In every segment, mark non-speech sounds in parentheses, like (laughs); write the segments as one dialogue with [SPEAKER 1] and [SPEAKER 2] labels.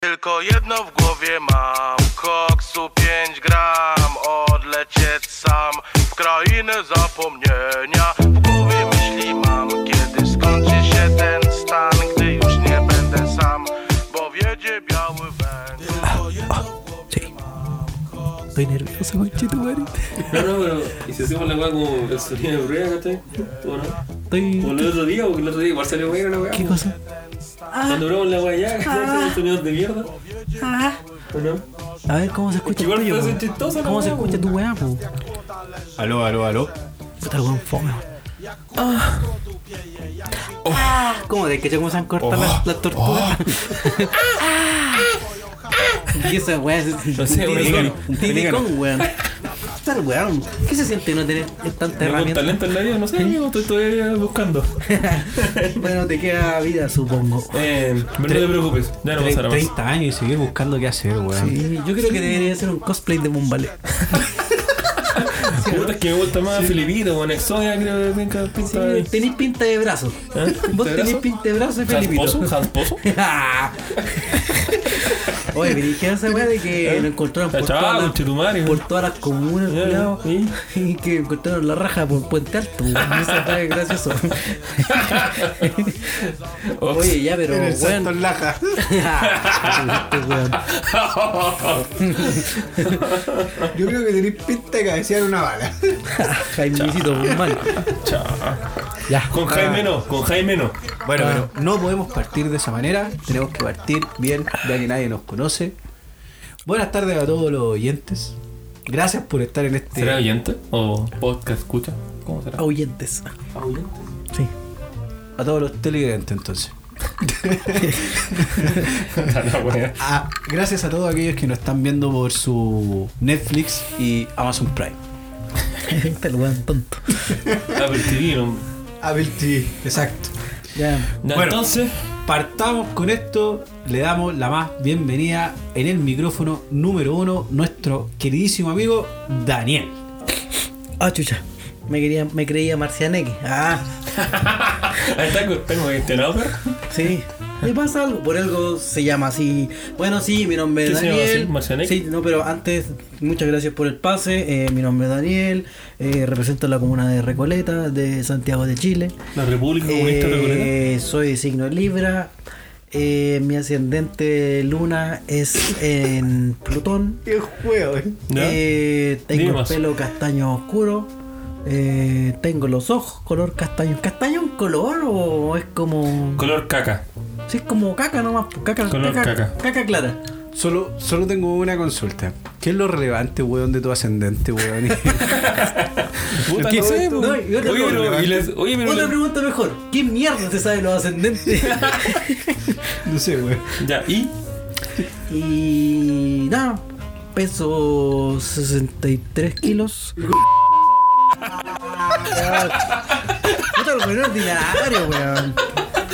[SPEAKER 1] Tylko jedno w głowie mam Koksu 5 gram Odlecieć sam W krainę zapomnienia W głowie myśli mam Kiedy skończy się ten stan Gdy już nie będę sam Bo wiedzie biały węgiel Tylko jedno w głowie
[SPEAKER 2] Sí. Estoy nervioso.
[SPEAKER 3] No, no, pero. ¿Y si hacemos la weá como el sonido de prueba, cachai? ¿O no?
[SPEAKER 2] Estoy.
[SPEAKER 3] Como el otro día, porque el otro día igual salió weá la weá.
[SPEAKER 2] ¿Qué cosa?
[SPEAKER 3] Cuando grabamos la weá. Los sonidos de mierda. ¿O no?
[SPEAKER 2] A ver cómo se escucha
[SPEAKER 3] Igual
[SPEAKER 2] tuyo. ¿Cómo se escucha tu weá, po?
[SPEAKER 4] Aló, aló, aló.
[SPEAKER 2] Puta, el weón fome, weón. Ah. ¿Cómo de que cómo se han cortado las, las tortugas? (laughs) ¿Qué esa weá? Es
[SPEAKER 3] No sé, weón, un
[SPEAKER 2] weón. Weón. ¿Qué se siente no tener tanta herramienta?
[SPEAKER 3] talento en la vida, no sé, amigo, estoy todavía buscando. (laughs)
[SPEAKER 2] bueno, te queda vida, supongo.
[SPEAKER 3] Eh, pero no te preocupes, ya no pasará más.
[SPEAKER 4] 30 años y seguir buscando qué hacer, weón.
[SPEAKER 2] Sí, yo creo que debería ser un cosplay de (laughs) Bombale. (laughs)
[SPEAKER 3] Puta, es que me gusta más Filipito, con Exodia, creo que venga pinta ahí.
[SPEAKER 2] Tenéis pinta de brazo.
[SPEAKER 3] ¿Eh?
[SPEAKER 2] Vos
[SPEAKER 3] ¿De
[SPEAKER 2] tenés
[SPEAKER 3] brazo?
[SPEAKER 2] pinta de brazo y Felipito.
[SPEAKER 3] ¿Jasposo? (laughs)
[SPEAKER 2] Oye, pero ¿qué esa weá de que lo encontraron por todas, las,
[SPEAKER 3] conchetumare,
[SPEAKER 2] por todas las comunas,
[SPEAKER 3] Ya,
[SPEAKER 2] culiao,
[SPEAKER 3] ¿y? (laughs)
[SPEAKER 2] y que encontraron la raja por Puente Alto? Esa fue gracioso. Oye, ya, pero
[SPEAKER 4] En
[SPEAKER 2] weón.
[SPEAKER 4] Santos Laja.
[SPEAKER 2] Este weón.
[SPEAKER 4] Yo creo que tenéis pinta de cabecear una bala. (laughs)
[SPEAKER 2] Jaimecito Guzmán.
[SPEAKER 3] Chao.
[SPEAKER 2] Ya.
[SPEAKER 3] Con Jaime no, con Jaime no.
[SPEAKER 4] Bueno,
[SPEAKER 2] Ah.
[SPEAKER 4] pero no podemos partir de esa manera. Tenemos que partir bien, ya que nadie nos conoce. Buenas tardes a todos los oyentes. Gracias por estar en este.
[SPEAKER 3] ¿Será oyente? ¿O podcast escucha? ¿Cómo será?
[SPEAKER 2] Ahuyentes.
[SPEAKER 3] ¿Oyente?
[SPEAKER 2] Sí.
[SPEAKER 4] A todos los televidentes, entonces. (laughs) Ah, gracias a todos aquellos que nos están viendo por su Netflix y Amazon Prime. (laughs)
[SPEAKER 2] Este weón tonto.
[SPEAKER 3] Apple TV, no.
[SPEAKER 4] Apple TV, exacto.
[SPEAKER 2] Ya.
[SPEAKER 3] Ya,
[SPEAKER 4] Bueno.
[SPEAKER 3] entonces,
[SPEAKER 4] Partamos con esto, le damos la más bienvenida en el micrófono número uno, nuestro queridísimo amigo Daniel.
[SPEAKER 2] Ah, chucha. Me, quería, me creía Marcianeque. Ah, (laughs)
[SPEAKER 3] ahí está, tengo gestionado, perro.
[SPEAKER 2] sí. ¿Le pasa algo? Por algo se llama así. Bueno, sí, mi nombre es
[SPEAKER 3] ¿Qué se llama
[SPEAKER 2] Daniel. Sí, no, pero antes, muchas gracias por el pase. Eh, mi nombre es Daniel. eh, represento la comuna de Recoleta, de Santiago de Chile.
[SPEAKER 3] La República Comunista Recoleta.
[SPEAKER 2] Eh, soy de signo Libra. Eh, mi ascendente luna es en Plutón.
[SPEAKER 4] Qué juego, eh.
[SPEAKER 2] Eh,
[SPEAKER 3] Dime
[SPEAKER 2] tengo el
[SPEAKER 3] más.
[SPEAKER 2] pelo castaño oscuro. Eh, tengo los ojos color castaño. ¿Castaño un color o es como.?
[SPEAKER 3] Color caca.
[SPEAKER 2] Sí, es como caca nomás. pues, Caca,
[SPEAKER 3] Color
[SPEAKER 2] caca,
[SPEAKER 3] caca.
[SPEAKER 2] clara.
[SPEAKER 4] Solo, solo tengo una consulta. ¿Qué es lo relevante, weón, de tu ascendente, weón? (laughs)
[SPEAKER 3] Puta,
[SPEAKER 4] ¿Qué
[SPEAKER 3] no sé? Oye,
[SPEAKER 2] No,
[SPEAKER 3] pero, y oye, pero
[SPEAKER 2] Otra
[SPEAKER 3] les-
[SPEAKER 2] pregunta mejor. ¿Qué mierda se sabe los ascendentes? (laughs)
[SPEAKER 4] no sé, weón.
[SPEAKER 3] Ya, y
[SPEAKER 2] y. Nada. Peso 63 kilos. (laughs) Puta, weón ordinario, weón.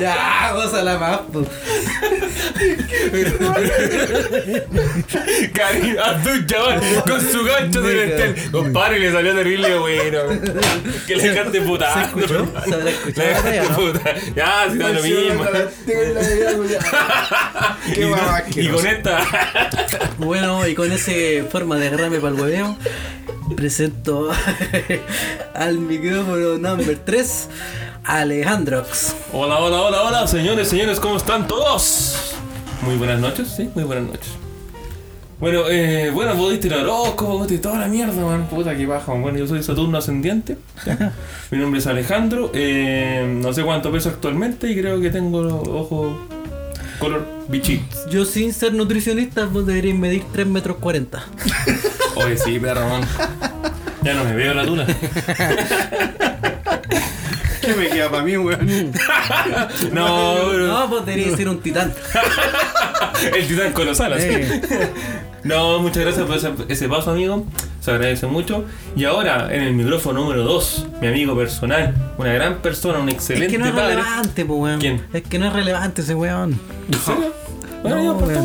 [SPEAKER 2] Ya, goza la más.
[SPEAKER 3] Karim Abdul Jabbar con su gancho celestial. Compadre, le salió terrible bueno. Que le cante puta.
[SPEAKER 2] ¿Se escuchó? ¿Se habrá escuchado no?
[SPEAKER 3] puta. Ya, si da lo mismo. (laughs)
[SPEAKER 4] Qué
[SPEAKER 3] no- y con esta.
[SPEAKER 2] Bueno, y con ese forma de agarrarme para el hueveo, presento (laughs) al micrófono number 3, Alejandrox.
[SPEAKER 3] Hola, hola, hola, hola, señores, señores, ¿cómo están todos? Muy buenas noches, sí, muy buenas noches. Bueno, eh, bueno, pudiste ir al horóscopo, pudiste toda la mierda, man. Puta que baja, man. Bueno, yo soy Saturno ascendiente. (laughs) Mi nombre es Alejandro. eh, no sé cuánto peso actualmente y creo que tengo ojos color bichito.
[SPEAKER 2] Yo sin ser nutricionista, vos deberías medir 3 metros 40.
[SPEAKER 3] Oye, sí, perro, man. Ya no me veo la tula. (laughs)
[SPEAKER 4] ¿Qué me queda para mí, weón? (laughs)
[SPEAKER 3] No,
[SPEAKER 2] No, vos deberías ser un titán. (laughs)
[SPEAKER 3] el titán colosal, así.
[SPEAKER 2] Eh,
[SPEAKER 3] No, muchas gracias por ese, ese paso, amigo. Se agradece mucho. Y ahora, en el micrófono número 2, mi amigo personal, una gran persona, un
[SPEAKER 2] es
[SPEAKER 3] excelente
[SPEAKER 2] que no es
[SPEAKER 3] padre.
[SPEAKER 2] relevante, pues, weón.
[SPEAKER 3] ¿Quién?
[SPEAKER 2] Es que no es relevante ese weón.
[SPEAKER 3] ¿En serio? Bueno,
[SPEAKER 2] No,
[SPEAKER 3] ya, pues.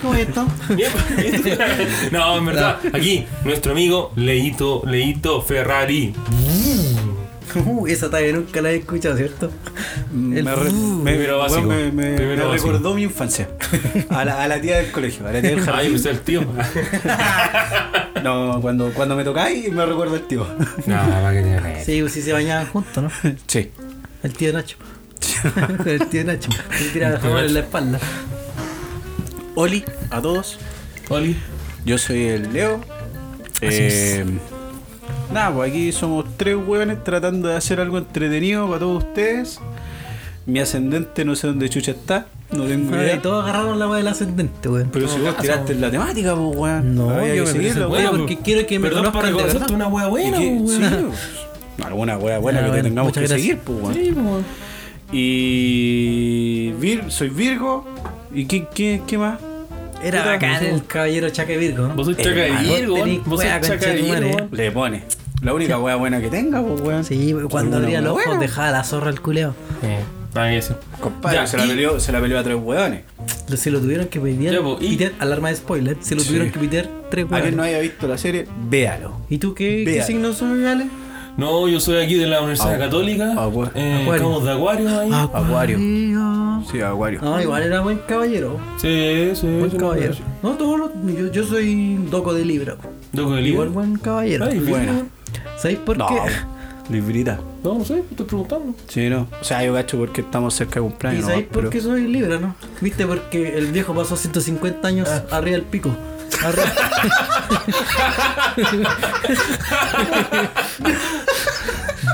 [SPEAKER 2] ¿Cómo es esto? (laughs)
[SPEAKER 3] Bien, bien. No, en verdad, aquí, nuestro amigo Leito, Leito Ferrari.
[SPEAKER 2] Uh, esa talla nunca la he escuchado, ¿cierto?
[SPEAKER 4] Me,
[SPEAKER 2] El-
[SPEAKER 4] re- me-
[SPEAKER 3] Primero básico.
[SPEAKER 4] me- me-
[SPEAKER 3] Primero
[SPEAKER 4] me
[SPEAKER 3] básico.
[SPEAKER 4] recordó mi infancia. A la, a la tía del colegio, a la tía del
[SPEAKER 3] Ay,
[SPEAKER 4] jardín.
[SPEAKER 3] usted el tío. (laughs)
[SPEAKER 4] No, cuando, cuando me tocáis me recuerdo el tío.
[SPEAKER 3] No, para que te
[SPEAKER 2] Sí, pues sí se bañaban juntos, ¿no?
[SPEAKER 4] Sí.
[SPEAKER 2] El tío Nacho. (laughs) el tío Nacho. Le tiraba jabón en la espalda.
[SPEAKER 4] Oli, a todos.
[SPEAKER 3] Oli.
[SPEAKER 4] Yo soy el Leo. Eh, nada, pues aquí somos tres hueones tratando de hacer algo entretenido para todos ustedes. Mi ascendente no sé dónde chucha está. No tengo idea.
[SPEAKER 2] todos agarraron la weá del ascendente, weón.
[SPEAKER 4] Pero si vos tiraste en la temática, pues weón.
[SPEAKER 2] No,
[SPEAKER 4] Había
[SPEAKER 2] yo
[SPEAKER 4] que
[SPEAKER 2] me
[SPEAKER 4] seguirla,
[SPEAKER 2] porque quiero que me
[SPEAKER 3] Perdón para
[SPEAKER 2] de
[SPEAKER 3] reconocerte una wea buena, pues,
[SPEAKER 4] sí,
[SPEAKER 3] weón.
[SPEAKER 4] pues, (laughs) alguna wea buena
[SPEAKER 2] Ah,
[SPEAKER 4] que te tengamos que
[SPEAKER 2] gracias.
[SPEAKER 4] seguir, pues weón.
[SPEAKER 3] Sí, pues, weón.
[SPEAKER 4] Y Vir, soy Virgo. ¿Y qué, qué, qué más?
[SPEAKER 2] Era
[SPEAKER 4] Puta,
[SPEAKER 2] bacán el caballero Chaque Virgo. ¿no?
[SPEAKER 3] Vos chaca de
[SPEAKER 4] hermano,
[SPEAKER 3] Virgo. Vos sois chaca Virgo.
[SPEAKER 4] Le pone. La única wea buena que tenga, pues weón.
[SPEAKER 2] Sí, cuando abría los ojos dejaba la zorra el culeo.
[SPEAKER 3] Nada, eso.
[SPEAKER 4] Compadre,
[SPEAKER 3] Ya,
[SPEAKER 4] se, la
[SPEAKER 3] y-
[SPEAKER 4] peleó, se la peleó a tres hueones.
[SPEAKER 2] Se lo tuvieron que pitear.
[SPEAKER 3] Y-
[SPEAKER 2] alarma de spoiler. Se lo
[SPEAKER 4] Sí.
[SPEAKER 2] tuvieron que pitear tres
[SPEAKER 4] A quien no haya visto la serie, véalo.
[SPEAKER 2] ¿Y tú qué, qué
[SPEAKER 4] Véalo.
[SPEAKER 2] signo soy, Ale?
[SPEAKER 3] No, yo soy aquí de la Universidad
[SPEAKER 4] Agu-
[SPEAKER 3] Católica.
[SPEAKER 4] Agu-
[SPEAKER 3] Eh,
[SPEAKER 2] Acuario.
[SPEAKER 3] Campos de Acuario ahí.
[SPEAKER 4] Acuario. Sí, Acuario.
[SPEAKER 2] No, igual era buen caballero.
[SPEAKER 3] Sí, sí.
[SPEAKER 2] Buen
[SPEAKER 3] sí,
[SPEAKER 2] caballero. No, todos los. Yo, yo soy doco de libro.
[SPEAKER 3] Doco de
[SPEAKER 2] Igual
[SPEAKER 3] libro.
[SPEAKER 2] buen caballero.
[SPEAKER 3] Ay,
[SPEAKER 4] Buena.
[SPEAKER 3] Virgo.
[SPEAKER 2] ¿Sabéis por
[SPEAKER 4] No,
[SPEAKER 2] qué?
[SPEAKER 4] librita.
[SPEAKER 3] No, no sé, te estoy preguntando.
[SPEAKER 4] Sí, no. O sea, yo cacho porque estamos cerca de
[SPEAKER 2] ¿Y
[SPEAKER 4] cumpleaños.
[SPEAKER 2] sabéis
[SPEAKER 4] ¿no?
[SPEAKER 2] por
[SPEAKER 4] Pero-
[SPEAKER 2] qué soy libre, no? ¿Viste? Porque el viejo pasó 150 años
[SPEAKER 3] Ah.
[SPEAKER 2] arriba del pico.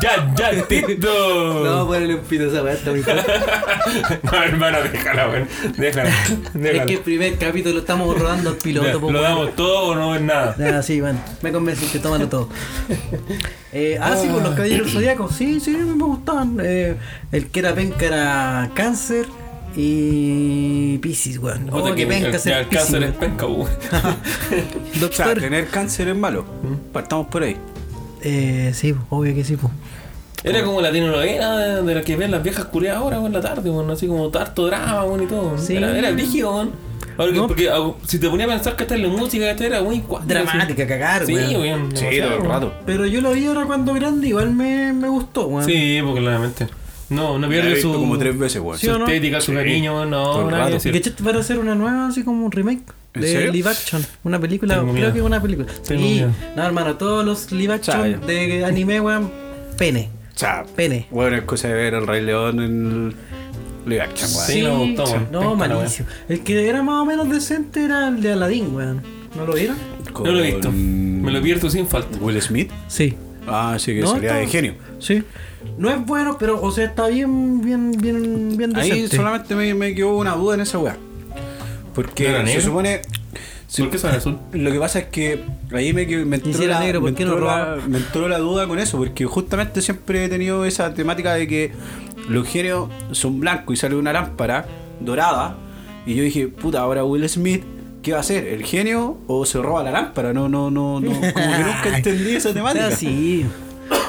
[SPEAKER 3] Ya, ya, Tito.
[SPEAKER 2] no, ponle un pito a esa weá, está muy.
[SPEAKER 3] No, hermano, déjala, weón. Déjala.
[SPEAKER 2] Es que el primer capítulo estamos rodando
[SPEAKER 3] Ya,
[SPEAKER 2] piloto. po,
[SPEAKER 3] ¿Lo
[SPEAKER 2] weón.
[SPEAKER 3] damos todo o no es nada?
[SPEAKER 2] Ah, sí, bueno, me convenciste, tómalo todo. Eh, ah, sí, por los caballeros zodiacos, sí, sí, me gustaban. Eh, el que era penca era cáncer y Pisces, weón.
[SPEAKER 3] Puta
[SPEAKER 2] Oh, que penca
[SPEAKER 3] ya,
[SPEAKER 2] ser
[SPEAKER 3] el cáncer es penca, weón. (laughs)
[SPEAKER 2] weón.
[SPEAKER 4] O sea,
[SPEAKER 2] Doctor.
[SPEAKER 4] tener cáncer es malo. Partamos por ahí.
[SPEAKER 2] Eh, sí, obvio que sí, pues.
[SPEAKER 3] Era como la telenovela de, de la que ven las viejas culiadas ahora, weón, en la tarde, weón. Así como harto drama, weón, y todo.
[SPEAKER 2] Sí.
[SPEAKER 3] Era, era brígido, weón. Ahora que-
[SPEAKER 2] No.
[SPEAKER 3] Porque ah, si te ponía a pensar que esta es la música, que esta era muy.
[SPEAKER 2] Dramática, cagar,
[SPEAKER 3] Sí,
[SPEAKER 2] weón.
[SPEAKER 3] weón.
[SPEAKER 4] Sí, todo el rato.
[SPEAKER 2] Pero yo lo vi ahora cuando grande, igual me, me gustó, weón.
[SPEAKER 3] Sí, porque claramente. No, no pierde
[SPEAKER 4] visto
[SPEAKER 3] su,
[SPEAKER 4] como tres veces, weón.
[SPEAKER 2] Sí,
[SPEAKER 3] su
[SPEAKER 2] no?
[SPEAKER 3] estética, su
[SPEAKER 4] Sí.
[SPEAKER 3] cariño, No, nada que
[SPEAKER 4] rato.
[SPEAKER 2] ¿Y
[SPEAKER 3] decir.
[SPEAKER 2] van a hacer una nueva, así como un remake?
[SPEAKER 4] ¿En
[SPEAKER 2] de
[SPEAKER 4] serio?
[SPEAKER 2] live action, una película,
[SPEAKER 3] Tengo
[SPEAKER 2] creo
[SPEAKER 3] miedo.
[SPEAKER 2] que es una película.
[SPEAKER 3] Tengo
[SPEAKER 2] sí,
[SPEAKER 3] miedo.
[SPEAKER 2] no hermano, todos los live action
[SPEAKER 4] Sabe.
[SPEAKER 2] de anime, weón, pene,
[SPEAKER 4] sea,
[SPEAKER 2] pene.
[SPEAKER 4] bueno, es cosa de ver el Rey León en el live action, weón.
[SPEAKER 3] Sí.
[SPEAKER 2] No,
[SPEAKER 3] Penca la
[SPEAKER 2] malísimo. El que era más o menos decente era el de Aladdin, weón. ¿No lo vieron?
[SPEAKER 3] No lo he visto.
[SPEAKER 4] Con
[SPEAKER 3] Me lo pierdo sin falta.
[SPEAKER 4] Will Smith.
[SPEAKER 2] Sí.
[SPEAKER 4] Ah, sí, que
[SPEAKER 2] No,
[SPEAKER 4] salía de genio.
[SPEAKER 2] Sí. No es bueno, pero, o sea, está bien, bien, bien, bien
[SPEAKER 4] Ahí
[SPEAKER 2] decente.
[SPEAKER 4] solamente me, me quedó una duda en esa weá. Porque
[SPEAKER 3] ¿No era
[SPEAKER 4] se supone.
[SPEAKER 3] ¿Por qué azul?
[SPEAKER 4] Lo que pasa es que ahí me, me entró,
[SPEAKER 2] si
[SPEAKER 4] la,
[SPEAKER 2] negro, ¿por
[SPEAKER 4] me
[SPEAKER 2] no
[SPEAKER 4] la- me entró la duda con eso, porque justamente siempre he tenido esa temática de que los genios son blancos y sale una lámpara dorada. Y yo dije, puta, ahora Will Smith, ¿qué va a hacer? ¿El genio o se roba la lámpara? No, no, no, no. Como que nunca entendí esa (laughs) temática.
[SPEAKER 2] sí.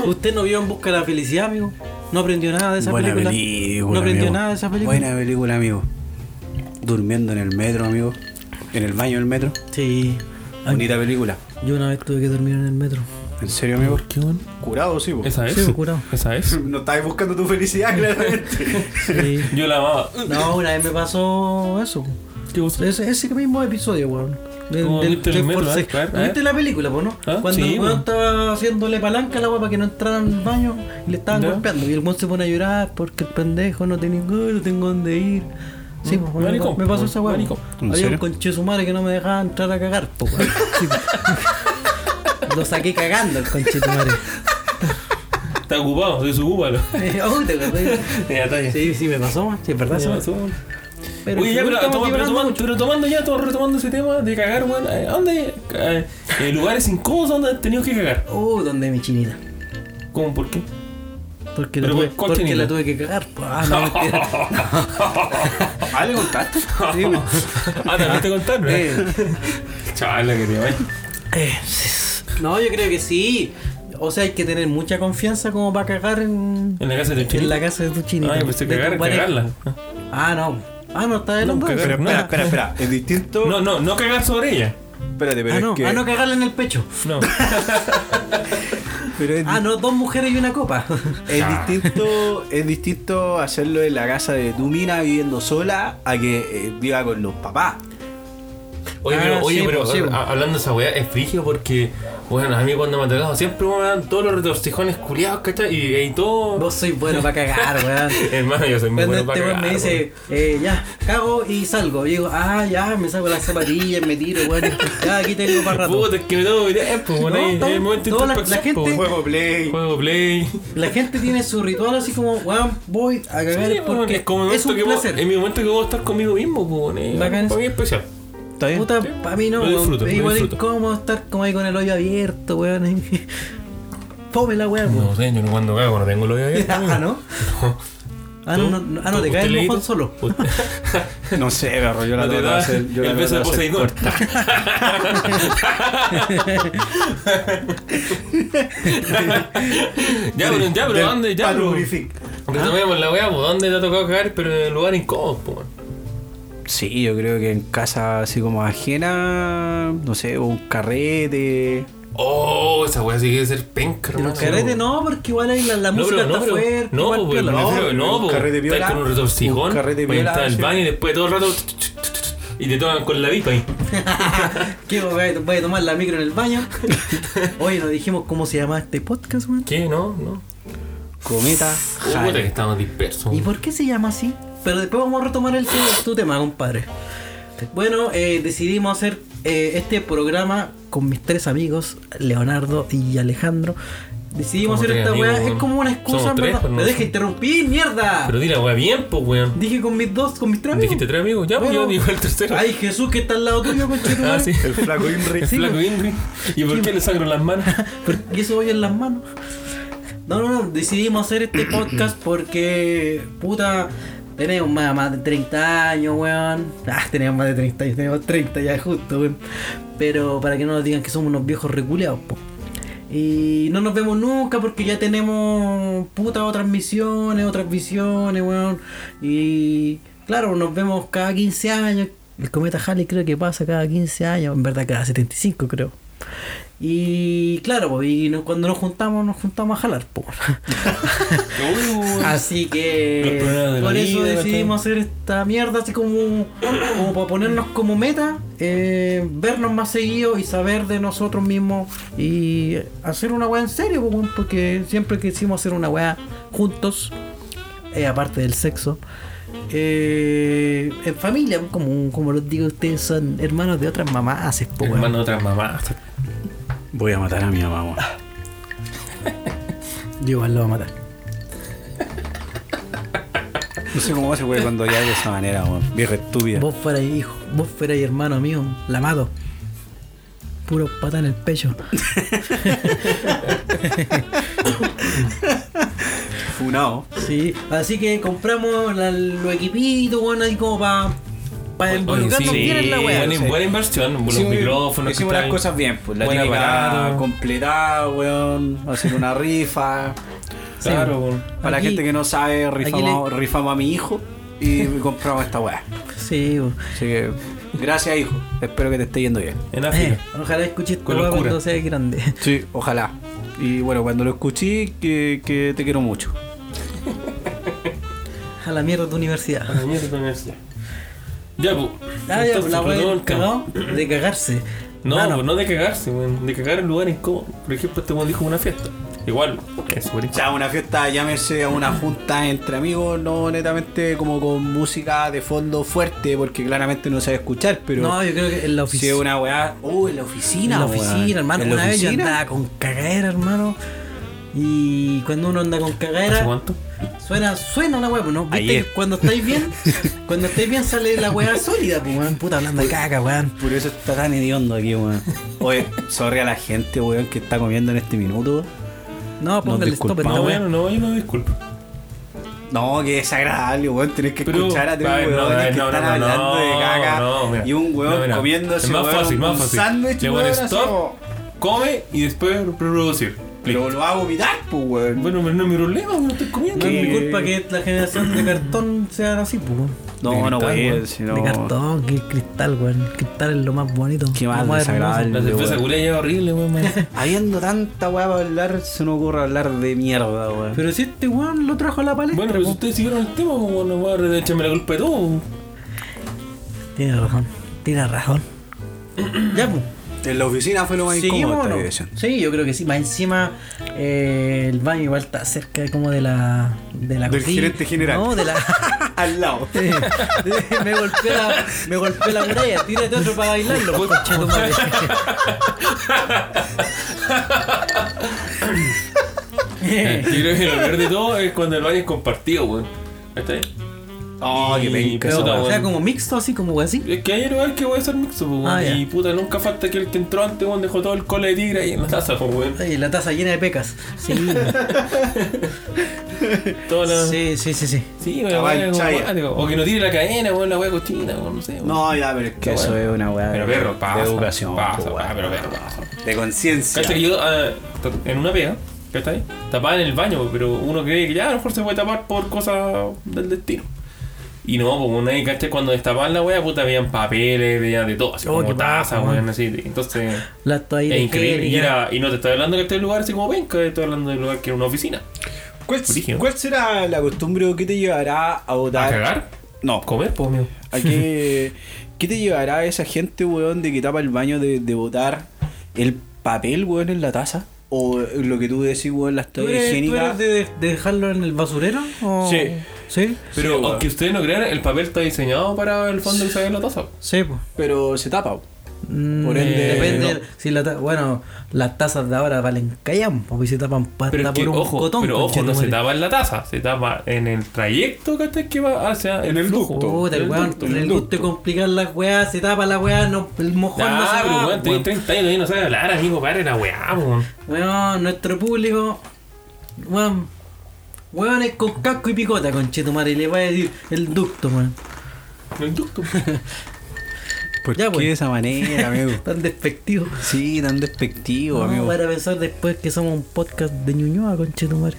[SPEAKER 2] ¿Usted no vio en busca de la felicidad, amigo? ¿No aprendió nada de esa
[SPEAKER 4] Buena
[SPEAKER 2] película?
[SPEAKER 4] película.
[SPEAKER 2] ¿No aprendió
[SPEAKER 4] amigo.
[SPEAKER 2] nada de esa película?
[SPEAKER 4] Buena película, amigo. Durmiendo en el metro, amigo. En el baño del metro.
[SPEAKER 2] Sí. Ay,
[SPEAKER 4] Bonita película.
[SPEAKER 2] yo una vez tuve que dormir en el metro.
[SPEAKER 4] ¿En serio, amigo?
[SPEAKER 3] ¿Qué, weón?
[SPEAKER 4] Curado, sí, po.
[SPEAKER 3] ¿Esa es?
[SPEAKER 2] Sí, curado. (laughs)
[SPEAKER 3] ¿Esa es?
[SPEAKER 4] No estabas buscando tu felicidad, claramente.
[SPEAKER 2] Sí.
[SPEAKER 3] Yo la amaba.
[SPEAKER 2] No, una vez me pasó eso.
[SPEAKER 3] ¿Qué cosa?
[SPEAKER 2] Ese, ese mismo episodio, weón.
[SPEAKER 3] ¿Cómo
[SPEAKER 2] del- del
[SPEAKER 3] metro?
[SPEAKER 2] Force-. ¿Viste la película, po, no?
[SPEAKER 3] Ah,
[SPEAKER 2] Cuando
[SPEAKER 3] sí,
[SPEAKER 2] el weón estaba haciéndole palanca a la weá para que no entraran al baño y le estaban
[SPEAKER 3] Ya.
[SPEAKER 2] golpeando. Y el weón se pone a llorar porque el pendejo no "Ay, no tengo dónde ir. Sí, pues, me,
[SPEAKER 3] maricón,
[SPEAKER 2] me pasó esa weá.
[SPEAKER 3] maricón.
[SPEAKER 4] ¿En
[SPEAKER 2] Había
[SPEAKER 4] serio?
[SPEAKER 2] un conche su madre que no me dejaba entrar a cagar, po, weón. Sí. (laughs) Lo saqué cagando el conche tu madre.
[SPEAKER 3] Está ocupado, desocúpalo. (laughs)
[SPEAKER 2] Oh, ¿te acordás?
[SPEAKER 3] Ya está ya.
[SPEAKER 2] Sí, sí, me pasó, weón. sí, es verdad.
[SPEAKER 3] Ya
[SPEAKER 2] eso.
[SPEAKER 3] pasó, weón.
[SPEAKER 2] Pero
[SPEAKER 3] Oye, ya, pero, toma- pero tomando, pero tomando ya, todo retomando ese tema de cagar, weón. ¿A dónde? eh, eh, lugares incómodos donde has tenido que cagar.
[SPEAKER 2] Uh, ¿dónde mi chinita?
[SPEAKER 3] ¿Cómo? ¿Por qué?
[SPEAKER 2] Porque, la
[SPEAKER 3] Pero,
[SPEAKER 2] tuve,
[SPEAKER 3] ¿cuál
[SPEAKER 2] porque
[SPEAKER 3] chinita?
[SPEAKER 2] la tuve que cagar. Ah, no, mentira. (laughs)
[SPEAKER 4] Ah, ¿le contaste? (laughs)
[SPEAKER 2] Sí.
[SPEAKER 3] Ah, también te contaron,
[SPEAKER 2] Eh,
[SPEAKER 3] ¿eh? Chaval, que te vaya.
[SPEAKER 2] eh, no, yo creo que sí. O sea, hay que tener mucha confianza como para cagar en,
[SPEAKER 3] En la casa de tu
[SPEAKER 2] en
[SPEAKER 3] chinito.
[SPEAKER 2] la casa de tu chinita. De tu
[SPEAKER 3] cagar, cagarla.
[SPEAKER 2] Ah, no. Ah, no, está hombro.
[SPEAKER 3] cagar.
[SPEAKER 4] Pero espera,
[SPEAKER 3] No.
[SPEAKER 4] espera, espera. Es distinto.
[SPEAKER 3] No, no, no cagar sobre ella.
[SPEAKER 4] Espérate, pero
[SPEAKER 2] Ah, no,
[SPEAKER 4] es que.
[SPEAKER 2] ah, no cagarla en el pecho.
[SPEAKER 3] No.
[SPEAKER 4] Pero es, (laughs)
[SPEAKER 2] Ah, no, dos mujeres y una copa. (laughs)
[SPEAKER 4] es distinto, es distinto hacerlo en la casa de tu mina viviendo sola a que eh, viva con los papás.
[SPEAKER 3] Oye,
[SPEAKER 2] Ah,
[SPEAKER 3] pero, oye,
[SPEAKER 2] sí,
[SPEAKER 3] pero
[SPEAKER 2] pues, sí,
[SPEAKER 3] a-
[SPEAKER 2] pues.
[SPEAKER 3] hablando de esa weá, es frigio porque, bueno, a mí cuando me ha tocado siempre me dan todos los retorcijones culiados, ¿cachai? Y, y todo.
[SPEAKER 2] Vos sois bueno para cagar, weón. (laughs)
[SPEAKER 3] Hermano, yo soy muy
[SPEAKER 2] Cuando
[SPEAKER 3] bueno
[SPEAKER 2] este
[SPEAKER 3] para
[SPEAKER 2] weón
[SPEAKER 3] cagar.
[SPEAKER 2] me dice, eh, ya, cago y salgo. Y digo, ah, ya, me saco las zapatillas, me tiro, weón. Ya, aquí tengo para rato.
[SPEAKER 3] Puta, es que me tengo mi tiempo, weón.
[SPEAKER 2] No,
[SPEAKER 3] ahí, momento
[SPEAKER 2] Toda la- la gente-.
[SPEAKER 4] Juego play.
[SPEAKER 3] Juego play.
[SPEAKER 2] La gente tiene su ritual así como, weón, voy a cagar
[SPEAKER 3] Sí,
[SPEAKER 2] porque
[SPEAKER 3] es como
[SPEAKER 2] es
[SPEAKER 3] momento
[SPEAKER 2] un
[SPEAKER 3] que puedo-
[SPEAKER 2] placer.
[SPEAKER 3] es mi momento que puedo estar conmigo mismo, weón. Para mí es especial.
[SPEAKER 4] ¿Está bien?
[SPEAKER 2] Puta, para mí no,
[SPEAKER 3] disfruto,
[SPEAKER 2] Es
[SPEAKER 3] lo
[SPEAKER 2] igual
[SPEAKER 3] disfruto.
[SPEAKER 2] incómodo estar como ahí con el hoyo abierto, weón. Fome la weón,
[SPEAKER 3] No sé, yo no cuando cago, no tengo lo de abierto. (laughs)
[SPEAKER 2] Ah, ¿no? Ah, no, no, ah, no, te cae el mojón solo. (laughs)
[SPEAKER 4] No sé, perro, yo la
[SPEAKER 3] No te
[SPEAKER 4] trato de
[SPEAKER 3] da
[SPEAKER 4] hacer. Yo
[SPEAKER 3] el beso de Poseidón. (laughs) Ya, pero, ya, pero ¿dónde? Ya. Retomemos la weá, pues, ¿dónde te ha tocado cagar? Pero en el lugar incómodo, po, weón.
[SPEAKER 4] Sí, yo creo que en casa así como ajena, no sé, o un carrete.
[SPEAKER 3] Oh, esa weá sí que ser penca,
[SPEAKER 2] En
[SPEAKER 3] hermano.
[SPEAKER 2] los carretes no, porque igual ahí la, la
[SPEAKER 3] No,
[SPEAKER 2] música
[SPEAKER 3] pero, no,
[SPEAKER 2] está
[SPEAKER 3] pero,
[SPEAKER 2] fuerte.
[SPEAKER 3] no,
[SPEAKER 2] igual
[SPEAKER 3] pues,
[SPEAKER 4] no,
[SPEAKER 3] no,
[SPEAKER 4] un
[SPEAKER 3] pues,
[SPEAKER 4] carrete piola,
[SPEAKER 3] con un retorcijón,
[SPEAKER 4] un carrete
[SPEAKER 3] vas a
[SPEAKER 4] piola,
[SPEAKER 3] entrar al baño y después todo el rato y te tocan con la vipa ahí. (laughs)
[SPEAKER 2] ¿Qué voy a, voy a tomar la micro en el baño? (laughs) Oye, nos dijimos cómo se llama este podcast, weón.
[SPEAKER 3] ¿Qué? No, no.
[SPEAKER 4] Cometa.
[SPEAKER 3] Puta que estamos dispersos.
[SPEAKER 2] ¿Y por qué se llama así? Pero después vamos a retomar el tu, tu tema, compadre. Bueno, eh, decidimos hacer eh, este programa con mis tres amigos, Leonardo y Alejandro. Decidimos hacer esta weá, es como una excusa,
[SPEAKER 3] tres,
[SPEAKER 2] verdad.
[SPEAKER 3] pero no
[SPEAKER 2] Me deja
[SPEAKER 3] somos-
[SPEAKER 2] interrumpir, mierda.
[SPEAKER 3] Pero di la weá bien, pues, weón.
[SPEAKER 2] Dije con mis dos, con mis tres amigos.
[SPEAKER 3] Dijiste tres amigos, ya, pues yo digo el tercero.
[SPEAKER 2] Ay, Jesús, que está al lado tuyo, conchetumare.
[SPEAKER 3] Ah, sí.
[SPEAKER 4] El flaco Inri.
[SPEAKER 3] El
[SPEAKER 2] Sí,
[SPEAKER 3] flaco
[SPEAKER 2] pues.
[SPEAKER 3] Ingrid. ¿Y por qué le sangro las manos? (laughs)
[SPEAKER 2] Porque eso voy en las manos. No, no, no, decidimos hacer este podcast porque, puta, tenemos más, de 30 años, weón. Ah, tenemos más de 30 años, tenemos 30 ya justo, weón. Pero para que no nos digan que somos unos viejos reculeados, po. Y no nos vemos nunca porque ya tenemos, puta, otras misiones, otras visiones, weón. Y claro, nos vemos cada 15 años. El cometa Halley creo que pasa cada 15 años, en verdad cada 75 creo. Y claro, pues, y nos- cuando nos juntamos, nos juntamos a jalar. po. (laughs) (laughs) así
[SPEAKER 3] Los
[SPEAKER 2] que por eso
[SPEAKER 3] vida,
[SPEAKER 2] decidimos hacer esta mierda, así como, como para ponernos como meta, eh, vernos más seguido y saber de nosotros mismos y hacer una weá en serio, weón, porque siempre quisimos hacer una weá juntos, eh, aparte del sexo. eh, en familia, como, como les digo, ustedes son hermanos de otras mamás, po, weón.
[SPEAKER 3] Hermano de otras mamás.
[SPEAKER 4] Voy a matar a mi mamá, weón. (laughs)
[SPEAKER 2] Yo igual lo voy a matar.
[SPEAKER 4] No sé cómo se puede cuando ya de esa manera, weón. Vieja estúpida.
[SPEAKER 2] Vos fueras hijo, vos fueras hermano mío, la mato. Puro pata en el pecho. (laughs)
[SPEAKER 4] Funado.
[SPEAKER 2] Sí, así que compramos la- los equipitos, bueno, ahí como para pa involucrarnos bien en la wea.
[SPEAKER 3] buena,
[SPEAKER 4] sí.
[SPEAKER 3] buena inversión, los
[SPEAKER 4] Hicimos-
[SPEAKER 3] micrófonos.
[SPEAKER 4] Hicimos las cosas bien, pues la típica completada, weón. Hacer una rifa. (laughs)
[SPEAKER 3] Claro, weón.
[SPEAKER 4] Para
[SPEAKER 2] Aquí-
[SPEAKER 4] la gente que no sabe, rifamos, rifamos a mi hijo y (laughs) compramos esta weá.
[SPEAKER 2] Sí, bo.
[SPEAKER 4] Así que, gracias, hijo. Espero que te esté yendo bien.
[SPEAKER 3] En África.
[SPEAKER 2] Eh, ojalá escuches
[SPEAKER 3] locura.
[SPEAKER 2] cuando sea grande. (laughs)
[SPEAKER 4] Sí, ojalá. Y bueno, cuando lo escuché, que, que te quiero mucho.
[SPEAKER 2] A la mierda de tu universidad.
[SPEAKER 3] A la mierda de la universidad. Ya, pues.
[SPEAKER 2] Ah, ya, la cagado de cagarse.
[SPEAKER 3] No,
[SPEAKER 2] Mano,
[SPEAKER 3] pues no de cagarse, weón. De cagar en lugares incómodos. Por ejemplo, este weón dijo una fiesta. Igual, es súper
[SPEAKER 4] O sea, una fiesta, llámese a una junta entre amigos, no netamente como con música de fondo fuerte, porque claramente no sabe escuchar, pero
[SPEAKER 2] no, yo creo que en la
[SPEAKER 4] si es
[SPEAKER 2] oficina.
[SPEAKER 4] una weá. Uh, en la oficina,
[SPEAKER 2] en la oficina, hermano.
[SPEAKER 4] ¿En la
[SPEAKER 2] Una vez yo
[SPEAKER 4] oficina?
[SPEAKER 2] andaba con cagadera, hermano. Y cuando uno anda con
[SPEAKER 3] ¿Hace
[SPEAKER 2] cagadera,
[SPEAKER 3] cuánto?
[SPEAKER 2] Suena, suena la weá, pues no. ¿Viste que cuando estáis bien, (laughs) cuando estáis bien sale la weá sólida, pues weón, puta hablando de caca, weón.
[SPEAKER 4] Por eso está tan hediondo aquí, weón. Oye, sorry a la gente, weón, que está comiendo en este minuto.
[SPEAKER 2] No, póngale stop esta
[SPEAKER 3] No,
[SPEAKER 2] weá.
[SPEAKER 3] bueno, no, yo no disculpo.
[SPEAKER 4] No, que desagradable, weón. Tenés que
[SPEAKER 3] Pero,
[SPEAKER 4] escuchar a tres
[SPEAKER 3] ver, no,
[SPEAKER 4] que
[SPEAKER 3] no,
[SPEAKER 4] están
[SPEAKER 3] no, no,
[SPEAKER 4] hablando de
[SPEAKER 3] no,
[SPEAKER 4] caca
[SPEAKER 3] no,
[SPEAKER 4] y un weón
[SPEAKER 3] No,
[SPEAKER 4] comiéndose
[SPEAKER 3] Es más
[SPEAKER 4] weón,
[SPEAKER 3] fácil, más
[SPEAKER 4] un
[SPEAKER 3] fácil.
[SPEAKER 4] sándwich, weón,
[SPEAKER 3] stop. Come y después reproducir.
[SPEAKER 4] Pero lo va a vomitar, pues, weón.
[SPEAKER 3] Bueno, pero no es mi problema, weón, estoy comiendo.
[SPEAKER 2] No es mi culpa que la generación de cartón sea así, pues. weón.
[SPEAKER 4] No, no,
[SPEAKER 3] cristal,
[SPEAKER 4] güey.
[SPEAKER 3] weón.
[SPEAKER 4] si no-
[SPEAKER 2] De cartón, que el cristal, weón. El cristal es lo más bonito.
[SPEAKER 4] Qué más desagradable.
[SPEAKER 3] La cerveza culia es horrible, weón. man. (laughs)
[SPEAKER 4] Habiendo tanta weá para hablar, se nos ocurre hablar de mierda, weón.
[SPEAKER 2] Pero si este weón lo trajo a la palestra.
[SPEAKER 3] Bueno, pero si ustedes siguieron el tema, pues weón, échame la culpa de todo.
[SPEAKER 2] Tiene razón, tiene razón. ya, pues.
[SPEAKER 4] En la oficina fue lo más
[SPEAKER 2] ¿Seguimos
[SPEAKER 4] incómodo
[SPEAKER 2] no? Sí, yo creo que sí. Más encima, eh, el baño igual está cerca como de la. De la
[SPEAKER 4] Del
[SPEAKER 2] cocina.
[SPEAKER 4] gerente general.
[SPEAKER 2] No, de la. (laughs)
[SPEAKER 4] Al lado.
[SPEAKER 2] me golpeé la, me golpeé la muralla. Tírate otro para bailarlo. pues, conchetumare. (laughs)
[SPEAKER 3] Yo creo que lo peor de todo es cuando el baño es compartido, weón. ¿Está ahí?
[SPEAKER 4] Oh, qué
[SPEAKER 3] Y-
[SPEAKER 4] penca esa
[SPEAKER 3] puta,
[SPEAKER 4] weá.
[SPEAKER 2] o sea, como mixto, así como así.
[SPEAKER 3] Es que hay lugar que voy a ser mixto, pues.
[SPEAKER 2] Ah, ya.
[SPEAKER 3] y puta, nunca falta que el que entró antes, weón, dejó todo el cole de tigre ahí en la taza, pues, weón.
[SPEAKER 2] Ay, la taza llena de pecas. Sí, (laughs)
[SPEAKER 3] Toda la... Sí,
[SPEAKER 2] sí, sí, sí. sí.
[SPEAKER 3] cuático. O que no tire la cadena, weón, la weá cochina, weón, no sé.
[SPEAKER 4] No, ya, pero es que eso es una weá
[SPEAKER 3] Pero perro, pasa.
[SPEAKER 4] de educación.
[SPEAKER 3] Pasa,
[SPEAKER 4] po,
[SPEAKER 3] weá,
[SPEAKER 4] weá.
[SPEAKER 3] pero perro, pasa.
[SPEAKER 4] De conciencia.
[SPEAKER 3] Cacha que yo, ah, en una pega, ¿cachai? Tapaba en el baño, pero uno cree que ya a lo mejor se puede tapar por cosas del destino. Y no, como una vez, ¿cachai? Cuando destapaban la wea, puta, veían papeles, veían de todo, así
[SPEAKER 2] Oh,
[SPEAKER 3] como tazas, weón, así. Entonces,
[SPEAKER 2] Las toallitas
[SPEAKER 3] es increíble. Y,
[SPEAKER 2] higiénicas.
[SPEAKER 3] era, y no te estoy hablando que este lugar así como penca, estoy hablando del lugar que era una oficina.
[SPEAKER 4] ¿Cuál, será la costumbre o qué te llevará a
[SPEAKER 3] ¿A
[SPEAKER 4] votar?
[SPEAKER 3] cagar?
[SPEAKER 4] No,
[SPEAKER 3] ¿Comer? Pues, amigo.
[SPEAKER 4] ¿A qué, (laughs) ¿Qué te llevará a esa gente, weón, de que tapa el baño de, de botar el papel, weón, en la taza? ¿O lo que tú decís, weón, las
[SPEAKER 2] ¿Tú
[SPEAKER 4] toallas
[SPEAKER 2] eres, tú
[SPEAKER 4] higiénicas?
[SPEAKER 2] eres de, de dejarlo en el basurero? o-
[SPEAKER 4] Sí.
[SPEAKER 2] ¿Sí?
[SPEAKER 3] Pero
[SPEAKER 4] weón.
[SPEAKER 3] aunque ustedes no crean, el papel está diseñado para el fondo que sale en la taza.
[SPEAKER 2] Sí, pues.
[SPEAKER 4] Pero se tapa.
[SPEAKER 2] Mm,
[SPEAKER 4] Por ende,
[SPEAKER 2] depende.
[SPEAKER 3] no.
[SPEAKER 2] Si la bueno, las tazas de ahora valen callan, porque se tapan pasta
[SPEAKER 3] Pero es que,
[SPEAKER 2] por un
[SPEAKER 3] ojo,
[SPEAKER 2] cotón.
[SPEAKER 3] pero ojo, no se tapa en la taza, se tapa en el trayecto que va hacia el,
[SPEAKER 4] En el ducto.
[SPEAKER 2] Puta, el
[SPEAKER 3] En
[SPEAKER 2] weón, el
[SPEAKER 4] el
[SPEAKER 2] gusto
[SPEAKER 4] ducto.
[SPEAKER 2] de complicar las weas, se tapa la wea, no, el mojón no
[SPEAKER 3] Ah,
[SPEAKER 2] se
[SPEAKER 3] pero weón, tenés
[SPEAKER 2] weón.
[SPEAKER 3] 30 años y no sabes hablar, amigo, para la weá, weón.
[SPEAKER 2] Weón, nuestro público, weón, weón es con casco y picota, conchetumare, y le va a decir el ducto, weón.
[SPEAKER 3] Hay ducto. (laughs)
[SPEAKER 4] ¿Por
[SPEAKER 2] Ya,
[SPEAKER 4] qué
[SPEAKER 2] pues.
[SPEAKER 4] de esa manera, amigo? (laughs)
[SPEAKER 2] Tan despectivo.
[SPEAKER 4] Sí, tan despectivo,
[SPEAKER 2] No,
[SPEAKER 4] amigo.
[SPEAKER 2] para pensar después que somos un podcast de Ñuñoa, conchetumare.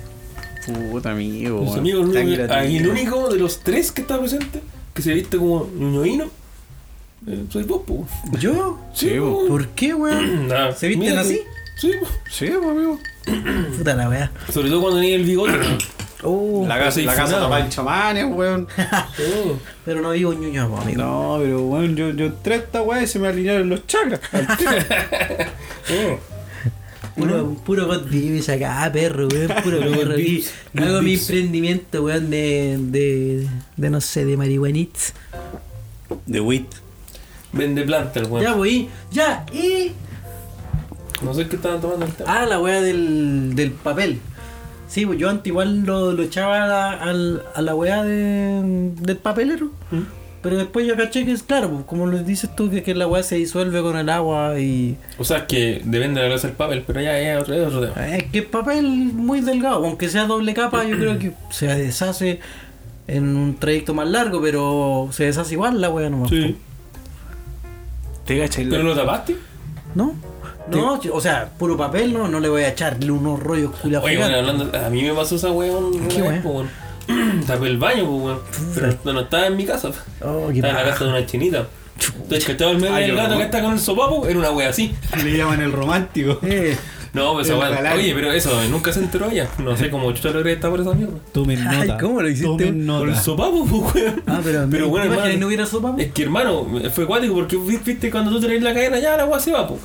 [SPEAKER 4] Puta, amigo.
[SPEAKER 3] Los amigos, el único- ahí el único de los tres que está presente que se viste como ñoñoíno, eh, soy vos.
[SPEAKER 2] ¿Yo?
[SPEAKER 4] Sí,
[SPEAKER 3] po.
[SPEAKER 2] ¿Por qué, weón?
[SPEAKER 3] Nah, (clears throat)
[SPEAKER 2] ¿Se visten así?
[SPEAKER 3] Sí.
[SPEAKER 4] Sí, amigo.
[SPEAKER 2] Puta la wea.
[SPEAKER 3] Sobre todo cuando tenía el bigote. (coughs)
[SPEAKER 2] Oh,
[SPEAKER 4] La casa, la casa
[SPEAKER 3] funado.
[SPEAKER 4] tapa en chamanes, weón.
[SPEAKER 3] Sí. (laughs)
[SPEAKER 2] pero no vivo en Ñuñoa, amigo.
[SPEAKER 4] No, pero weón, yo, yo entré a esta weá y se me alinearon los chakras. (laughs) al tiro.
[SPEAKER 3] Sí.
[SPEAKER 2] Puro, puro God Vibes acá, perro, weón. Puro perro aquí. Hago mi emprendimiento, weón, de, de, de no sé, de marihuanits.
[SPEAKER 4] De wit.
[SPEAKER 3] Vende plantas, weón.
[SPEAKER 2] Ya voy, ya, y.
[SPEAKER 3] No sé qué estaban tomando el tema.
[SPEAKER 2] Ah, la wea del, del papel. Sí, pues yo antes igual lo, lo echaba a la, al- a la wea de, del papelero.
[SPEAKER 3] ¿Mm?
[SPEAKER 2] Pero después yo caché que es claro, pues, como lo dices tú, que, que la weá se disuelve con el agua y.
[SPEAKER 3] O sea, que depende de la clase del papel, pero ya es otro, tema.
[SPEAKER 2] Es que es papel muy delgado, aunque sea doble capa, yo creo que (clears throat) se deshace en un trayecto más largo, pero se deshace igual la weá nomás.
[SPEAKER 3] Sí.
[SPEAKER 4] ¿Te cachai?
[SPEAKER 3] ¿Pero lo tapaste?
[SPEAKER 2] ¿No? No, o sea, puro papel, no, no le voy a echarle unos rollos culiados
[SPEAKER 3] Oye, bueno, hablando, a mí me pasó esa weón.
[SPEAKER 2] ¿Qué
[SPEAKER 3] weón. (clears throat) Tapé el baño, po, weón. Pero no, no estaba en mi casa.
[SPEAKER 2] Oh, qué
[SPEAKER 3] Estaba en la casa de una chinita. Entonces, que estaba el medio del gato que está con el sopapo, era una wea así.
[SPEAKER 4] Le llaman el romántico.
[SPEAKER 2] Eh,
[SPEAKER 3] No, pues
[SPEAKER 4] galán.
[SPEAKER 3] Oye, pero eso, nunca se enteró ella. No sé cómo chucha logré estar por esa mierda.
[SPEAKER 4] Tomen
[SPEAKER 2] Ay,
[SPEAKER 4] nota.
[SPEAKER 2] ¿cómo lo hiciste?
[SPEAKER 4] Tomen
[SPEAKER 3] Por el
[SPEAKER 4] nota.
[SPEAKER 3] sopapo, (laughs) pues, weón.
[SPEAKER 2] ah, pero,
[SPEAKER 3] Pero bueno,
[SPEAKER 2] ¿te imaginas
[SPEAKER 3] hermano.
[SPEAKER 2] no hubiera sopa?
[SPEAKER 3] Es que hermano, fue cuático porque vi- viste cuando tú tenés la cadena, ya la weá se va, pues.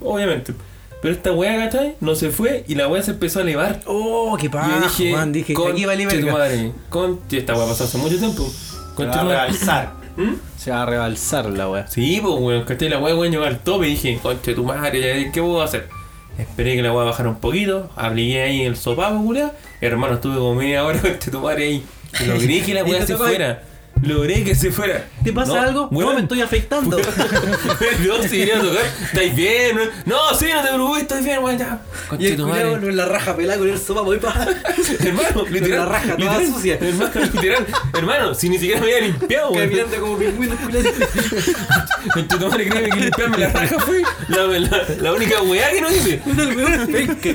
[SPEAKER 3] Obviamente. Pero esta weá, ¿cachai? No se fue y la weá se empezó a elevar.
[SPEAKER 2] Oh, qué paja,
[SPEAKER 3] yo dije,
[SPEAKER 2] Juan, dije,
[SPEAKER 3] conche
[SPEAKER 2] aquí vale
[SPEAKER 3] tu madre, conche, esta weá pasó hace mucho tiempo.
[SPEAKER 4] Se
[SPEAKER 3] Conche
[SPEAKER 4] va a rebalsar. (laughs)
[SPEAKER 3] ¿Mm?
[SPEAKER 4] Se va a rebalsar la weá.
[SPEAKER 3] Sí, pues weón, ¿cachai? La weá weón llegó al tope y dije, conche tu madre, ¿qué puedo hacer? Esperé que la weá bajara un poquito, abrigué ahí el sopapo, culiao. Hermano, estuve como media hora (laughs) conche tu madre ahí. Y logré que la (laughs)
[SPEAKER 2] ¿Y
[SPEAKER 3] weá se fuera. Logré que se fuera.
[SPEAKER 2] ¿Te pasa
[SPEAKER 3] No,
[SPEAKER 2] algo? No,
[SPEAKER 3] weón.
[SPEAKER 2] me estoy afectando. (laughs)
[SPEAKER 3] no, si a tocar, ¿estáis bien? No, sí, no te preocupes, estoy bien, weón, ya.
[SPEAKER 2] y el culiao
[SPEAKER 3] madre.
[SPEAKER 2] en la raja pelada con el sopa, voy para. (laughs)
[SPEAKER 3] Hermano, literal.
[SPEAKER 2] la raja toda
[SPEAKER 3] literal,
[SPEAKER 2] sucia.
[SPEAKER 3] Hermano, literal. Hermano, si ni siquiera me había limpiado, weón.
[SPEAKER 2] Caminando como pingüino, culiao. (laughs)
[SPEAKER 3] Tu madre, créeme que limpiarme la raja fue la, la, la única weá que no hice.
[SPEAKER 2] El weón penca,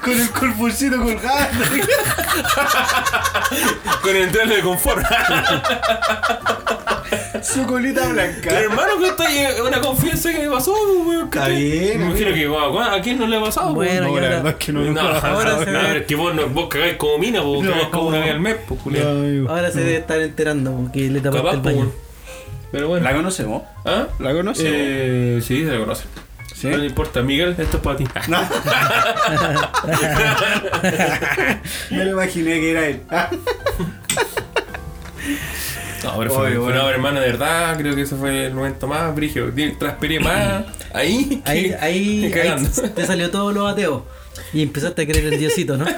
[SPEAKER 4] Con el colpulcito colgado.
[SPEAKER 3] Con el entrarle de confort.
[SPEAKER 4] Su colita
[SPEAKER 3] Pero
[SPEAKER 4] blanca.
[SPEAKER 3] hermano, que esto es una confianza que me pasó, pues, weón.
[SPEAKER 4] Está bien,
[SPEAKER 3] Me imagino que guau, ¿a quién no le ha pasado? pues?
[SPEAKER 2] Bueno,
[SPEAKER 4] No, la
[SPEAKER 2] ahora-
[SPEAKER 4] verdad es que no,
[SPEAKER 3] No, ahora
[SPEAKER 2] se ve-
[SPEAKER 3] es que vos, no, vos cagáis como mina, vos
[SPEAKER 4] No.
[SPEAKER 3] cagáis como una vez al mes, pues, culiao.
[SPEAKER 2] Ahora se debe estar enterando porque le tapaste
[SPEAKER 3] Capaz,
[SPEAKER 2] el
[SPEAKER 3] pues,
[SPEAKER 2] baño.
[SPEAKER 3] Pero bueno.
[SPEAKER 4] ¿La conocemos?
[SPEAKER 3] ¿Ah?
[SPEAKER 4] ¿La conocemos?
[SPEAKER 3] Eh, sí, se la conoce.
[SPEAKER 4] ¿Sí?
[SPEAKER 3] No le importa, Miguel, esto es para ti. (laughs)
[SPEAKER 4] No. (laughs) (laughs) Me lo imaginé que era él.
[SPEAKER 3] No, pero fue,
[SPEAKER 4] Oye,
[SPEAKER 3] fue-
[SPEAKER 4] bueno.
[SPEAKER 3] no, hermano, de verdad, creo que ese fue el momento más brígido. Transpiré más (clears throat) ahí. que-
[SPEAKER 2] Ahí, ahí,
[SPEAKER 3] que cagando.
[SPEAKER 2] ahí te salió todo lo ateo. Y empezaste a creer en Diosito, ¿no? (laughs)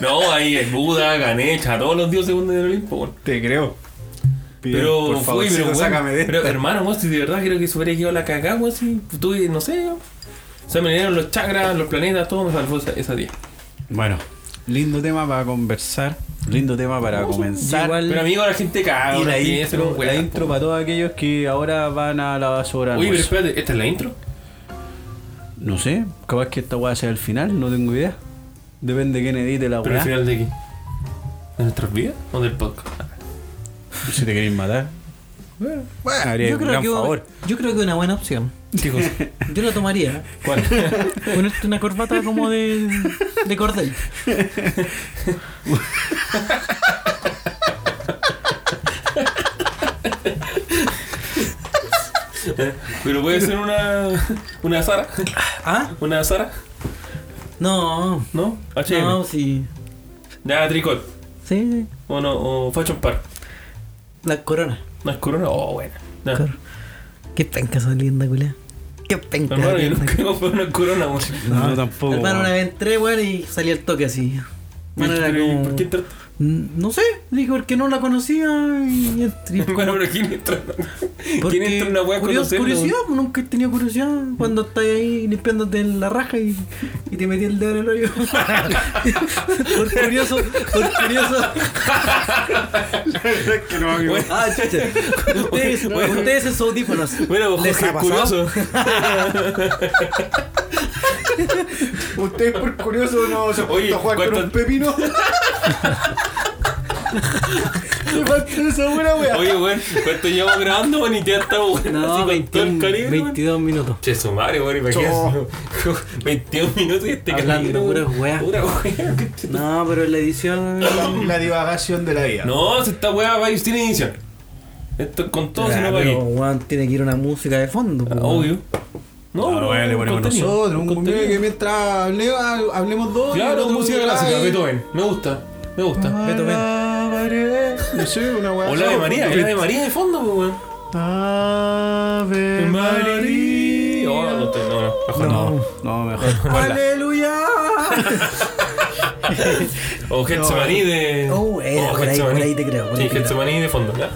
[SPEAKER 3] No, ahí el Buda, Ganesha, todos los dioses del Olimpo.
[SPEAKER 4] Te creo.
[SPEAKER 3] Pero
[SPEAKER 4] por favor,
[SPEAKER 3] fue, pero,
[SPEAKER 4] sácame de
[SPEAKER 3] pero hermano, vos, si de verdad creo que se hubiera quedado la cagada, weón, si tuve, no sé. O sea, me dieron los chakras, los planetas, todo me salvó esa, esa día.
[SPEAKER 4] Bueno, lindo tema para conversar. Lindo tema para comenzar.
[SPEAKER 2] Igual-
[SPEAKER 3] Pero amigo, la gente caga,
[SPEAKER 4] Y la intro, la intro
[SPEAKER 3] po.
[SPEAKER 4] para todos aquellos que ahora van a la basura.
[SPEAKER 3] Oye, pero espérate, ¿esta es la intro?
[SPEAKER 4] No sé, capaz que esta weá sea el final, no tengo idea. Depende de quién edite la
[SPEAKER 3] ¿Pero al
[SPEAKER 4] weá.
[SPEAKER 3] final de qué? ¿De nuestras vidas o del podcast?
[SPEAKER 4] Si te queréis matar. Bueno, haría
[SPEAKER 2] Yo
[SPEAKER 4] un
[SPEAKER 2] creo,
[SPEAKER 4] gran
[SPEAKER 2] que,
[SPEAKER 4] favor.
[SPEAKER 2] yo creo que una buena opción. Yo la tomaría.
[SPEAKER 3] ¿Cuál?
[SPEAKER 2] Ponerte una corbata como de, de cordel.
[SPEAKER 3] Pero puede ser una. Una Sara.
[SPEAKER 2] ¿Ah?
[SPEAKER 3] Una Sara,
[SPEAKER 2] No.
[SPEAKER 3] ¿no? HM.
[SPEAKER 2] No, sí.
[SPEAKER 3] Ya, tricot.
[SPEAKER 2] Sí, sí.
[SPEAKER 3] O no, o Fashion Park.
[SPEAKER 2] Las coronas.
[SPEAKER 3] ¿No es corona? Oh, buena. Ya.
[SPEAKER 2] Claro. Qué penca esa linda, culia. Qué penca.
[SPEAKER 3] Hermano, yo nunca he comprado una corona, weón.
[SPEAKER 4] No, tampoco.
[SPEAKER 2] Hermano, una
[SPEAKER 4] weón.
[SPEAKER 2] vez entré, weón, y salí al toque así. Bueno, era
[SPEAKER 3] Pero, ¿y
[SPEAKER 2] como-
[SPEAKER 3] ¿Por qué entraste?
[SPEAKER 2] No sé, dije porque no la conocía y entré. (laughs)
[SPEAKER 3] Bueno, pero ¿quién entra? ¿Quién entra en una weá
[SPEAKER 2] curios- curiosidad, pues, nunca he tenido curiosidad cuando estás ahí limpiándote la raja y, y te metí el dedo en el hoyo. (laughs) por curioso, por curioso.
[SPEAKER 4] que no, amigo.
[SPEAKER 2] Ah, chucha. Ustedes, ustedes en sus audífonos.
[SPEAKER 3] Bueno,
[SPEAKER 2] ¿Les
[SPEAKER 3] Jorge,
[SPEAKER 2] ha pasado?
[SPEAKER 3] curioso. (laughs) (laughs)
[SPEAKER 4] Usted por curioso no se
[SPEAKER 3] Oye,
[SPEAKER 4] a jugar con
[SPEAKER 3] ¿cuánto-
[SPEAKER 4] un pepino. ¿Qué falta esa buena wea?
[SPEAKER 3] Oye, weón, ¿cuánto llevamos grabando, weón? Y ya estamos, weón, así
[SPEAKER 2] No,
[SPEAKER 3] el
[SPEAKER 2] 21,
[SPEAKER 3] cariño, weón.
[SPEAKER 2] 22 minutos.
[SPEAKER 3] Che, su madre, weón, imagínate. 21 (laughs) minutos y este
[SPEAKER 2] Hablando
[SPEAKER 3] cariño,
[SPEAKER 2] pura weá.
[SPEAKER 3] Pura weá.
[SPEAKER 2] No, pero la edición.
[SPEAKER 4] La divagación de la vida.
[SPEAKER 3] No, si esta weá va a ir sin edición. Esto es con todo, si
[SPEAKER 2] Ah,
[SPEAKER 3] no va a
[SPEAKER 2] pero
[SPEAKER 3] ir.
[SPEAKER 2] weón, tiene que ir una música de fondo. weón.
[SPEAKER 3] Obvio. No,
[SPEAKER 4] No,
[SPEAKER 3] no,
[SPEAKER 4] weón, le
[SPEAKER 3] un
[SPEAKER 4] ponemos
[SPEAKER 3] contenido,
[SPEAKER 4] nosotros, un
[SPEAKER 3] contenido.
[SPEAKER 4] que mientras hable- hablemos dos.
[SPEAKER 3] Claro,
[SPEAKER 4] otro
[SPEAKER 3] música clásica. Beethoven. Me gusta, me gusta.
[SPEAKER 2] Beethoven.
[SPEAKER 4] No sé, una wea.
[SPEAKER 3] O la de María, el de María de fondo, pues, weón.
[SPEAKER 4] Ave María.
[SPEAKER 3] Oh, no, no, no, mejor no.
[SPEAKER 4] No, no, mejor.
[SPEAKER 2] ¡Aleluya! (laughs)
[SPEAKER 3] O Getsemaní de.
[SPEAKER 2] Oh, era,
[SPEAKER 3] o
[SPEAKER 2] por ahí-
[SPEAKER 3] Getsemaní.
[SPEAKER 2] por ahí te creo,
[SPEAKER 3] Sí. Getsemaní de fondo, gusta.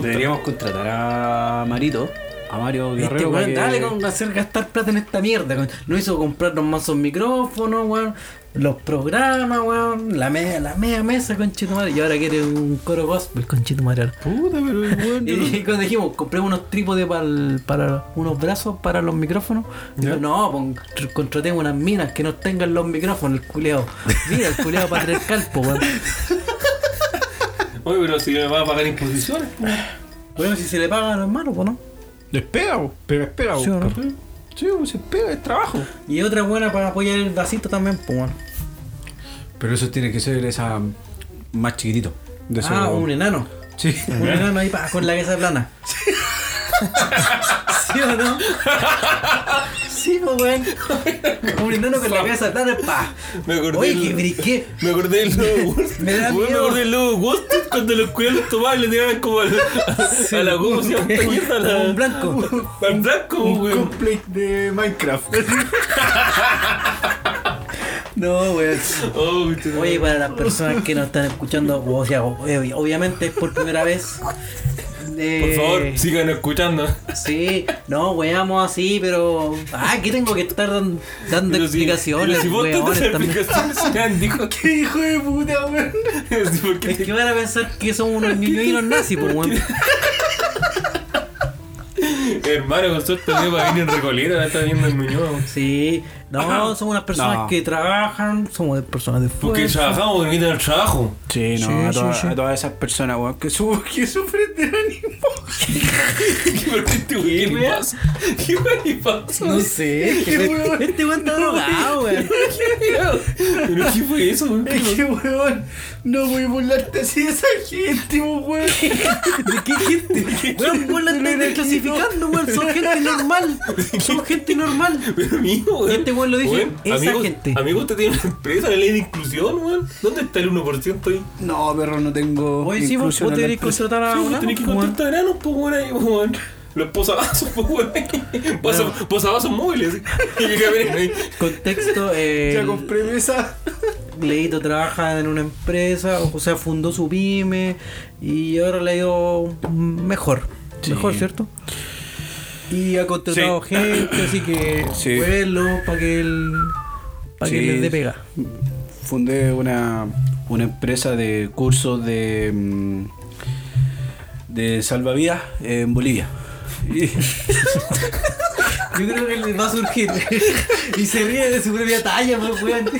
[SPEAKER 4] Deberíamos contratar a Marito, a Mario
[SPEAKER 2] Este
[SPEAKER 4] Guerrero. para
[SPEAKER 2] weón,
[SPEAKER 4] que-
[SPEAKER 2] dale con hacer gastar plata en esta mierda. con- No hizo comprarnos más un micrófonos, weón. Los programas, weón. La media, la media mesa, conchito Y ahora quiere un coro gospel, conchito madre.
[SPEAKER 4] Puta, pero weón. no- (laughs)
[SPEAKER 2] Y cuando dijimos, compremos unos trípodes para, para unos brazos para los micrófonos. Dijo, no, pon- tr- contratemos unas minas que no tengan los micrófonos, el culeado. Mira, el culeado patriarcal, po, weón.
[SPEAKER 3] Oye, pero si me va a pagar imposiciones.
[SPEAKER 2] Bueno, si se le pagan a los hermanos, pues no.
[SPEAKER 4] Les pega, po, pero es pega, po.
[SPEAKER 2] ¿Sí no?
[SPEAKER 4] Sí, po, se pega, es trabajo.
[SPEAKER 2] Y otra buena para apoyar el vasito también, pues.
[SPEAKER 4] Pero eso tiene que ser esa más chiquitito. De
[SPEAKER 2] Ah, un enano.
[SPEAKER 4] Sí.
[SPEAKER 2] Un enano ahí pa, con la cabeza plana. (laughs) ¿Sí (laughs) o no? Sí, pues, weón. Un enano con la cabeza plana, pa.
[SPEAKER 3] Me acordé
[SPEAKER 2] Oye,
[SPEAKER 3] del-
[SPEAKER 2] que brinqué.
[SPEAKER 3] Me acordé del lobo (laughs)
[SPEAKER 2] Me da
[SPEAKER 3] Weón, Me
[SPEAKER 2] miedo.
[SPEAKER 3] acordé del lobo Street cuando los cuidados los tomaban y le tiraban como al- a, a la ¿cómo se llama esta mierda? A la-
[SPEAKER 2] Un blanco.
[SPEAKER 3] Al blanco,
[SPEAKER 4] Un
[SPEAKER 3] weón.
[SPEAKER 4] complete de Minecraft. (laughs)
[SPEAKER 2] No, weón.
[SPEAKER 3] Oh,
[SPEAKER 2] Oye, para las personas que nos están escuchando, o sea, ob- obviamente es por primera vez. Eh,
[SPEAKER 3] Por favor, sigan escuchando.
[SPEAKER 2] Sí, no, weamos así, pero. Ah, que tengo que estar dan- dando
[SPEAKER 3] Pero
[SPEAKER 2] explicaciones,
[SPEAKER 3] si vos te
[SPEAKER 2] también.
[SPEAKER 3] explicaciones, Sean, dijo (laughs)
[SPEAKER 4] ¡Qué hijo de puta, weón! (laughs)
[SPEAKER 2] Es que van a pensar que somos unos niños nazis, pues, weón. (laughs)
[SPEAKER 3] Hermano, con suerte me va a venir en Recoleta, está viendo el Muñoz.
[SPEAKER 2] Sí, No, somos unas personas
[SPEAKER 4] No.
[SPEAKER 2] que trabajan, somos de personas de
[SPEAKER 3] Porque
[SPEAKER 2] fuerza.
[SPEAKER 3] trabajamos porque necesitan el trabajo.
[SPEAKER 4] Sí, no,
[SPEAKER 2] Sí,
[SPEAKER 4] a,
[SPEAKER 2] sí,
[SPEAKER 4] todas-
[SPEAKER 2] sí.
[SPEAKER 4] a todas esas personas, weón, que, su- (laughs) que sufren de ánimo. (laughs)
[SPEAKER 3] ¿Pero qué este güey le
[SPEAKER 2] wea?
[SPEAKER 3] pasa? ¿Qué le pasa?
[SPEAKER 2] No sé, este (laughs) este weón está drogado, weón.
[SPEAKER 3] ¿Pero qué fue eso, güey?
[SPEAKER 4] Es que, weón, no voy a burlarte así de esa gente, weón.
[SPEAKER 2] ¿De qué gente? Weón, vos la estás desclasificando, weón. Son gente normal. Son gente normal.
[SPEAKER 3] Pero güey.
[SPEAKER 2] Este güey lo dije,
[SPEAKER 3] Güey,
[SPEAKER 2] esa
[SPEAKER 3] amigo,
[SPEAKER 2] gente.
[SPEAKER 3] Amigo, usted tiene una empresa, la ley de inclusión, weón. ¿Dónde está el 1% ahí?
[SPEAKER 4] No, perro, no tengo.
[SPEAKER 2] Oye, sí, vos, vos
[SPEAKER 4] empresa.
[SPEAKER 2] contratar a
[SPEAKER 3] Sí,
[SPEAKER 2] una.
[SPEAKER 3] tenés que
[SPEAKER 2] weón.
[SPEAKER 3] contratar enanos, pues, weón, ahí, weón. Los posavasos, pues, weón. (laughs) Posa- Posavasos móviles. (laughs)
[SPEAKER 2] Contexto, eh,
[SPEAKER 4] Ya compré mesa.
[SPEAKER 2] Leito trabaja en una empresa, o sea, fundó su pyme y ahora le ha ido mejor.
[SPEAKER 4] Sí.
[SPEAKER 2] Mejor, ¿cierto? Y ha contratado
[SPEAKER 4] Sí.
[SPEAKER 2] gente, así que (coughs)
[SPEAKER 4] Sí.
[SPEAKER 2] verlo para que él para que
[SPEAKER 4] Sí.
[SPEAKER 2] les dé pega.
[SPEAKER 4] Fundé una, una empresa de cursos de. mm, de salvavidas en Bolivia. Y- (laughs)
[SPEAKER 2] Yo creo que les va a surgir. (laughs) y se ríe de su propia talla, pues, weón.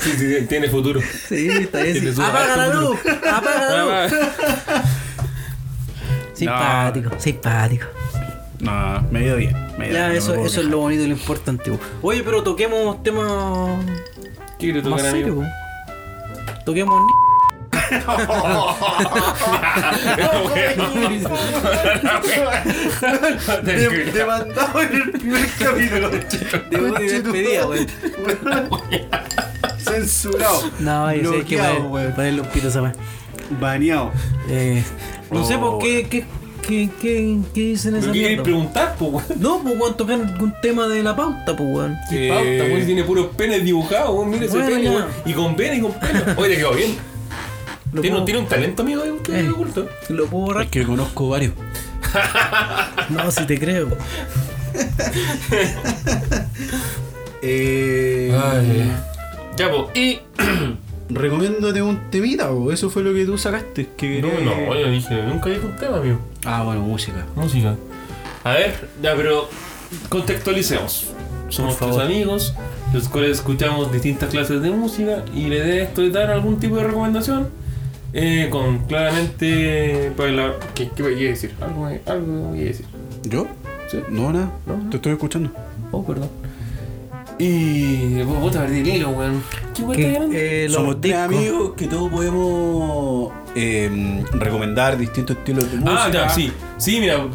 [SPEAKER 3] Sí, sí, tiene futuro.
[SPEAKER 2] Sí, está bien. Sí. Apaga la luz, apaga la (laughs) luz. Simpático, simpático.
[SPEAKER 4] No, me ha ido bien. me ha ido
[SPEAKER 2] Ya, eso,
[SPEAKER 4] no
[SPEAKER 2] eso es lo bonito y lo importante. po. Oye, pero toquemos temas
[SPEAKER 3] ¿Qué quiere
[SPEAKER 2] más
[SPEAKER 3] tocar, amigo?
[SPEAKER 2] po. Toquemos.
[SPEAKER 4] De- Demandado en el primer capítulo.
[SPEAKER 2] Debut y despedida, weón.
[SPEAKER 4] Censurado.
[SPEAKER 2] No, yo sé hay que
[SPEAKER 4] Bloqueado,
[SPEAKER 2] poner,
[SPEAKER 4] weón.
[SPEAKER 2] poner los pitos a más.
[SPEAKER 4] Baneado.
[SPEAKER 2] Eh, no sé
[SPEAKER 4] Oh.
[SPEAKER 2] por qué, qué, qué, qué, dicen esa
[SPEAKER 3] ¿Pero qué querés
[SPEAKER 2] mierda.
[SPEAKER 3] preguntar, pues, weón?
[SPEAKER 2] No, pues weón, tocar algún tema de la pauta, pues weón.
[SPEAKER 3] ¿Qué pauta, weón? Tiene puros penes dibujados, weón. Mira ese
[SPEAKER 2] Bueno,
[SPEAKER 3] pene,
[SPEAKER 2] ya.
[SPEAKER 3] weón. Y con pene y con pelo. Oye, le quedó bien.
[SPEAKER 2] Lo
[SPEAKER 3] Tiene,
[SPEAKER 2] puedo,
[SPEAKER 3] tiene un talento, amigo, que
[SPEAKER 2] Eh.
[SPEAKER 3] oculto.
[SPEAKER 2] lo puedo borrar.
[SPEAKER 4] Es que conozco varios. (laughs)
[SPEAKER 2] No, si te creo. (laughs)
[SPEAKER 4] Eh,
[SPEAKER 3] Ya, pues, y. (clears throat)
[SPEAKER 4] Recomiéndate un temita, po. eso fue lo que tú sacaste. Que
[SPEAKER 3] No,
[SPEAKER 4] querías-
[SPEAKER 3] no, yo dije, nunca dije un tema, amigo.
[SPEAKER 4] Ah, bueno, música.
[SPEAKER 3] Música. A ver, ya, pero contextualicemos. Somos tres amigos, los cuales escuchamos distintas clases de música y la idea es dar algún tipo de recomendación eh, con claramente. Pues la, ¿qué, ¿Qué voy a decir? Algo, algo voy a decir.
[SPEAKER 4] ¿Yo?
[SPEAKER 3] Sí.
[SPEAKER 4] No, nada.
[SPEAKER 3] No, no.
[SPEAKER 4] Te estoy escuchando.
[SPEAKER 3] Oh, perdón. Y. Vos vos te perdí el hilo, weón. ¿Qué weón
[SPEAKER 2] Que,
[SPEAKER 3] está llamando?
[SPEAKER 2] eh, los
[SPEAKER 4] Somos tres amigos que todos podemos eh, recomendar distintos estilos de música.
[SPEAKER 3] Ah, ya, sí. Sí, mira,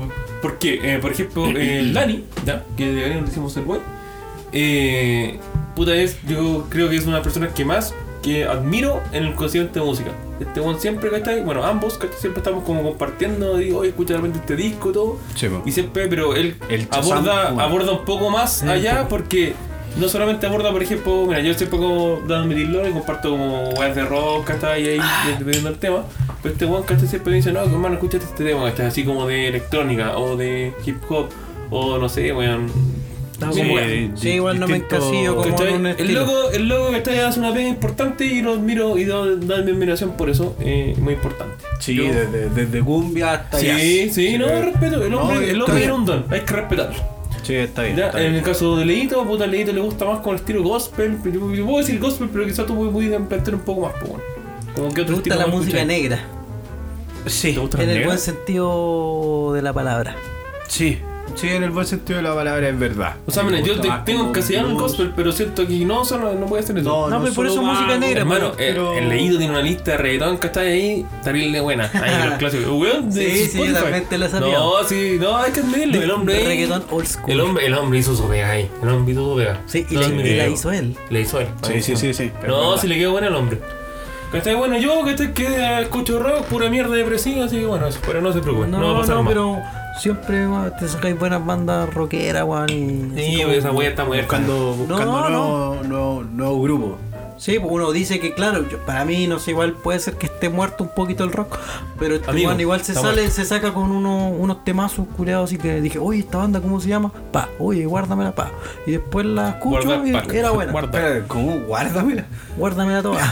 [SPEAKER 3] porque, eh, por ejemplo, (clears throat) el Dani, ya, que de Dani decimos el buen, eh, puta es, yo creo que es una de las personas que más que admiro en el conocimiento de música. Este buen siempre, ¿cachai? Bueno, ambos, ¿cachai? Siempre estamos como compartiendo, digo, oye, escucha de repente este disco y todo.
[SPEAKER 4] Sí.
[SPEAKER 3] Y siempre, pero él
[SPEAKER 4] El
[SPEAKER 3] aborda, aborda un poco más allá porque no solamente aborda, por ejemplo, mira, yo siempre como dando mi tilón y comparto como weas de rock, ¿cachai? Y ahí dependiendo del tema. Pero este weón, ¿cachai? Siempre me dice, no, hermano, escúchate este tema, ¿cachai? Así como de electrónica o de hip hop o no sé, weón.
[SPEAKER 2] No,
[SPEAKER 3] Sí,
[SPEAKER 2] sí, igual no me encasillo como
[SPEAKER 3] ¿Cachai?
[SPEAKER 2] en un
[SPEAKER 3] El loco, el loco que hace una pega importante y lo admiro y da, da mi admiración por eso, eh, muy importante.
[SPEAKER 4] Sí,
[SPEAKER 3] Yo-
[SPEAKER 4] desde, desde cumbia hasta
[SPEAKER 3] Sí,
[SPEAKER 4] jazz.
[SPEAKER 3] sí, no,
[SPEAKER 4] eh.
[SPEAKER 3] respeto. El
[SPEAKER 4] No,
[SPEAKER 3] hombre, el
[SPEAKER 4] está
[SPEAKER 3] hombre tiene un don, hay que respetarlo.
[SPEAKER 4] Sí, está bien.
[SPEAKER 3] Ya,
[SPEAKER 4] está
[SPEAKER 3] en
[SPEAKER 4] bien.
[SPEAKER 3] el caso de Leito, puta, a Leito le gusta más con el estilo gospel. Yo, yo puedo decir gospel, pero quizás tú puedes plantear un poco más, pues, bueno. Como que
[SPEAKER 2] Me
[SPEAKER 3] otro
[SPEAKER 2] gusta
[SPEAKER 3] estilo
[SPEAKER 2] la música negra.
[SPEAKER 4] Sí,
[SPEAKER 3] ¿Te gusta la
[SPEAKER 2] En el
[SPEAKER 3] negra?
[SPEAKER 2] buen sentido de la palabra.
[SPEAKER 4] sí. Sí, en el buen sentido de la palabra es verdad.
[SPEAKER 3] O sea, mira, yo te- tengo encasillado el
[SPEAKER 4] blues.
[SPEAKER 3] gospel, pero siento que no, solo, no a hacer eso.
[SPEAKER 4] No,
[SPEAKER 2] No,
[SPEAKER 4] no
[SPEAKER 2] pero por eso música
[SPEAKER 4] va-
[SPEAKER 2] negra,
[SPEAKER 3] Hermano,
[SPEAKER 4] pero-
[SPEAKER 3] el leído tiene una lista de reggaetón que está ahí, terrible buena. Ahí los (laughs) clásicos. Weón,
[SPEAKER 2] Sí, sí, yo
[SPEAKER 3] Spotify.
[SPEAKER 2] también te la sabía.
[SPEAKER 3] No, sí, no, hay que admitirlo. El hombre
[SPEAKER 2] Reggaetón old school.
[SPEAKER 3] El hombre, el hombre hizo su pega ahí. El hombre hizo su pega.
[SPEAKER 2] Sí, y
[SPEAKER 3] No,
[SPEAKER 2] la, y la hizo él.
[SPEAKER 3] Le hizo él.
[SPEAKER 4] Sí, sí, sí, sí.
[SPEAKER 3] No, si le quedó bueno al hombre. ¿Cachai? Bueno, yo que, que escucho rock, pura mierda depresiva, así que bueno, eso, pero no se preocupen, no, va a
[SPEAKER 2] No,
[SPEAKER 3] pasar
[SPEAKER 2] no,
[SPEAKER 3] más.
[SPEAKER 2] pero siempre weón, te sacáis buenas bandas rockeras, weón. y así
[SPEAKER 3] Sí,
[SPEAKER 2] como-
[SPEAKER 3] esa wea está muerta.
[SPEAKER 4] Buscando, buscando
[SPEAKER 2] No, no.
[SPEAKER 4] nuevo, nuevo, nuevo grupo.
[SPEAKER 2] Sí, pues uno dice que claro, yo- para mí no sé, igual puede ser que esté muerto un poquito el rock, pero este
[SPEAKER 3] Amigo,
[SPEAKER 2] igual se sale,
[SPEAKER 3] muerto.
[SPEAKER 2] se saca con uno- unos temazos culeados así que dije, oye, esta banda cómo se llama, pa, oye, guárdamela pa. Y después la escucho
[SPEAKER 3] Guarda,
[SPEAKER 2] y
[SPEAKER 3] pa.
[SPEAKER 2] era buena.
[SPEAKER 3] Guarda.
[SPEAKER 4] ¿cómo? Guárdamela.
[SPEAKER 2] Guárdamela toda. (laughs)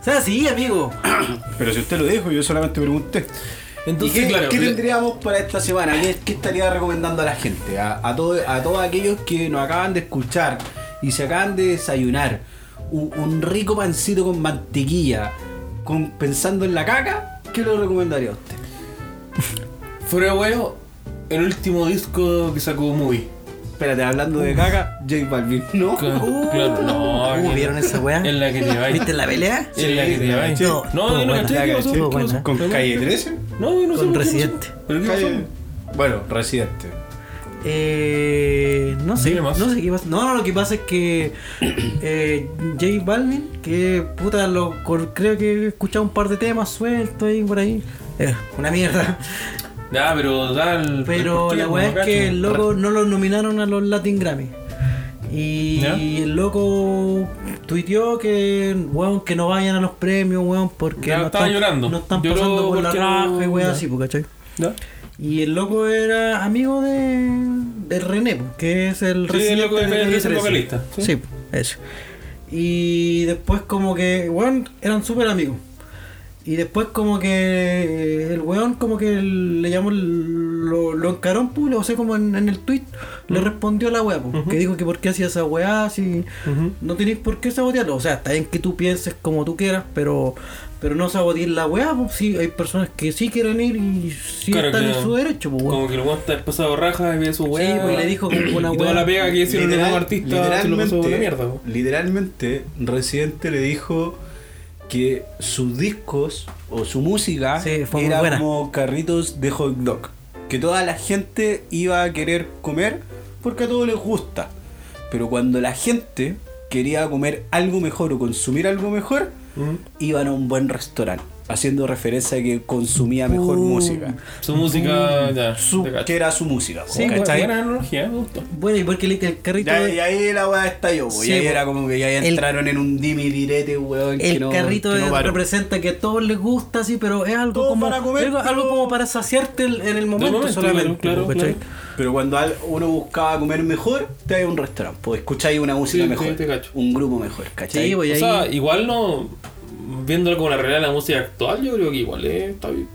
[SPEAKER 2] o sea, sí, amigo.
[SPEAKER 4] Pero si usted lo dijo, yo solamente pregunté.
[SPEAKER 3] Entonces,
[SPEAKER 4] ¿Y qué,
[SPEAKER 3] claro,
[SPEAKER 4] qué
[SPEAKER 3] le-
[SPEAKER 4] tendríamos para esta semana? ¿Qué, qué estaría recomendando a la gente? A, a, todo- a todos aquellos que nos acaban de escuchar y se acaban de desayunar un, un rico pancito con mantequilla, con, pensando en la caca, ¿qué le recomendaría a usted? (laughs)
[SPEAKER 3] Fuera huevo, el último disco que sacó Movie.
[SPEAKER 4] Espérate, hablando de caca, J Balvin, ¿no?
[SPEAKER 3] Claro, claro, no.
[SPEAKER 2] Uh,
[SPEAKER 3] que-
[SPEAKER 2] ¿vieron esa weá?
[SPEAKER 3] En la que te vais.
[SPEAKER 2] ¿Viste la pelea?
[SPEAKER 3] En la que te vais.
[SPEAKER 2] Sí.
[SPEAKER 3] No, yo no
[SPEAKER 2] buena.
[SPEAKER 3] caché
[SPEAKER 4] La
[SPEAKER 3] qué pasó.
[SPEAKER 4] caché.
[SPEAKER 2] estuvo
[SPEAKER 3] ¿Qué pasó?
[SPEAKER 2] buena.
[SPEAKER 4] ¿Con
[SPEAKER 3] ¿Qué
[SPEAKER 4] Calle
[SPEAKER 3] pasó?
[SPEAKER 4] 13?
[SPEAKER 3] No, yo no sé.
[SPEAKER 2] Con
[SPEAKER 3] qué pasó.
[SPEAKER 2] Residente.
[SPEAKER 3] ¿Pero qué pasó?
[SPEAKER 4] Calle... Bueno, Residente.
[SPEAKER 2] Eh, no sé,
[SPEAKER 3] Dime más.
[SPEAKER 2] no sé qué pasa. No, no, lo que pasa es que (coughs) eh, J Balvin, que puta, lo, cor- creo que he escuchado un par de temas sueltos ahí por ahí. Eh, una mierda.
[SPEAKER 3] Ya, pero da el.
[SPEAKER 2] Pero la weá es que el loco no lo nominaron a los Latin Grammy. Y
[SPEAKER 3] ¿Ya?
[SPEAKER 2] el loco tuiteó que, weón, que no vayan a los premios, weón, porque
[SPEAKER 3] Ya
[SPEAKER 2] no están,
[SPEAKER 3] llorando.
[SPEAKER 2] no están
[SPEAKER 3] Lloró
[SPEAKER 2] pasando por la
[SPEAKER 3] no-
[SPEAKER 2] raja y weón así, pues, ¿cachai?
[SPEAKER 3] ¿Ya?
[SPEAKER 2] Y el loco era amigo de, de René, pues, que es el
[SPEAKER 3] Sí, el loco de Calle 13, el vocalista, sí.
[SPEAKER 2] Sí, eso. Y después como que, weón, eran súper amigos. Y después como que el weón como que le llamó, el- lo, lo encaró en público, o sea, como en, en el tweet, le respondió a la weá, pues, que dijo que por qué hacía esa weá, si no tenéis por qué sabotearlo. O sea, está bien que tú pienses como tú quieras, pero pero no sabotear la weá, pues sí, hay personas que sí quieren ir y sí
[SPEAKER 3] Claro
[SPEAKER 2] están en su derecho, pues weón.
[SPEAKER 3] Como que el weón está pasado raja y ve su
[SPEAKER 2] Sí,
[SPEAKER 3] weá.
[SPEAKER 2] pues, y le dijo como una
[SPEAKER 3] Y toda
[SPEAKER 2] weá.
[SPEAKER 3] la pega que hicieron los
[SPEAKER 4] Literal-
[SPEAKER 3] se lo pasó por la mierda. po.
[SPEAKER 4] literalmente, Residente le dijo que sus discos o su música
[SPEAKER 2] Sí,
[SPEAKER 4] era como carritos de hot dog. Que toda la gente iba a querer comer porque a todos les gusta. Pero cuando la gente quería comer algo mejor o consumir algo mejor,
[SPEAKER 3] Mm.
[SPEAKER 4] iban a un buen restaurante. Haciendo referencia a que consumía mejor
[SPEAKER 2] Uh,
[SPEAKER 4] música.
[SPEAKER 3] Su música, ya.
[SPEAKER 4] Su- que era su música.
[SPEAKER 2] Sí,
[SPEAKER 4] ¿cachai?
[SPEAKER 3] Buena analogía, me gustó.
[SPEAKER 2] Bueno, y porque el, el carrito
[SPEAKER 4] Ya,
[SPEAKER 2] de-
[SPEAKER 4] y ahí la weá estalló,
[SPEAKER 2] Sí,
[SPEAKER 4] y ahí era como que ya
[SPEAKER 2] El-
[SPEAKER 4] entraron en un dimi direte, weón. que
[SPEAKER 2] El
[SPEAKER 4] no-
[SPEAKER 2] carrito
[SPEAKER 4] que no
[SPEAKER 2] representa que a todos les gusta, sí, pero es algo
[SPEAKER 4] Todo
[SPEAKER 2] como
[SPEAKER 4] para comer,
[SPEAKER 2] algo, como para saciarte el- en el momento,
[SPEAKER 3] momento,
[SPEAKER 2] solamente.
[SPEAKER 3] claro, claro,
[SPEAKER 2] ¿cachai?
[SPEAKER 4] Pero cuando uno buscaba comer mejor, te hay un restaurante, pues escucháis una música
[SPEAKER 3] Sí,
[SPEAKER 4] mejor, un grupo mejor, ¿cachai?
[SPEAKER 2] Sí, pues,
[SPEAKER 3] O
[SPEAKER 2] ahí,
[SPEAKER 3] sea, igual no. Viéndolo como la realidad de la música actual, yo creo que igual es,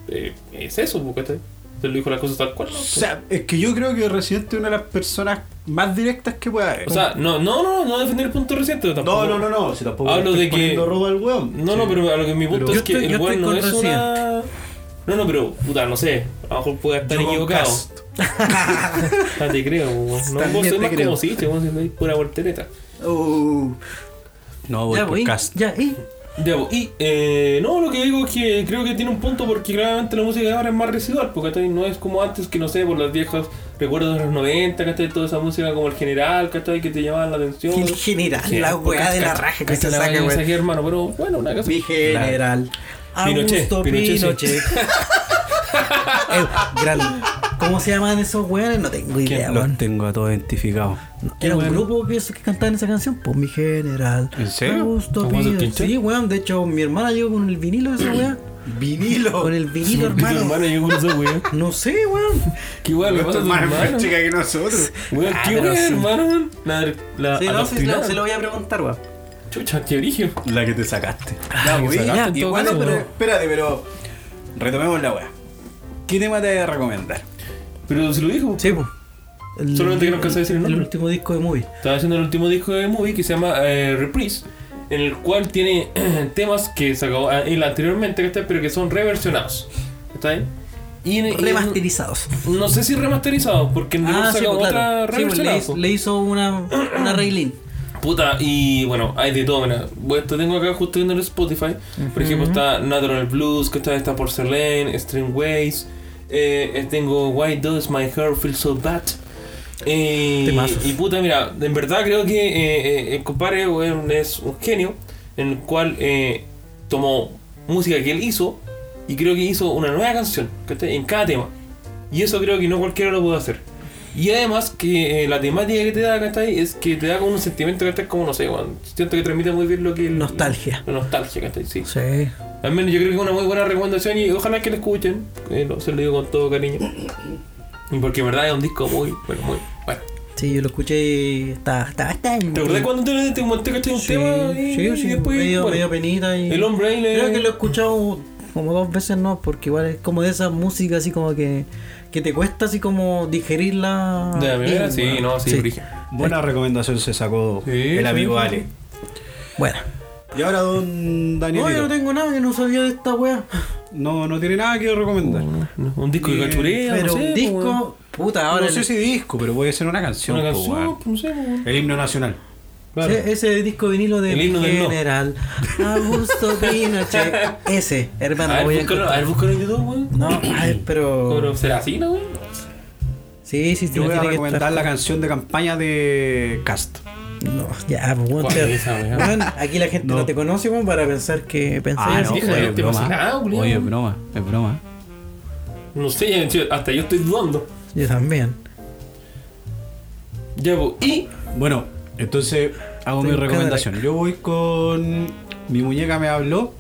[SPEAKER 3] eh, es eso, porque te, te lo dijo las cosas tal cual. ¿no?
[SPEAKER 4] O sea, es que yo creo que Residente es una de las personas más directas que puede haber.
[SPEAKER 3] O sea, no, no, no, no defender el punto reciente tampoco.
[SPEAKER 4] no, no, no, no, si tampoco
[SPEAKER 3] Hablo de que-
[SPEAKER 4] poniendo robo al weón.
[SPEAKER 3] No, no, pero a lo que mi punto
[SPEAKER 4] Pero-
[SPEAKER 3] es que
[SPEAKER 2] Yo estoy-
[SPEAKER 3] el
[SPEAKER 2] yo
[SPEAKER 3] weón no es una. No, no, pero, puta, no sé. A lo mejor puede estar
[SPEAKER 4] Yo
[SPEAKER 3] equivocado.
[SPEAKER 4] Cast. (laughs)
[SPEAKER 3] Ah, te creo, weón. no vos más
[SPEAKER 2] creo.
[SPEAKER 3] como si, no hay pura voltereta.
[SPEAKER 2] Uh,
[SPEAKER 4] No, voy
[SPEAKER 2] ya,
[SPEAKER 4] por
[SPEAKER 2] pues, y-
[SPEAKER 4] cast.
[SPEAKER 2] ya, y
[SPEAKER 3] Pues, y eh, no, lo que digo es que creo que tiene un punto porque claramente la música de ahora es más residual, porque ¿cachai? no es como antes que no sé, por los viejos recuerdos de los 90, ¿cachai? Toda esa música como el general, ¿cachai? Que te llamaban la atención.
[SPEAKER 2] el general, la weá de la raja que se saca,
[SPEAKER 3] hermano, pero bueno, una cosa.
[SPEAKER 2] Mi general.
[SPEAKER 3] Pinochet,
[SPEAKER 2] Augusto
[SPEAKER 3] Pinochet.
[SPEAKER 2] Eh, (laughs) gran- ¿Cómo se llaman esos weones? No tengo idea,
[SPEAKER 4] Los
[SPEAKER 2] weón.
[SPEAKER 4] tengo a todos identificados.
[SPEAKER 2] Era un
[SPEAKER 3] weón?
[SPEAKER 2] grupo que, que cantaban esa canción, pues mi general.
[SPEAKER 4] ¿En serio?
[SPEAKER 2] Augusto
[SPEAKER 3] ¿Cómo se
[SPEAKER 2] Pinochet. Sí, weón. De hecho, mi hermana llegó con el vinilo de esa weá. (clears throat)
[SPEAKER 4] Vinilo.
[SPEAKER 2] Con el vinilo,
[SPEAKER 3] Mi
[SPEAKER 2] hermano.
[SPEAKER 3] hermano llegó con esa weá. (laughs)
[SPEAKER 2] No sé, weón.
[SPEAKER 3] Qué a tu
[SPEAKER 4] más
[SPEAKER 3] hermano.
[SPEAKER 4] chica que nosotros. (laughs)
[SPEAKER 3] Weón,
[SPEAKER 2] Ah,
[SPEAKER 3] qué
[SPEAKER 2] sí.
[SPEAKER 3] hermano, weón. La, la
[SPEAKER 2] Sí, no, sí, se, lo, lo voy a preguntar, weón.
[SPEAKER 3] Chucha, qué origen.
[SPEAKER 4] La que te sacaste.
[SPEAKER 3] Ya,
[SPEAKER 4] Oye,
[SPEAKER 3] que sacaste
[SPEAKER 4] bueno,
[SPEAKER 3] caso,
[SPEAKER 4] pero espérate, pero retomemos la weá. ¿Qué tema te voy a recomendar?
[SPEAKER 3] Pero se lo dijo.
[SPEAKER 2] Sí, pues. El-
[SPEAKER 3] Solamente que no alcanza a decir el nombre.
[SPEAKER 2] último disco de movie.
[SPEAKER 3] Estaba haciendo el último disco de Movie que se llama eh, Reprise, en el cual tiene (clears throat) temas que sacó ah, él anteriormente, pero que son reversionados. ¿Está ahí? Y, en- y en-
[SPEAKER 2] Remasterizados.
[SPEAKER 3] no sé si remasterizados, porque en
[SPEAKER 2] Ah, sí,
[SPEAKER 3] sacó
[SPEAKER 2] pues,
[SPEAKER 3] otra
[SPEAKER 2] claro. Sí, pues,
[SPEAKER 3] reversionada,
[SPEAKER 2] le, hizo una, una reglín. (clears throat)
[SPEAKER 3] Puta, y bueno, hay de todo, mira. Bueno, esto tengo acá justo viendo en Spotify. Por ejemplo, está Natural Blues, que está, está Porcelain, Stringways. Eh, tengo Why Does My Hair Feel So Bad. Eh, y puta, mira, en verdad creo que eh, eh, el compadre es un genio en el cual eh, tomó música que él hizo y creo que hizo una nueva canción ¿cachai? en cada tema. Y eso creo que no cualquiera lo puede hacer. Y además que la temática que te da, ¿cachai? Es que te da como un sentimiento, ¿cachai? Como, no sé, weón, siento que transmite muy bien lo que... el-
[SPEAKER 2] Nostalgia.
[SPEAKER 3] La nostalgia, ¿cachai? Sí.
[SPEAKER 2] Sí.
[SPEAKER 3] Al menos yo creo que es una muy buena recomendación y ojalá que la escuchen. se lo digo con todo cariño. Y porque en verdad es un disco muy, bueno, muy bueno.
[SPEAKER 2] Sí, yo lo escuché y está, está, está
[SPEAKER 3] ¿Te acordás cuando te, te monté, ¿cachai? Un
[SPEAKER 2] Sí,
[SPEAKER 3] tema y,
[SPEAKER 2] sí, sí,
[SPEAKER 3] y después,
[SPEAKER 2] medio,
[SPEAKER 3] bueno,
[SPEAKER 2] medio penita y...
[SPEAKER 3] el hombre ahí le...
[SPEAKER 2] Creo que lo he escuchado como dos veces no, porque igual es como de esa música así como que, que te cuesta así como digerirla.
[SPEAKER 3] De la primera,
[SPEAKER 2] bien,
[SPEAKER 3] sí, no, sí, brígido.
[SPEAKER 4] Buena recomendación se sacó
[SPEAKER 3] Sí,
[SPEAKER 4] el
[SPEAKER 3] sí,
[SPEAKER 4] amigo
[SPEAKER 3] sí.
[SPEAKER 4] Ale.
[SPEAKER 2] Bueno.
[SPEAKER 4] Y ahora don
[SPEAKER 2] No,
[SPEAKER 4] Daniel.
[SPEAKER 2] yo no tengo nada, que no sabía de esta wea.
[SPEAKER 4] No, no tiene nada que recomendar.
[SPEAKER 3] No, no, Un disco de
[SPEAKER 4] Eh,
[SPEAKER 3] cachurea,
[SPEAKER 2] Pero
[SPEAKER 3] no sé,
[SPEAKER 2] un
[SPEAKER 3] po, weón.
[SPEAKER 2] disco, puta, ahora
[SPEAKER 4] no
[SPEAKER 2] el-
[SPEAKER 4] sé si disco, pero puede ser una canción.
[SPEAKER 3] Una
[SPEAKER 4] po,
[SPEAKER 3] canción,
[SPEAKER 4] weón.
[SPEAKER 3] no sé, po.
[SPEAKER 4] El himno nacional.
[SPEAKER 3] Claro.
[SPEAKER 2] ese, ese disco vinilo de
[SPEAKER 3] El del no.
[SPEAKER 2] General Augusto Pinochet. (laughs) Ese, hermano,
[SPEAKER 3] A
[SPEAKER 2] voy
[SPEAKER 3] ver,
[SPEAKER 2] a
[SPEAKER 3] búscalo, a ver, búscalo en YouTube, weón.
[SPEAKER 2] No, a ver, pero.
[SPEAKER 3] Pero, ¿Será así, no, weón?
[SPEAKER 2] Sí, sí, sí.
[SPEAKER 4] Yo voy a
[SPEAKER 2] que
[SPEAKER 4] recomendar
[SPEAKER 2] estar-
[SPEAKER 4] la canción de campaña de Cast.
[SPEAKER 2] No, ya, pues, weón,
[SPEAKER 3] ¿Cuál
[SPEAKER 2] te-
[SPEAKER 3] es esa, weón?
[SPEAKER 2] weón, aquí la gente no.
[SPEAKER 4] No.
[SPEAKER 2] te conoce, weón, para pensar que pensáis
[SPEAKER 4] Ah,
[SPEAKER 2] así.
[SPEAKER 4] no,
[SPEAKER 3] sí,
[SPEAKER 2] como-
[SPEAKER 3] joder.
[SPEAKER 4] es broma. Oye, es broma, es broma.
[SPEAKER 3] No sé, hasta yo estoy dudando.
[SPEAKER 2] Yo también.
[SPEAKER 3] Ya, pues, y.
[SPEAKER 4] Bueno, entonces hago mi recomendación. Yo voy con Mi muñeca me habló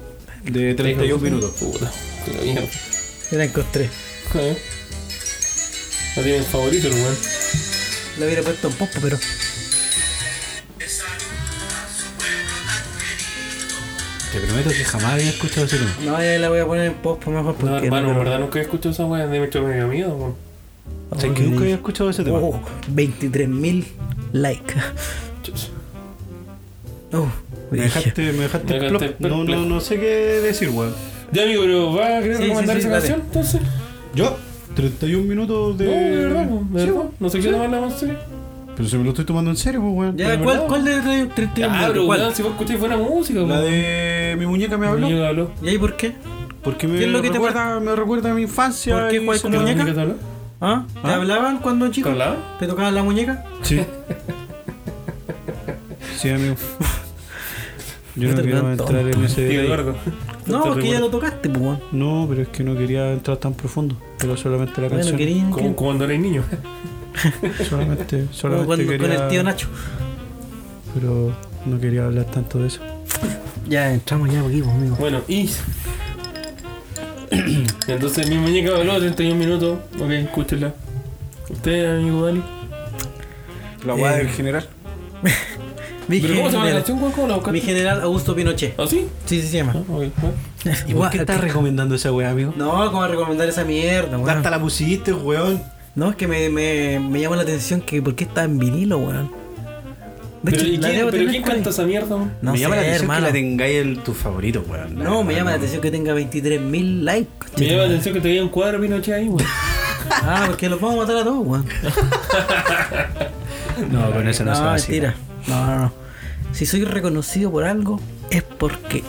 [SPEAKER 4] de 31 minutos.
[SPEAKER 3] Puta.
[SPEAKER 2] Yo la encontré.
[SPEAKER 3] Eh. No tiene favorito, el weón.
[SPEAKER 2] La hubiera puesto un poco, pero.
[SPEAKER 4] Te prometo que jamás había escuchado ese tema.
[SPEAKER 2] No, ya la voy a poner en post pues, mejor
[SPEAKER 3] No,
[SPEAKER 2] porque.
[SPEAKER 3] hermano, en
[SPEAKER 2] no,
[SPEAKER 3] verdad nunca he escuchado esa weá de hecho me dio miedo, weón.
[SPEAKER 4] O sea, que nunca había escuchado ese tema.
[SPEAKER 2] Oh, 23.000 likes. Oh,
[SPEAKER 4] Me dejaste, me dejaste,
[SPEAKER 3] Me dejaste.
[SPEAKER 4] No, no, no sé qué decir, weón.
[SPEAKER 3] Ya, amigo, pero ¿vas a querer
[SPEAKER 2] Sí,
[SPEAKER 3] recomendar
[SPEAKER 2] sí,
[SPEAKER 3] esa
[SPEAKER 2] dale.
[SPEAKER 3] canción entonces?
[SPEAKER 4] Yo, 31 minutos de.
[SPEAKER 3] No, de verdad, de
[SPEAKER 4] Sí,
[SPEAKER 3] verdad.
[SPEAKER 4] weón.
[SPEAKER 3] No sé qué tomarla más serio.
[SPEAKER 4] Pero se me lo estoy tomando en serio, pues, weón.
[SPEAKER 2] Ya, ¿cuál. ¿cuál de 31
[SPEAKER 3] Ya,
[SPEAKER 2] minutos?
[SPEAKER 3] pero
[SPEAKER 2] ¿Cuál?
[SPEAKER 3] weón, si vos escucháis buena música,
[SPEAKER 4] La
[SPEAKER 3] weón.
[SPEAKER 4] de Mi muñeca me habló.
[SPEAKER 3] Mi amigo habló.
[SPEAKER 2] ¿Y ahí por qué?
[SPEAKER 4] Porque me
[SPEAKER 2] ¿Qué es lo que te
[SPEAKER 4] recuerda, me recuerda a mi infancia.
[SPEAKER 2] ¿Por qué? ¿Cuál con muñeca?
[SPEAKER 3] ¿Qué te?
[SPEAKER 2] ¿Ah? ¿Te
[SPEAKER 4] ¿Ah?
[SPEAKER 2] hablaban cuando chico?
[SPEAKER 3] ¿Te hablaba?
[SPEAKER 2] ¿Te tocaban la muñeca?
[SPEAKER 4] Sí. (laughs) sí, amigo. Yo no quiero entrar en ese
[SPEAKER 3] Tío
[SPEAKER 4] detalle.
[SPEAKER 3] Eduardo.
[SPEAKER 2] No,
[SPEAKER 3] Te
[SPEAKER 2] porque ya lo tocaste, pues, weón.
[SPEAKER 4] No, pero es que no quería entrar tan profundo. Pero solamente la
[SPEAKER 2] Bueno,
[SPEAKER 4] canción.
[SPEAKER 3] como cuando eres niño. (laughs)
[SPEAKER 4] Solamente, solamente
[SPEAKER 2] cuando-
[SPEAKER 4] quería.
[SPEAKER 2] con el tío Nacho.
[SPEAKER 4] Pero no quería hablar tanto de eso.
[SPEAKER 2] Ya entramos ya aquí, pues, amigo.
[SPEAKER 3] Bueno, y. (clears throat) Entonces mi muñeca habló 31 minutos. Ok, escúchela. ¿Usted, amigo Dani?
[SPEAKER 4] La guada
[SPEAKER 2] Eh,
[SPEAKER 4] del general. (laughs)
[SPEAKER 2] Mi
[SPEAKER 3] ¿Pero cómo se llama la
[SPEAKER 2] general,
[SPEAKER 3] canción? ¿Cómo cómo la buscaste?
[SPEAKER 2] mi general Augusto Pinochet.
[SPEAKER 3] ¿Ah, sí?
[SPEAKER 2] Sí, sí se llama.
[SPEAKER 3] Ah, ah.
[SPEAKER 4] ¿Y (laughs) por qué estás recomendando esa weá, amigo?
[SPEAKER 2] No, ¿cómo a recomendar esa mierda, weón?
[SPEAKER 4] Hasta la pusiste, weón.
[SPEAKER 2] No, es que me, me, me llama la atención que por qué está en vinilo, weón. De
[SPEAKER 3] Pero,
[SPEAKER 2] hecho,
[SPEAKER 3] ¿y
[SPEAKER 2] la
[SPEAKER 3] quién, pero quién canta esa mierda?
[SPEAKER 2] No
[SPEAKER 4] me llama la atención
[SPEAKER 2] hermano.
[SPEAKER 4] que la tengáis en tus favoritos, weón.
[SPEAKER 2] No, me llama la atención que tenga 23.000 likes.
[SPEAKER 3] Me llama la atención que te veía un cuadro Pinochet ahí, weón.
[SPEAKER 2] Ah, porque los vamos a matar a todos, weón. (laughs)
[SPEAKER 4] No, con eso no, se
[SPEAKER 2] No,
[SPEAKER 4] va así.
[SPEAKER 2] mentira. No, no, no. Si soy reconocido por algo, es porque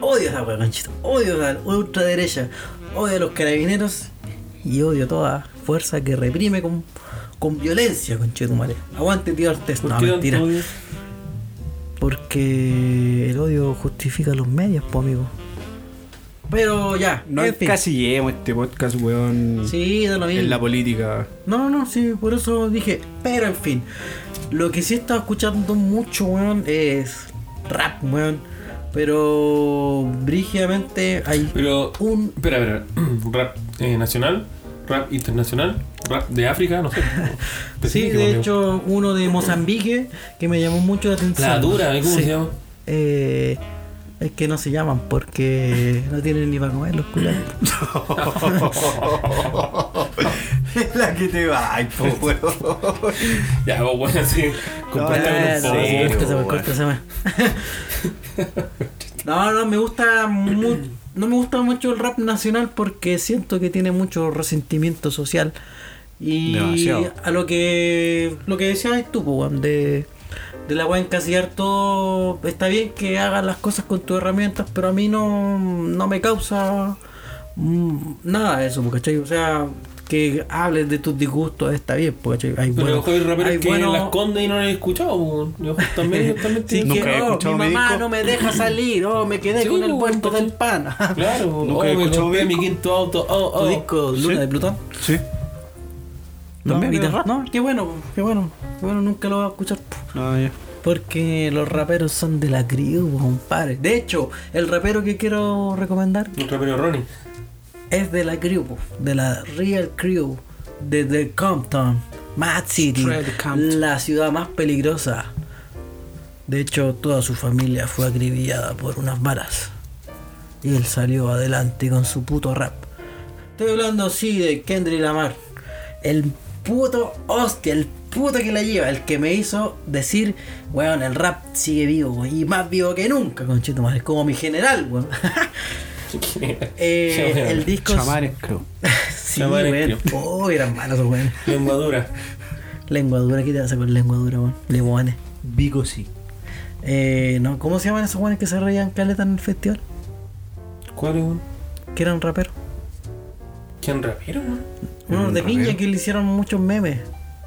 [SPEAKER 2] odio a esa weá, conchito. Odio a la ultraderecha. Odio a los carabineros. Y odio a toda fuerza que reprime con, con violencia, conchito madre. Aguante, tío Artes.
[SPEAKER 3] ¿Por
[SPEAKER 2] No, mentira.
[SPEAKER 3] odio?
[SPEAKER 2] Porque el odio justifica los medios, pues, amigo. Pero ya,
[SPEAKER 4] No encasillemos este podcast, weón.
[SPEAKER 2] Sí, da lo mismo.
[SPEAKER 4] En la política.
[SPEAKER 2] No, no, no, sí, por eso dije. Pero en fin, lo que sí he estado escuchando mucho, weón, es rap, weón. Pero brígidamente hay
[SPEAKER 3] Pero,
[SPEAKER 2] un.
[SPEAKER 3] espera, espera. (clears throat) Rap eh, nacional, rap internacional, rap de África, no sé. (laughs)
[SPEAKER 2] Sí, de
[SPEAKER 3] amigo.
[SPEAKER 2] hecho, uno de Mozambique que me llamó mucho la atención.
[SPEAKER 3] La dura, ¿cómo
[SPEAKER 2] Sí.
[SPEAKER 3] se llama?
[SPEAKER 2] Eh, es que no se llaman porque (laughs) no tienen ni para comer los culiados. (laughs)
[SPEAKER 4] la que te va, ay, po, weón.
[SPEAKER 3] Ya, vos, bueno, sí. Compártame un
[SPEAKER 2] no,
[SPEAKER 3] poco.
[SPEAKER 2] sí, No, no, me gusta mu- no me gusta mucho el rap nacional porque siento que tiene mucho resentimiento social. Y
[SPEAKER 4] Demasiado.
[SPEAKER 2] a lo que lo que decías tú, po, weón, de, de la weá encasillar todo, está bien que hagas las cosas con tus herramientas, pero a mí no, no me causa mm, nada de eso, po, ¿cachai? O sea, que hables de tus disgustos está bien, ¿cachai? Hay
[SPEAKER 3] Pero
[SPEAKER 2] bueno-
[SPEAKER 3] ojo, hay raperos que
[SPEAKER 2] bueno-
[SPEAKER 3] la esconden y no la he escuchado. Yo (laughs) también,
[SPEAKER 2] Sí,
[SPEAKER 4] Nunca
[SPEAKER 2] que,
[SPEAKER 4] he
[SPEAKER 2] oh,
[SPEAKER 4] escuchado
[SPEAKER 2] mi
[SPEAKER 4] mi
[SPEAKER 2] mamá
[SPEAKER 4] disco.
[SPEAKER 2] no me deja salir, oh, me quedé
[SPEAKER 3] Sí,
[SPEAKER 2] con el
[SPEAKER 3] pues,
[SPEAKER 2] vuelto del pan. (laughs)
[SPEAKER 3] Claro. (laughs)
[SPEAKER 4] Nunca
[SPEAKER 3] oh,
[SPEAKER 4] he
[SPEAKER 3] me
[SPEAKER 4] escuchado mi
[SPEAKER 3] mi quinto auto. Oh,
[SPEAKER 2] ¿Tu
[SPEAKER 3] oh.
[SPEAKER 2] disco Luna
[SPEAKER 4] Sí.
[SPEAKER 2] de Plutón?
[SPEAKER 4] Sí.
[SPEAKER 2] No,
[SPEAKER 4] También
[SPEAKER 2] rap. No, qué bueno, qué bueno. Qué bueno, nunca lo voy a escuchar.
[SPEAKER 4] Ah, ya.
[SPEAKER 2] Porque los raperos son de la crew, compadre. De hecho, el rapero que quiero recomendar
[SPEAKER 3] Un rapero Ronnie.
[SPEAKER 2] Es de la crew, de la Real Crew, de The Compton, Mad City,
[SPEAKER 4] Compton.
[SPEAKER 2] la ciudad más peligrosa. De hecho, toda su familia fue acribillada por unas balas. Y él salió adelante con su puto rap. Estoy hablando así de Kendrick Lamar. El puto hostia, el puto que la lleva, el que me hizo decir, weón, el rap sigue vivo, y más vivo que nunca, conchito madre, como mi general, weón. (laughs) (laughs) Eh, el disco.
[SPEAKER 4] Chamanes, creo. (laughs)
[SPEAKER 2] sí,
[SPEAKER 3] Chamanes,
[SPEAKER 2] weón.
[SPEAKER 3] creo.
[SPEAKER 2] Oh, eran malos, weón.
[SPEAKER 3] Lengua dura.
[SPEAKER 2] Lengua dura, ¿qué te vas a con lengua dura, weón? Limones.
[SPEAKER 4] Vico sí.
[SPEAKER 2] Eh, no, ¿Cómo se llaman esos weones que se reían caleta en el festival?
[SPEAKER 3] ¿Cuál es un?
[SPEAKER 2] Que eran raperos.
[SPEAKER 3] ¿Quién rapero?
[SPEAKER 2] Unos de piña que le hicieron muchos memes.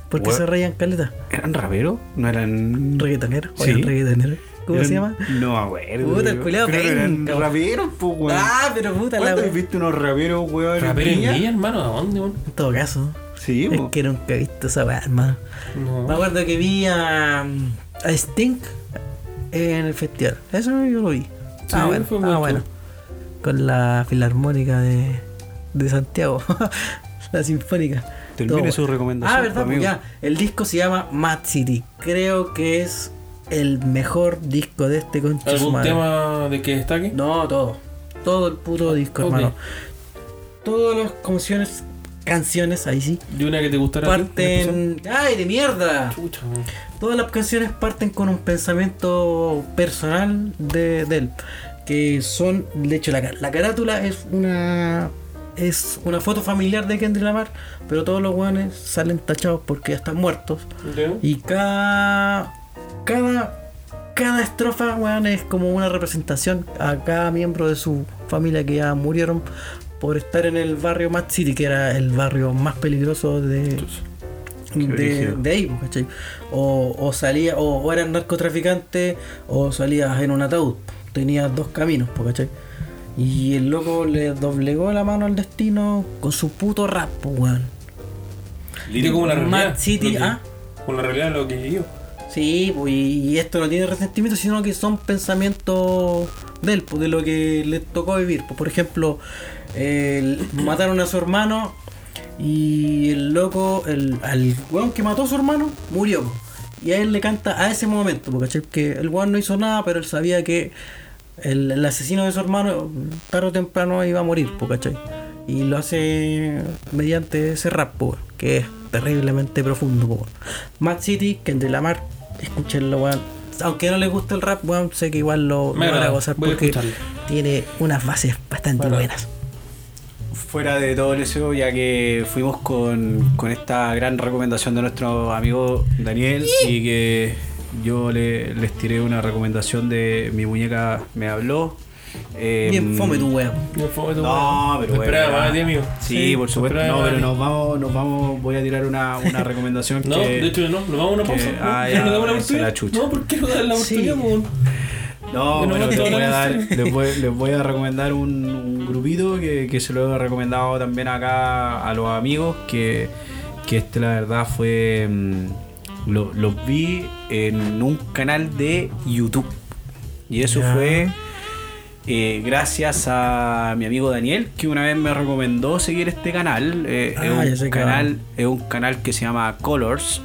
[SPEAKER 2] Porque
[SPEAKER 4] Weón.
[SPEAKER 2] se reían caleta.
[SPEAKER 4] ¿Eran raperos? ¿No eran
[SPEAKER 2] Reggaetoneros.
[SPEAKER 4] Sí.
[SPEAKER 2] Oigan, reggaetoneros. ¿Cómo
[SPEAKER 4] eran-
[SPEAKER 2] se llama?
[SPEAKER 4] No me acuerdo.
[SPEAKER 2] Puta, el
[SPEAKER 4] weón. eran
[SPEAKER 2] penca, weón.
[SPEAKER 4] raperos, pues, weón.
[SPEAKER 2] Ah, pero puta la
[SPEAKER 4] ¿Cuándo has
[SPEAKER 2] wea.
[SPEAKER 4] visto unos raperos, weón? en
[SPEAKER 3] ¿Rapero en? Villa, hermano? ¿A dónde, weón?
[SPEAKER 2] En todo caso.
[SPEAKER 4] Sí,
[SPEAKER 2] Es
[SPEAKER 4] po.
[SPEAKER 2] que nunca he visto esa weá, hermano.
[SPEAKER 3] No.
[SPEAKER 2] Me acuerdo que vi a, a Stink en el festival. Eso yo lo vi.
[SPEAKER 3] Sí,
[SPEAKER 2] ah, bueno,
[SPEAKER 3] fue
[SPEAKER 2] ah,
[SPEAKER 3] buen
[SPEAKER 2] bueno. Con la filarmónica de, de Santiago. (laughs) la sinfónica.
[SPEAKER 4] Termine
[SPEAKER 2] Todo
[SPEAKER 4] su recomendación,
[SPEAKER 2] Ah, verdad,
[SPEAKER 4] amigo.
[SPEAKER 2] pues ya. El disco se llama Mad City. Creo que es el mejor disco de este concha de
[SPEAKER 3] ¿Algún tema de que destaque?
[SPEAKER 2] No, todo. Todo el puto disco,
[SPEAKER 3] Ok.
[SPEAKER 2] hermano. Todas las canciones, canciones, ahí sí,
[SPEAKER 3] ¿Y una que te especial?
[SPEAKER 2] parten. ¡Ay, de mierda!
[SPEAKER 3] Chucha.
[SPEAKER 2] Todas las canciones parten con un pensamiento personal de, de él. Que son, de hecho, la, la carátula es una es una foto familiar de Kendrick Lamar, pero todos los guanes salen tachados porque ya están muertos. Y cada cada cada estrofa, weón, es como una representación a cada miembro de su familia que ya murieron por estar en el barrio Mad City, que era el barrio más peligroso de, de, de ahí, pues, ¿cachai? O, o salía, o, o eras narcotraficante, o salías en un ataúd. Tenías dos caminos, pues, ¿cachai? Y el loco le doblegó la mano al destino con su puto rap, pues, weón.
[SPEAKER 3] Lírico como la
[SPEAKER 2] Mad
[SPEAKER 3] realidad.
[SPEAKER 2] City, ah.
[SPEAKER 3] Con la realidad de lo que vivió.
[SPEAKER 2] Sí, pues, y esto no tiene resentimiento, sino que son pensamientos de él, pues, de lo que le tocó vivir. Pues, por ejemplo, el- (clears throat) mataron a su hermano y el loco, el, al weón que mató a su hermano, murió. pues. Y a él le canta a ese momento, porque que el weón no hizo nada, pero él sabía que el, el asesino de su hermano tarde o temprano iba a morir, pues, ¿cachai? Y lo hace mediante ese rap, pues, que es terriblemente profundo. Mad City, Kendrick Lamar, escúchenlo, weón. Aunque no les guste el rap, weón, sé que igual lo,
[SPEAKER 3] Me
[SPEAKER 2] lo van a gozar
[SPEAKER 3] a
[SPEAKER 2] porque tiene unas bases bastante
[SPEAKER 3] Bueno.
[SPEAKER 2] buenas.
[SPEAKER 4] Fuera de todo eso, ya que fuimos con, con esta gran recomendación de nuestro amigo Daniel y que yo le- les tiré una recomendación de mi muñeca me habló. Eh,
[SPEAKER 2] Bien fome tu weón.
[SPEAKER 3] No, fue tu-
[SPEAKER 4] No, pero bueno.
[SPEAKER 3] Esperaba más de.
[SPEAKER 4] Sí, por supuesto.
[SPEAKER 3] esperaba
[SPEAKER 4] No, pero nos vamos, nos vamos, voy a tirar una, una (laughs) recomendación
[SPEAKER 3] No,
[SPEAKER 4] que.
[SPEAKER 3] de hecho no, nos vamos a una
[SPEAKER 4] que-
[SPEAKER 3] pausa.
[SPEAKER 4] ah,
[SPEAKER 3] no,
[SPEAKER 4] ya,
[SPEAKER 3] no le damos la
[SPEAKER 4] esa es
[SPEAKER 3] oportunidad.
[SPEAKER 4] la chucha.
[SPEAKER 3] No, ¿por qué no dar la
[SPEAKER 2] Sí.
[SPEAKER 3] oportunidad, weón?
[SPEAKER 4] No,
[SPEAKER 3] Bueno, no
[SPEAKER 4] les voy, a dar, les, voy, les voy a recomendar un, un grupito que, que se lo he recomendado también acá a los amigos, que, que este la verdad fue... mm, lo- los vi en un canal de YouTube. Y eso fue eh, gracias a mi amigo Daniel, que una vez me recomendó seguir este canal. Eh,
[SPEAKER 2] Ah,
[SPEAKER 4] es, un canal, es un canal que se llama Colors.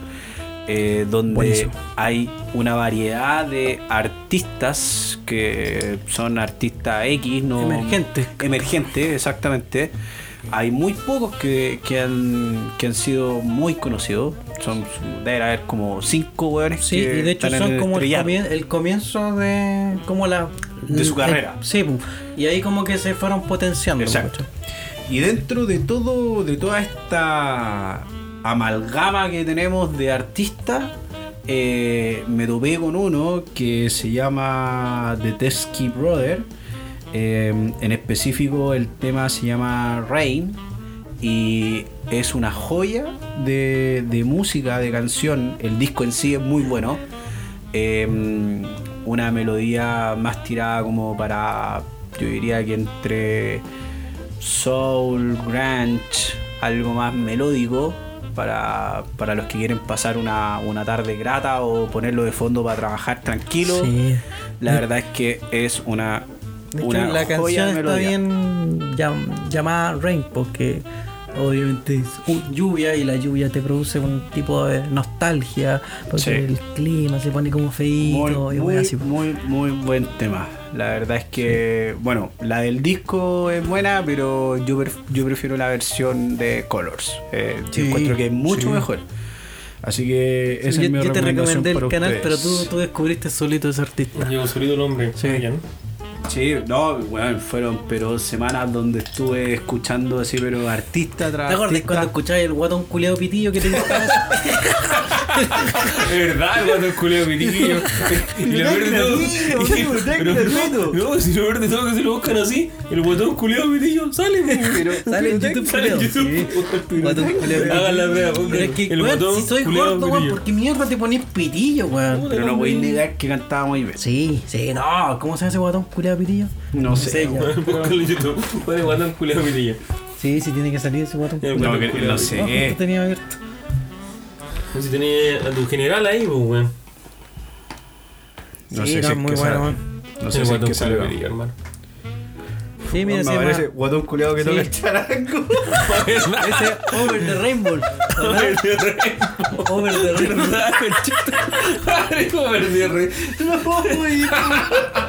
[SPEAKER 4] eh, donde
[SPEAKER 2] Buenísimo.
[SPEAKER 4] hay una variedad de artistas que son artistas X, no
[SPEAKER 2] Emergentes.
[SPEAKER 4] emergentes, exactamente. Hay muy pocos que, que han, que han sido muy conocidos. Son, debe haber como cinco hueones
[SPEAKER 2] Sí,
[SPEAKER 4] que
[SPEAKER 2] y de hecho son como el,
[SPEAKER 4] estrellato.
[SPEAKER 2] comien- el comienzo de como la
[SPEAKER 4] De su
[SPEAKER 2] el-
[SPEAKER 4] carrera.
[SPEAKER 2] sí, pu. y ahí como que se fueron potenciando.
[SPEAKER 4] Exacto. Y dentro de todo, de toda esta amalgama que tenemos de artistas, eh, me topé con uno que se llama The Teskey Brother. Eh, en específico, el tema se llama Rain. Y es una joya de, de música, de canción. El disco en sí es muy bueno. Eh, una melodía más tirada como para, yo diría que entre soul, grunge, algo más melódico para, para los que quieren pasar una, una tarde grata o ponerlo de fondo para trabajar tranquilo.
[SPEAKER 2] Sí.
[SPEAKER 4] La verdad es que es una,
[SPEAKER 2] De hecho,
[SPEAKER 4] una
[SPEAKER 2] la
[SPEAKER 4] joya
[SPEAKER 2] canción
[SPEAKER 4] de
[SPEAKER 2] está
[SPEAKER 4] melodía.
[SPEAKER 2] bien llam- llamada Rain porque obviamente es lluvia y la lluvia te produce un tipo de nostalgia porque
[SPEAKER 4] Sí.
[SPEAKER 2] el clima se pone como feíto
[SPEAKER 4] Muy,
[SPEAKER 2] y
[SPEAKER 4] muy,
[SPEAKER 2] así.
[SPEAKER 4] muy, muy buen tema. La verdad es que, bueno, la del disco es buena, pero yo, pref- yo prefiero la versión de Colors. Eh, yo
[SPEAKER 2] Sí,
[SPEAKER 4] encuentro que es mucho
[SPEAKER 2] sí.
[SPEAKER 4] mejor. Así que esa
[SPEAKER 2] yo,
[SPEAKER 4] es mi
[SPEAKER 2] yo te
[SPEAKER 4] recomendación
[SPEAKER 2] recomendé el canal,
[SPEAKER 4] ustedes.
[SPEAKER 2] pero tú, tú descubriste solito ese artista.
[SPEAKER 3] Llevo solido el hombre.
[SPEAKER 2] Sí.
[SPEAKER 3] Ya, ¿no?
[SPEAKER 4] Sí, no, bueno, fueron pero semanas donde estuve escuchando así, pero artista tras
[SPEAKER 2] ¿Te acuerdas cuando escuchabas el guatón culeado pitillo que te gustaba? (laughs)
[SPEAKER 3] Es verdad, el culeo pitillo. (laughs) Y lo peor de todo. No, si lo peor de todo que se lo buscan así, el botón culeo pitillo sale,
[SPEAKER 4] Pero,
[SPEAKER 2] Sale en YouTube
[SPEAKER 3] Sale en
[SPEAKER 2] culeado.
[SPEAKER 3] YouTube.
[SPEAKER 2] Guatón culeado.
[SPEAKER 3] Hagan la pongan
[SPEAKER 2] Pero es que, weón, si soy
[SPEAKER 3] culeado
[SPEAKER 2] gordo, weón. ¿por qué mierda te pones pitillo, weón?
[SPEAKER 4] pero no voy a negar que cantaba muy bien.
[SPEAKER 2] Sí, sí, no. ¿Cómo se ese guatón culeado
[SPEAKER 4] No sé.
[SPEAKER 3] Búscalo en YouTube. Pone botón culeo pitillo.
[SPEAKER 2] Sí, sí, tiene que salir ese guatón.
[SPEAKER 3] El
[SPEAKER 4] No, que- no sé.
[SPEAKER 2] No, lo tenía abierto.
[SPEAKER 3] Si tenía a tu general ahí, pues, weón.
[SPEAKER 4] No
[SPEAKER 2] Sí,
[SPEAKER 4] sé
[SPEAKER 2] no,
[SPEAKER 4] si es
[SPEAKER 2] muy
[SPEAKER 4] que
[SPEAKER 2] bueno,
[SPEAKER 4] sale.
[SPEAKER 2] weón.
[SPEAKER 4] No sé si es que sale.
[SPEAKER 3] hermano.
[SPEAKER 2] Sí, mira, se llama...
[SPEAKER 4] parece guatón culeado que
[SPEAKER 2] Sí.
[SPEAKER 4] toca el charango. (laughs)
[SPEAKER 2] Ese Over the Rainbow. ¿verdad? Over the Rainbow.
[SPEAKER 3] ¿Verdad, conchito? Over the Rainbow.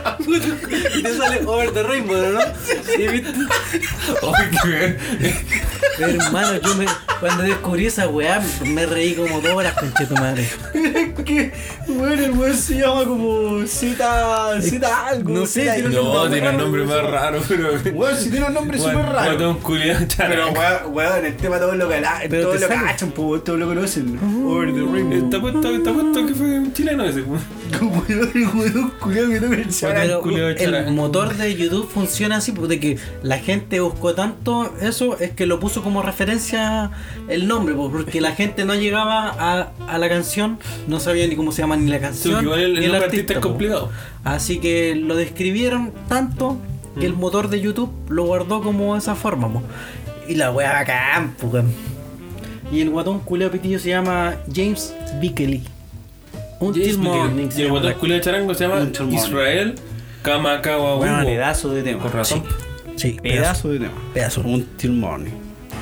[SPEAKER 3] (laughs)
[SPEAKER 2] Y te sale Over the Rainbow, ¿no? (laughs)
[SPEAKER 3] Ay, qué
[SPEAKER 2] hermano, yo me, cuando descubrí esa weá, me reí como dos horas, conche tu madre.
[SPEAKER 4] Es que, bueno, el weón se llama como Zeta. Zeta algo.
[SPEAKER 2] No sé, tiene.
[SPEAKER 3] No, tiene un nombre más raro, pero.
[SPEAKER 4] Weón, si tiene un nombre súper raro. (laughs) Pero weón, el tema todos lo todos
[SPEAKER 2] te
[SPEAKER 4] lo
[SPEAKER 2] sale.
[SPEAKER 4] cachan, pues, todos lo conocen. Over the Rainbow.
[SPEAKER 3] Está puesto, está puesto que fue un chileno ese.
[SPEAKER 4] Como weón, el weón culiao que
[SPEAKER 3] culiao de
[SPEAKER 2] el motor de YouTube funciona así, porque que la gente buscó tanto eso, es que lo puso como referencia el nombre, po, porque la gente no llegaba a, a la canción, no sabía ni cómo se llama ni la
[SPEAKER 3] Sí,
[SPEAKER 2] canción,
[SPEAKER 3] igual el,
[SPEAKER 2] ni
[SPEAKER 3] el
[SPEAKER 2] el
[SPEAKER 3] artista es
[SPEAKER 2] po.
[SPEAKER 3] complicado.
[SPEAKER 2] Así que lo describieron tanto que el motor de YouTube lo guardó como esa forma. po. Y la wea bacán, po. Y el guatón culeo pitillo se llama James Bickley. Until Morning.
[SPEAKER 3] Y el culiao de charango se llama. Israel Kamakawa
[SPEAKER 2] Bueno,
[SPEAKER 4] Pedazo de tema.
[SPEAKER 3] Con razón.
[SPEAKER 2] Sí,
[SPEAKER 4] Pedazo de tema.
[SPEAKER 2] Pedazo.
[SPEAKER 4] Until morning.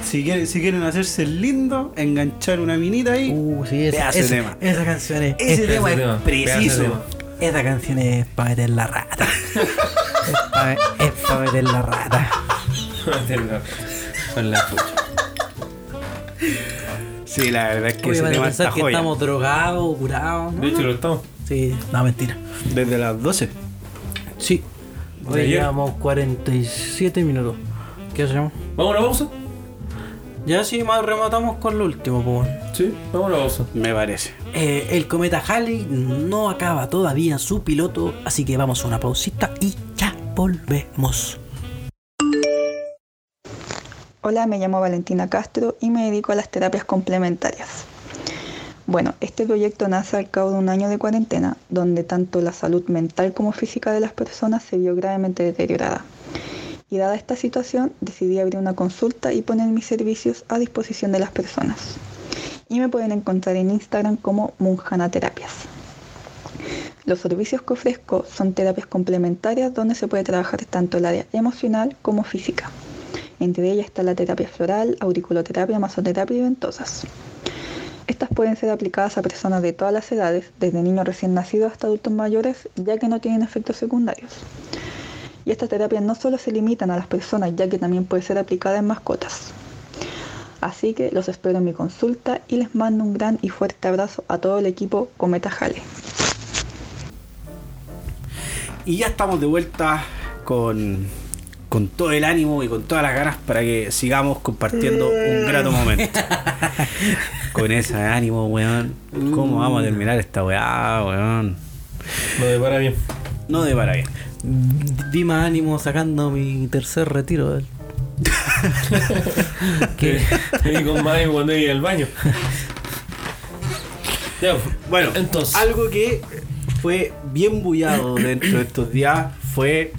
[SPEAKER 4] Si quieren, si quieren hacerse lindo, enganchar una minita ahí.
[SPEAKER 2] Uh, sí, esa, esa,
[SPEAKER 4] tema.
[SPEAKER 2] esa canción es.
[SPEAKER 4] ese
[SPEAKER 2] es-
[SPEAKER 4] tema es
[SPEAKER 3] tema,
[SPEAKER 4] preciso.
[SPEAKER 3] tema.
[SPEAKER 2] esa canción es para meter la rata. (laughs) es para meter la rata. (laughs)
[SPEAKER 3] Con la pucha.
[SPEAKER 4] Sí, la verdad es que
[SPEAKER 2] Oye,
[SPEAKER 4] ese tema
[SPEAKER 2] pensar
[SPEAKER 4] está
[SPEAKER 2] que
[SPEAKER 4] joya.
[SPEAKER 2] estamos drogados o curados. ¿no?
[SPEAKER 3] De hecho, lo estamos.
[SPEAKER 2] Sí, no, mentira.
[SPEAKER 4] Desde las 12.
[SPEAKER 2] Sí.
[SPEAKER 3] ¿De
[SPEAKER 2] Hoy llevamos 47 minutos. ¿Qué hacemos?
[SPEAKER 3] ¿Vamos a la pausa?
[SPEAKER 2] Ya sí, más rematamos con lo último, pues.
[SPEAKER 3] Sí, vamos a pausa.
[SPEAKER 4] Me parece.
[SPEAKER 2] Eh, el cometa Halley no acaba todavía su piloto, así que vamos a una pausita y ya volvemos.
[SPEAKER 5] Hola, me llamo Valentina Castro y me dedico a las terapias complementarias. Bueno, este proyecto nace al cabo de un año de cuarentena, donde tanto la salud mental como física de las personas se vio gravemente deteriorada. Y dada esta situación, decidí abrir una consulta y poner mis servicios a disposición de las personas. Y me pueden encontrar en Instagram como Munjana Terapias. Los servicios que ofrezco son terapias complementarias donde se puede trabajar tanto el área emocional como física. Entre ellas está la terapia floral, auriculoterapia, masoterapia y ventosas. Estas pueden ser aplicadas a personas de todas las edades, desde niños recién nacidos hasta adultos mayores, ya que no tienen efectos secundarios. Y estas terapias no solo se limitan a las personas, ya que también puede ser aplicada en mascotas. Así que los espero en mi consulta y les mando un gran y fuerte abrazo a todo el equipo Cometa Jale.
[SPEAKER 4] Y ya estamos de vuelta con, con todo el ánimo y con todas las ganas para que sigamos compartiendo un grato momento. (laughs) con ese ánimo, weón. ¿Cómo vamos a terminar esta weá, weón?
[SPEAKER 3] No de para bien.
[SPEAKER 4] No de para bien.
[SPEAKER 2] Di más ánimo sacando mi tercer retiro del. (laughs)
[SPEAKER 3] Que y con más cuando iba al baño. Ya.
[SPEAKER 4] Bueno,
[SPEAKER 3] entonces.
[SPEAKER 4] algo que fue bien bullado dentro de estos días fue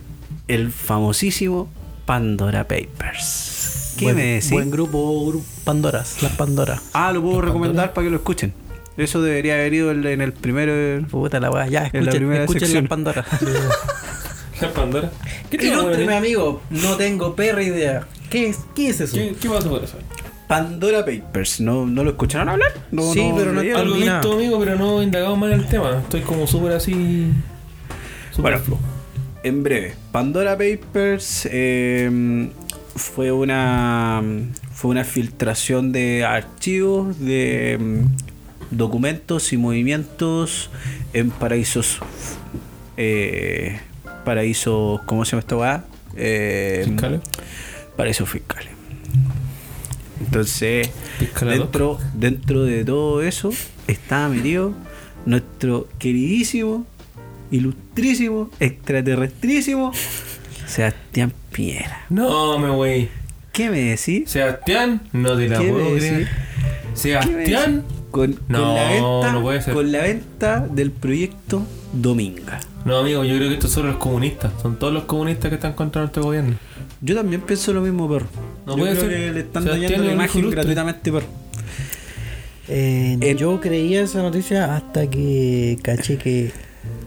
[SPEAKER 4] el famosísimo Pandora Papers. ¿Qué
[SPEAKER 2] buen,
[SPEAKER 4] me decís?
[SPEAKER 2] Buen grupo, grupo Pandoras, las Pandoras.
[SPEAKER 4] Ah, lo puedo recomendar para que lo escuchen. Eso debería haber ido en el primero.
[SPEAKER 2] Puta la weá, ya,
[SPEAKER 4] la
[SPEAKER 2] escuchen,
[SPEAKER 4] primera
[SPEAKER 2] escuchen
[SPEAKER 4] sección.
[SPEAKER 2] las Pandoras. (laughs)
[SPEAKER 3] La Pandora. ¿Qué
[SPEAKER 2] Ilústreme, amigo, no tengo perra idea. ¿Qué es, qué es eso?
[SPEAKER 3] ¿Qué, ¿Qué pasa por eso?
[SPEAKER 4] Pandora Papers. ¿No, ¿No lo escucharon hablar? No,
[SPEAKER 2] Sí, pero no-?
[SPEAKER 3] Algo visto, amigo, pero no he indagado más en el tema. Estoy como súper así. Súper
[SPEAKER 4] Bueno. En breve, Pandora Papers eh, fue una fue una filtración de archivos de mm, documentos y movimientos en paraísos eh, paraísos ¿cómo se llama esta weá? Eh,
[SPEAKER 3] ¿Fiscales?
[SPEAKER 4] paraísos fiscales. Entonces, dentro, dentro de todo eso estaba metido nuestro queridísimo, ilustrísimo, extraterrestrísimo Sebastián Piera.
[SPEAKER 3] No, me wey.
[SPEAKER 4] ¿Qué me decís?
[SPEAKER 3] Sebastián, no te la
[SPEAKER 4] ¿Qué
[SPEAKER 3] puedo creer. Sebastián,
[SPEAKER 4] Con, con
[SPEAKER 3] No,
[SPEAKER 4] la venta,
[SPEAKER 3] no puede ser.
[SPEAKER 4] con la venta del proyecto Dominga.
[SPEAKER 3] No amigo, yo creo que estos son los comunistas. Son todos los comunistas que están contra nuestro gobierno.
[SPEAKER 4] Yo también pienso lo mismo, perro.
[SPEAKER 3] No
[SPEAKER 4] Yo
[SPEAKER 3] puede
[SPEAKER 4] creo
[SPEAKER 3] ser.
[SPEAKER 4] que le están dañando la imagen gratuitamente, perro.
[SPEAKER 2] Eh, Yo creía esa noticia hasta que caché que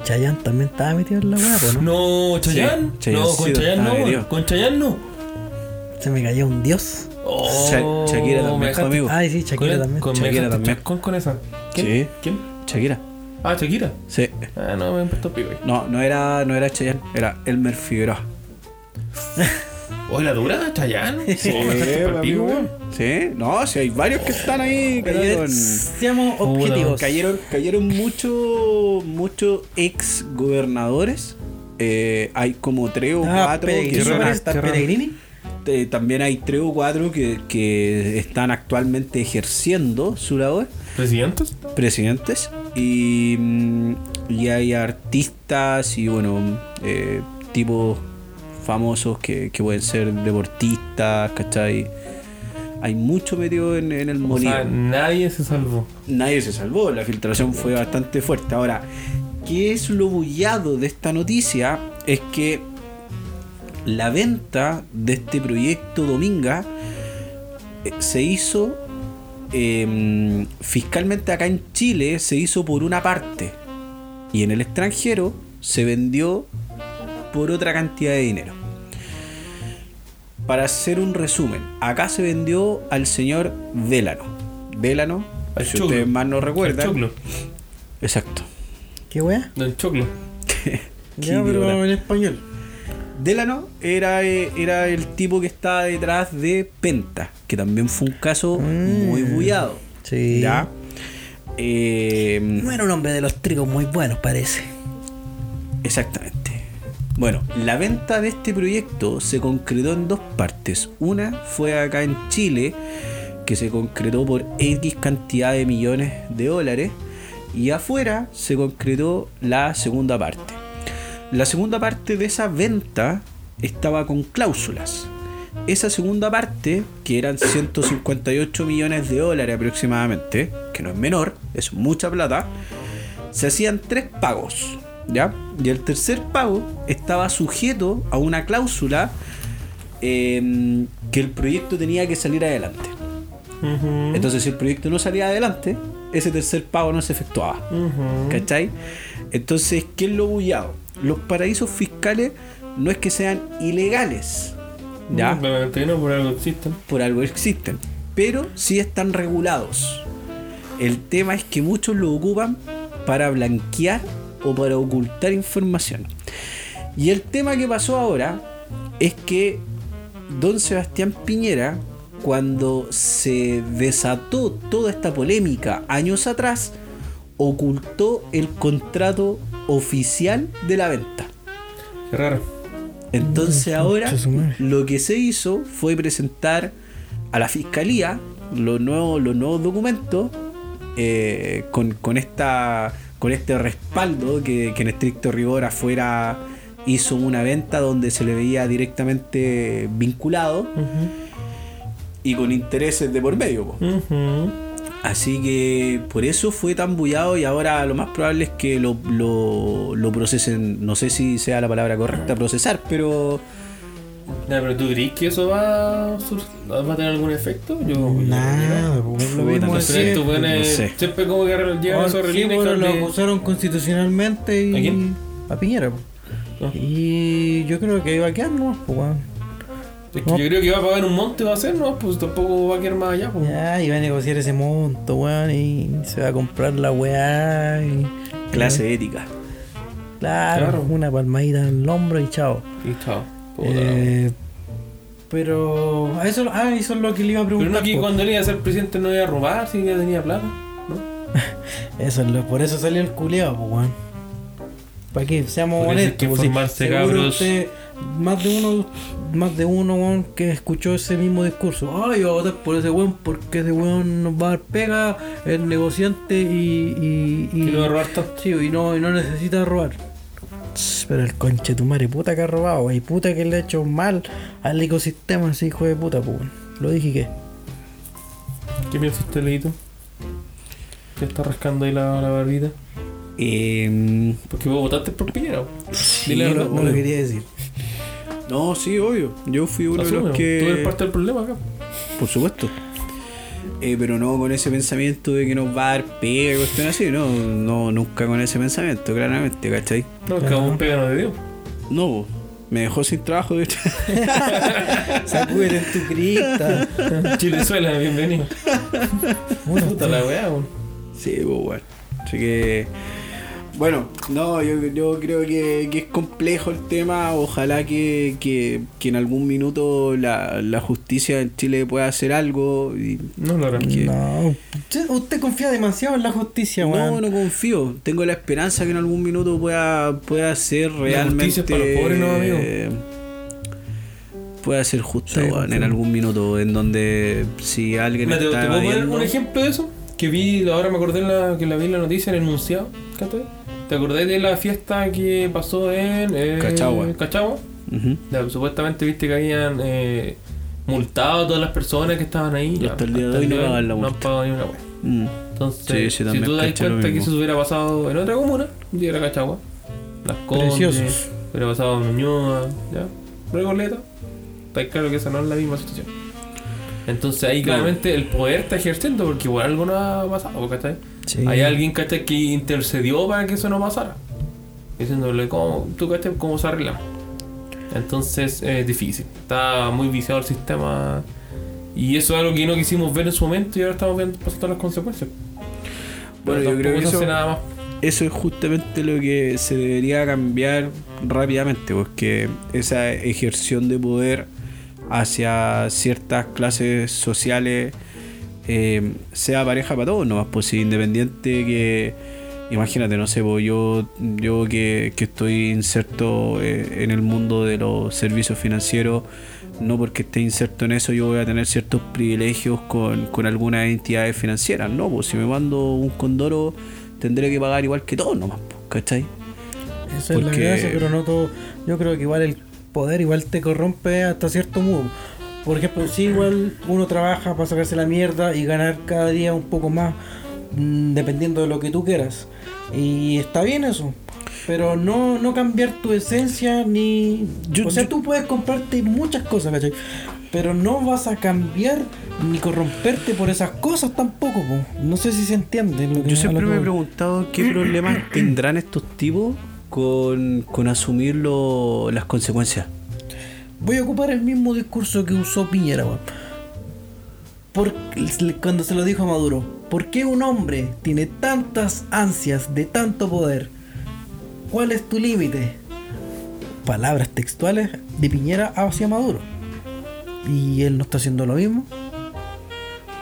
[SPEAKER 2] Chayanne también estaba metido en la weá, pues, ¿no?
[SPEAKER 3] No, Chayán.
[SPEAKER 4] Sí,
[SPEAKER 3] no, con
[SPEAKER 4] Chayancito
[SPEAKER 3] Chayán no.
[SPEAKER 4] metido.
[SPEAKER 3] Con Chayán no.
[SPEAKER 2] Se me cayó un dios.
[SPEAKER 3] Oh,
[SPEAKER 4] Sha- Shakira también amigo.
[SPEAKER 2] Ay, sí, Shakira
[SPEAKER 3] con,
[SPEAKER 2] también.
[SPEAKER 3] Con,
[SPEAKER 4] Shakira también.
[SPEAKER 3] chascón con esa. ¿Quién?
[SPEAKER 4] Sí.
[SPEAKER 3] ¿Quién?
[SPEAKER 4] Shakira.
[SPEAKER 3] Ah, Shakira.
[SPEAKER 4] Sí.
[SPEAKER 3] Ah, no, me importó pico.
[SPEAKER 4] No, no era, no era Chayanne, era Elmer Figueroa. (laughs)
[SPEAKER 3] Oye, la dura, Chayán. Sí.
[SPEAKER 4] Sí, no, si hay varios que están ahí. con-
[SPEAKER 2] Seamos objetivos.
[SPEAKER 4] Cayeron, cayeron muchos muchos ex gobernadores. Eh, hay como tres o
[SPEAKER 2] Ah,
[SPEAKER 4] cuatro que son hasta-
[SPEAKER 2] está Pellegrini.
[SPEAKER 4] eh, también hay tres o cuatro que, que están actualmente ejerciendo su labor,
[SPEAKER 3] ¿Presidentes?
[SPEAKER 4] presidentes. Y, mm, y hay artistas y bueno, eh, tipos famosos que, que pueden ser deportistas, ¿cachai? Hay mucho metido en, en el
[SPEAKER 3] O
[SPEAKER 4] molino.
[SPEAKER 3] sea, nadie se salvó.
[SPEAKER 4] nadie se salvó, la filtración fue bastante fuerte. Ahora, ¿qué es lo bullado de esta noticia? Es que la venta de este proyecto Dominga eh, se hizo eh, fiscalmente acá en Chile, se hizo por una parte y en el extranjero se vendió por otra cantidad de dinero. Para hacer un resumen, acá se vendió al señor Vélano. Vélano,
[SPEAKER 3] Al
[SPEAKER 4] si
[SPEAKER 3] choclo.
[SPEAKER 4] ustedes más no
[SPEAKER 3] El
[SPEAKER 4] recuerdan.
[SPEAKER 3] choclo.
[SPEAKER 4] Exacto.
[SPEAKER 2] ¿Qué weá?
[SPEAKER 3] Del choclo. (laughs)
[SPEAKER 2] Ya, pero en español.
[SPEAKER 4] Delano era, eh, era el tipo que estaba detrás de Penta, que también fue un caso
[SPEAKER 2] Mm.
[SPEAKER 4] muy bullado.
[SPEAKER 2] Sí.
[SPEAKER 4] ¿Ya? Eh,
[SPEAKER 2] No era un hombre de los trigos muy buenos, parece.
[SPEAKER 4] exactamente. Bueno, la venta de este proyecto se concretó en dos partes. Una fue acá en Chile, que se concretó por X cantidad de millones de dólares, y afuera se concretó la segunda parte. La segunda parte de esa venta estaba con cláusulas. Esa segunda parte, que eran 158 millones de dólares aproximadamente, que no es menor, es mucha plata, se hacían tres pagos. ¿Ya? Y el tercer pago estaba sujeto a una cláusula eh, que el proyecto tenía que salir adelante. Entonces, si el proyecto no salía adelante, ese tercer pago no se efectuaba.
[SPEAKER 3] Ujú.
[SPEAKER 4] ¿Cachai? Entonces, ¿qué es lo bullado? Los paraísos fiscales no es que sean ilegales, ¿ya?
[SPEAKER 3] No, por algo existen.
[SPEAKER 4] Por algo existen, pero sí están regulados. El tema es que muchos lo ocupan para blanquear o para ocultar información. Y el tema que pasó ahora es que don Sebastián Piñera, cuando se desató toda esta polémica años atrás, ocultó el contrato oficial de la venta.
[SPEAKER 3] Qué raro.
[SPEAKER 4] Entonces ahora lo que se hizo fue presentar a la fiscalía los nuevos, los nuevos documentos eh, con, con esta con este respaldo que, que en estricto rigor afuera hizo una venta donde se le veía directamente vinculado y con intereses de por medio. po.
[SPEAKER 3] Ujú.
[SPEAKER 4] Así que por eso fue tan bullado y ahora lo más probable es que lo, lo, lo procesen, no sé si sea la palabra correcta, procesar, pero
[SPEAKER 3] Ya, pero ¿tú crees que eso va a, sur- va a tener algún efecto? Yo.
[SPEAKER 2] Nada, pues, lo mismo
[SPEAKER 4] sé,
[SPEAKER 2] siempre.
[SPEAKER 3] weones
[SPEAKER 4] no sé.
[SPEAKER 3] siempre como que llegan
[SPEAKER 2] Ah,
[SPEAKER 3] esos
[SPEAKER 2] sí, bueno, lo acusaron constitucionalmente y
[SPEAKER 3] ¿A quién?
[SPEAKER 2] a Piñera. pues.
[SPEAKER 3] Ah.
[SPEAKER 2] Y yo creo que iba a quedar, ¿no? Pues, weón.
[SPEAKER 3] Es que yo creo que va a pagar un monte va a ser, ¿no? Pues tampoco va a quedar más allá, pues.
[SPEAKER 2] Ya, iba a negociar ese monto, weón, y se va a comprar la weá. Y...
[SPEAKER 4] clase ética.
[SPEAKER 2] Claro,
[SPEAKER 3] Claro.
[SPEAKER 2] una palmadita en el hombro y chao.
[SPEAKER 3] Y chao.
[SPEAKER 2] Eh, pero a eso, ah, eso es lo que le iba a
[SPEAKER 3] Pero
[SPEAKER 2] preguntar.
[SPEAKER 3] no que cuando él iba a ser presidente no iba a robar, si ya tenía plata. ¿no? (laughs)
[SPEAKER 2] Eso es lo, por eso salió el culeado, pues, weón. ¿Para qué? Seamos
[SPEAKER 3] Por eso hay
[SPEAKER 2] honestos.
[SPEAKER 3] que
[SPEAKER 2] pues, Seguro
[SPEAKER 3] cabros.
[SPEAKER 2] usted- más de uno, más de uno, weón, que escuchó ese mismo discurso. Ay, yo voy a votar por ese weón porque ese weón nos va a dar pega, es negociante y. y, y
[SPEAKER 3] Que no va a robar tanto.
[SPEAKER 2] Sí, y no, y no necesita robar. Pero el conche tu madre, puta que ha robado, wey, puta que le ha hecho mal al ecosistema ese hijo de puta, pues. weón. Lo dije que.
[SPEAKER 3] ¿Qué piensa usted, Leito? ¿Qué está rascando ahí la, la barbita?
[SPEAKER 4] Eh,
[SPEAKER 3] Porque vos votaste por Piñera.
[SPEAKER 4] sí,
[SPEAKER 3] Dile
[SPEAKER 2] no, lo quería decir.
[SPEAKER 4] No, sí, obvio. Yo fui uno de los
[SPEAKER 3] Tú eres
[SPEAKER 4] que.
[SPEAKER 3] parte del problema acá.
[SPEAKER 4] Por supuesto. Eh, pero no con ese pensamiento de que nos va a dar pega, cuestión así, no, no, nunca con ese pensamiento, claramente, ¿cachai?
[SPEAKER 3] No, que
[SPEAKER 2] Claro.
[SPEAKER 3] aún pega no de Dios.
[SPEAKER 4] No, me dejó sin trabajo, de hecho. (laughs)
[SPEAKER 2] Sacúdete en tu crista.
[SPEAKER 3] Chilezuela, bienvenido. Puta la weá.
[SPEAKER 4] Sí, pues bueno. Así que. Bueno, no, yo, yo creo que, que es complejo el tema. Ojalá que, que, que en algún minuto la, la justicia en Chile pueda hacer algo. Y,
[SPEAKER 3] No
[SPEAKER 4] que-
[SPEAKER 2] No, usted, usted confía demasiado en la justicia,
[SPEAKER 4] no,
[SPEAKER 2] weón.
[SPEAKER 4] no confío. Tengo la esperanza que en algún minuto pueda, pueda ser realmente.
[SPEAKER 3] justicia es para los pobres, ¿no, amigo?
[SPEAKER 4] Pueda ser justa,
[SPEAKER 2] Sí,
[SPEAKER 4] weón, en algún minuto en donde si alguien está
[SPEAKER 3] te puedo poner un ejemplo de eso? Que vi, ahora me acordé en la, que la vi en la noticia, en el enunciado. ¿cachai? ¿Te acordás de la fiesta que pasó en eh,
[SPEAKER 4] Cachagua.
[SPEAKER 3] Cachagua? Ya, supuestamente viste que habían eh, multado a todas las personas que estaban ahí.
[SPEAKER 4] Y
[SPEAKER 3] Ya,
[SPEAKER 4] hasta el día de hoy no
[SPEAKER 3] día
[SPEAKER 4] pagan la
[SPEAKER 3] No han pagado ni una wea.
[SPEAKER 4] Mm.
[SPEAKER 3] Entonces,
[SPEAKER 4] Sí, sí,
[SPEAKER 3] si tú te das cuenta que eso hubiera pasado en otra comuna, hubiera Cachagua, Las Condes, hubiera pasado en Ñuñoa, ¿ya? Recoleta, está claro que esa no es la misma situación. Entonces ahí claramente el poder está ejerciendo porque igual algo no ha pasado, ¿cachai?
[SPEAKER 2] Sí.
[SPEAKER 3] Hay alguien ¿cachai? que intercedió para que eso no pasara. Diciéndole, ¿cómo, tú, ¿cachai? ¿Cómo se arregla? Entonces es difícil. Está muy viciado el sistema. Y eso es algo que no quisimos ver en su momento y ahora estamos viendo pasando las consecuencias.
[SPEAKER 4] Bueno,
[SPEAKER 3] Pero
[SPEAKER 4] yo creo que eso-
[SPEAKER 3] nada más.
[SPEAKER 4] Eso es justamente lo que se debería cambiar rápidamente, porque esa ejerción de poder hacia ciertas clases sociales eh, sea pareja para todos, no pues si independiente que, imagínate, no sé, pues yo, yo que, que estoy inserto eh, en el mundo de los servicios financieros, no porque esté inserto en eso yo voy a tener ciertos privilegios con, con algunas entidades financieras, no, pues si me mando un condoro tendré que pagar igual que todos nomás, pues, ¿cachai?
[SPEAKER 2] Esa es la
[SPEAKER 4] Porque-
[SPEAKER 2] gracia, pero no todo. Yo creo que igual el poder igual te corrompe hasta cierto modo. Por ejemplo, si igual uno trabaja para sacarse la mierda y ganar cada día un poco más, mm, dependiendo de lo que tú quieras. Y está bien eso. Pero no, no cambiar tu esencia ni.
[SPEAKER 4] Yo-
[SPEAKER 2] o sea,
[SPEAKER 4] yo-
[SPEAKER 2] tú puedes comprarte muchas cosas, ¿cachai? Pero no vas a cambiar ni corromperte por esas cosas tampoco, po. No sé si se entiende. lo que-
[SPEAKER 4] Yo siempre me he preguntado qué problemas tendrán estos tipos con, con asumir lo- las consecuencias.
[SPEAKER 2] Voy a ocupar el mismo discurso que usó Piñera, weón. Por- cuando se lo dijo a Maduro, ¿por qué un hombre tiene tantas ansias de tanto poder? ¿Cuál es tu límite? Palabras textuales de Piñera hacia Maduro. Y él no está haciendo lo mismo.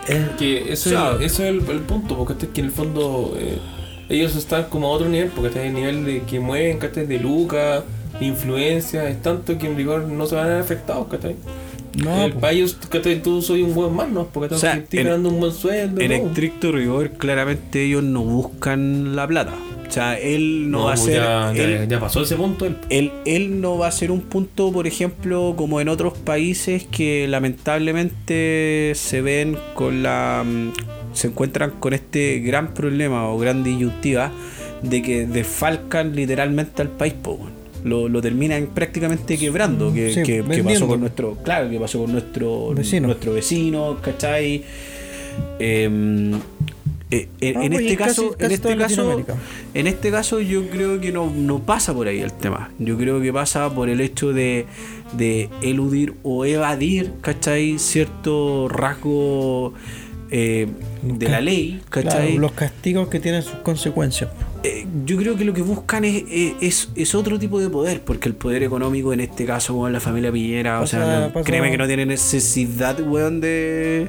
[SPEAKER 2] Él-
[SPEAKER 3] Que eso, es, eso es el, el punto, porque este es que en el fondo eh, ellos están como a otro nivel, porque este es el nivel de que mueven, ¿cachai? De lucas, de influencia, es tanto que en rigor no se van a ver afectados, ¿cachai?
[SPEAKER 2] no,
[SPEAKER 3] el
[SPEAKER 2] po.
[SPEAKER 3] país, ¿cachai? Tú soy un buen más, ¿no? Porque
[SPEAKER 4] O sea,
[SPEAKER 3] estoy
[SPEAKER 4] en-
[SPEAKER 3] ganando un buen sueldo.
[SPEAKER 4] En estricto rigor, claramente ellos no buscan la plata. O sea, él no, va a
[SPEAKER 3] pues
[SPEAKER 4] ser.
[SPEAKER 3] Ya, ya-
[SPEAKER 4] él,
[SPEAKER 3] ya pasó ese punto. él.
[SPEAKER 4] él, él no va a ser un punto, por ejemplo, como en otros países que lamentablemente se ven con la. mm, se encuentran con este gran problema o gran disyuntiva de que desfalcan literalmente al país, po. Lo, lo terminan prácticamente quebrando, que,
[SPEAKER 2] Sí,
[SPEAKER 4] que- que pasó con nuestro, claro, que pasó con nuestro
[SPEAKER 2] Vecino.
[SPEAKER 4] nuestro vecino, ¿cachai? Em, eh, en,
[SPEAKER 2] Ah,
[SPEAKER 4] en
[SPEAKER 2] pues,
[SPEAKER 4] este
[SPEAKER 2] casi-
[SPEAKER 4] caso,
[SPEAKER 2] casi
[SPEAKER 4] en este caso, en este caso yo creo que no, no pasa por ahí el tema. Yo creo que pasa por el hecho de, de eludir o evadir, ¿cachai? Cierto rasgo eh, de la ley, ¿cachai?
[SPEAKER 2] Claro, los castigos que tienen sus consecuencias.
[SPEAKER 4] Eh, yo creo que lo que buscan es, es, es- otro tipo de poder, porque el poder económico en este caso, weón, la familia Piñera, o sea, no- créeme que no tiene necesidad, weón, de,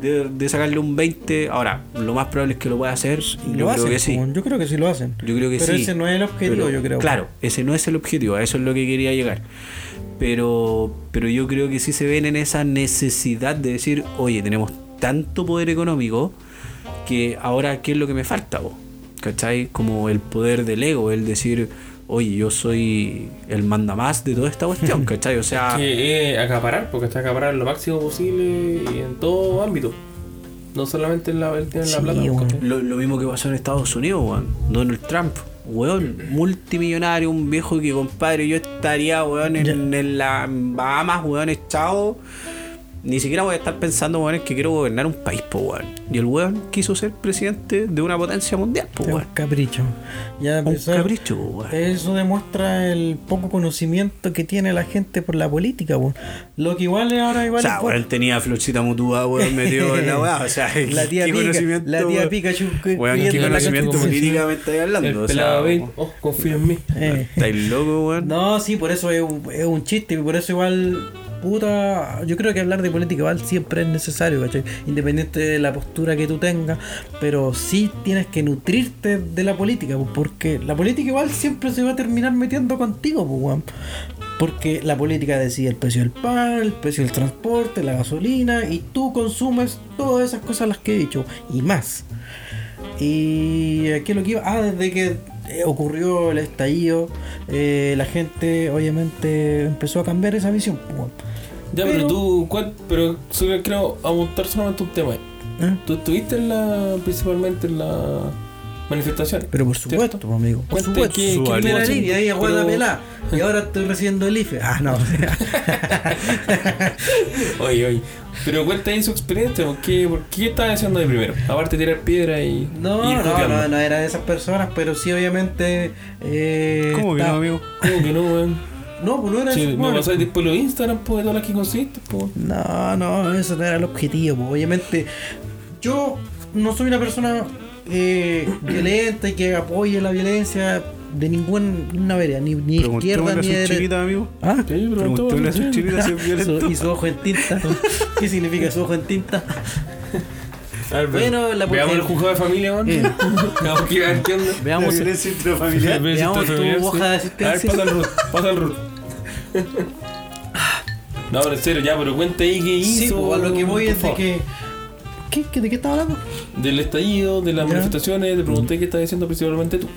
[SPEAKER 4] de, de sacarle un 20. Ahora, lo más probable es que lo pueda hacer. Yo
[SPEAKER 2] lo
[SPEAKER 4] creo
[SPEAKER 2] hacen,
[SPEAKER 4] que sí.
[SPEAKER 2] yo creo que sí lo hacen.
[SPEAKER 4] Yo creo que
[SPEAKER 2] Pero
[SPEAKER 4] sí.
[SPEAKER 2] ese no es el objetivo,
[SPEAKER 4] Pero,
[SPEAKER 2] yo creo.
[SPEAKER 4] Claro, ese no es el objetivo, a eso es lo que quería llegar. Pero, pero yo creo que sí se ven en esa necesidad de decir, oye, tenemos tanto poder económico que ahora, ¿qué es lo que me falta? vos? ¿Cachai? Como el poder del ego, el decir, oye, yo soy el mandamás de toda esta cuestión, (laughs) ¿cachai? O sea,
[SPEAKER 3] Que es acaparar, porque está acaparar lo máximo posible y en todo ámbito. No solamente en la, en la
[SPEAKER 2] Sí,
[SPEAKER 3] plata.
[SPEAKER 4] Lo, lo mismo que pasó en Estados Unidos, weón. Donald Trump, weón, multimillonario, un viejo que, compadre, yo estaría, weón, en, en las Bahamas, weón, echado. Ni siquiera voy a estar pensando, weón, en que quiero gobernar un país, po, weón. Y el weón quiso ser presidente de una potencia mundial, po,
[SPEAKER 2] Es un
[SPEAKER 4] weón.
[SPEAKER 2] capricho. Ya,
[SPEAKER 4] Un
[SPEAKER 2] eso-
[SPEAKER 4] capricho, po, weón.
[SPEAKER 2] Eso demuestra el poco conocimiento que tiene la gente por la política, weón. Lo que igual es ahora igual
[SPEAKER 4] O sea,
[SPEAKER 2] es
[SPEAKER 4] weón, tenía a Florcita Mutúa, weón, metido en la weá. O sea, (laughs) (laughs)
[SPEAKER 2] la tía
[SPEAKER 4] ¿qué
[SPEAKER 2] Pika,
[SPEAKER 4] conocimiento,
[SPEAKER 2] la tía
[SPEAKER 4] weón?
[SPEAKER 2] Pikachu que-
[SPEAKER 4] Weón, ¿qué
[SPEAKER 3] la
[SPEAKER 4] conocimiento política me estáis hablando?
[SPEAKER 3] El
[SPEAKER 4] O sea, weón,
[SPEAKER 3] oh, confía en mí.
[SPEAKER 2] Eh.
[SPEAKER 4] ¿Estáis loco, weón?
[SPEAKER 2] No, sí, por eso es un, es un chiste, y por eso igual, puta, yo creo que hablar de política igual siempre es necesario, ¿cachai? Independiente de la postura que tú tengas, pero sí tienes que nutrirte de la política, porque la política igual siempre se va a terminar metiendo contigo, pues. Porque la política decide el precio del pan, el precio del transporte, la gasolina, y tú consumes todas esas cosas las que he dicho, y más. Y aquí lo que iba, ah, desde que eh, ocurrió el estallido, eh, la gente obviamente empezó a cambiar esa visión.
[SPEAKER 3] Ya, pero,
[SPEAKER 2] Pero-
[SPEAKER 3] tú, ¿cuál? Pero solo quiero apuntar solamente un tema.
[SPEAKER 2] ¿Eh?
[SPEAKER 3] ¿Tú estuviste en la, principalmente en la manifestación?
[SPEAKER 2] Pero por supuesto, pues, amigo. Por
[SPEAKER 3] Cuente
[SPEAKER 2] supuesto.
[SPEAKER 3] qué
[SPEAKER 2] primera línea ahí
[SPEAKER 3] pero-
[SPEAKER 2] pelá. (laughs) Y ahora estoy recibiendo el IFE. Ah, no. (laughs)
[SPEAKER 3] Oye, oye. Pero cuenta ahí su experiencia, ¿por qué, por qué estaban haciendo de primero? Aparte de tirar piedra y.
[SPEAKER 2] No,
[SPEAKER 3] y
[SPEAKER 2] no, no, no era de esas personas, pero sí, obviamente. Eh,
[SPEAKER 4] ¿Cómo que
[SPEAKER 2] está-
[SPEAKER 4] no, amigo?
[SPEAKER 3] ¿Cómo que no, weón?
[SPEAKER 2] No, pues no era
[SPEAKER 3] me
[SPEAKER 2] bueno.
[SPEAKER 3] pasáis después los Instagram, pues, de todas las que consiste, pues.
[SPEAKER 2] No, no, eso no era el objetivo. pues. Obviamente, yo no soy una persona eh, violenta y que apoye la violencia de ninguna vereda, ni, ni izquierda ni derecha.
[SPEAKER 4] amigo.
[SPEAKER 2] Ah,
[SPEAKER 3] Sí,
[SPEAKER 4] Preguntémosle a sus si es violento.
[SPEAKER 2] y su ojo en tinta. ¿Qué significa su ojo en tinta?
[SPEAKER 3] A ver,
[SPEAKER 2] Bueno, la
[SPEAKER 3] veamos el juzgado de familia, weón.
[SPEAKER 2] Eh. (laughs)
[SPEAKER 3] Veamos qué onda.
[SPEAKER 2] Veamos,
[SPEAKER 4] violencia intrafamiliar.
[SPEAKER 2] Veamos tu hoja de
[SPEAKER 3] A ver,
[SPEAKER 2] asistencia.
[SPEAKER 3] pasa el root, pasa el root. (laughs) No, pero en serio, ya, pero cuenta ahí qué hizo.
[SPEAKER 2] Sí, pues, a lo que voy es de que. ¿Qué, qué, ¿De qué estaba hablando?
[SPEAKER 3] Del estallido, de las
[SPEAKER 2] Ya.
[SPEAKER 3] manifestaciones, te pregunté qué estás diciendo principalmente tú.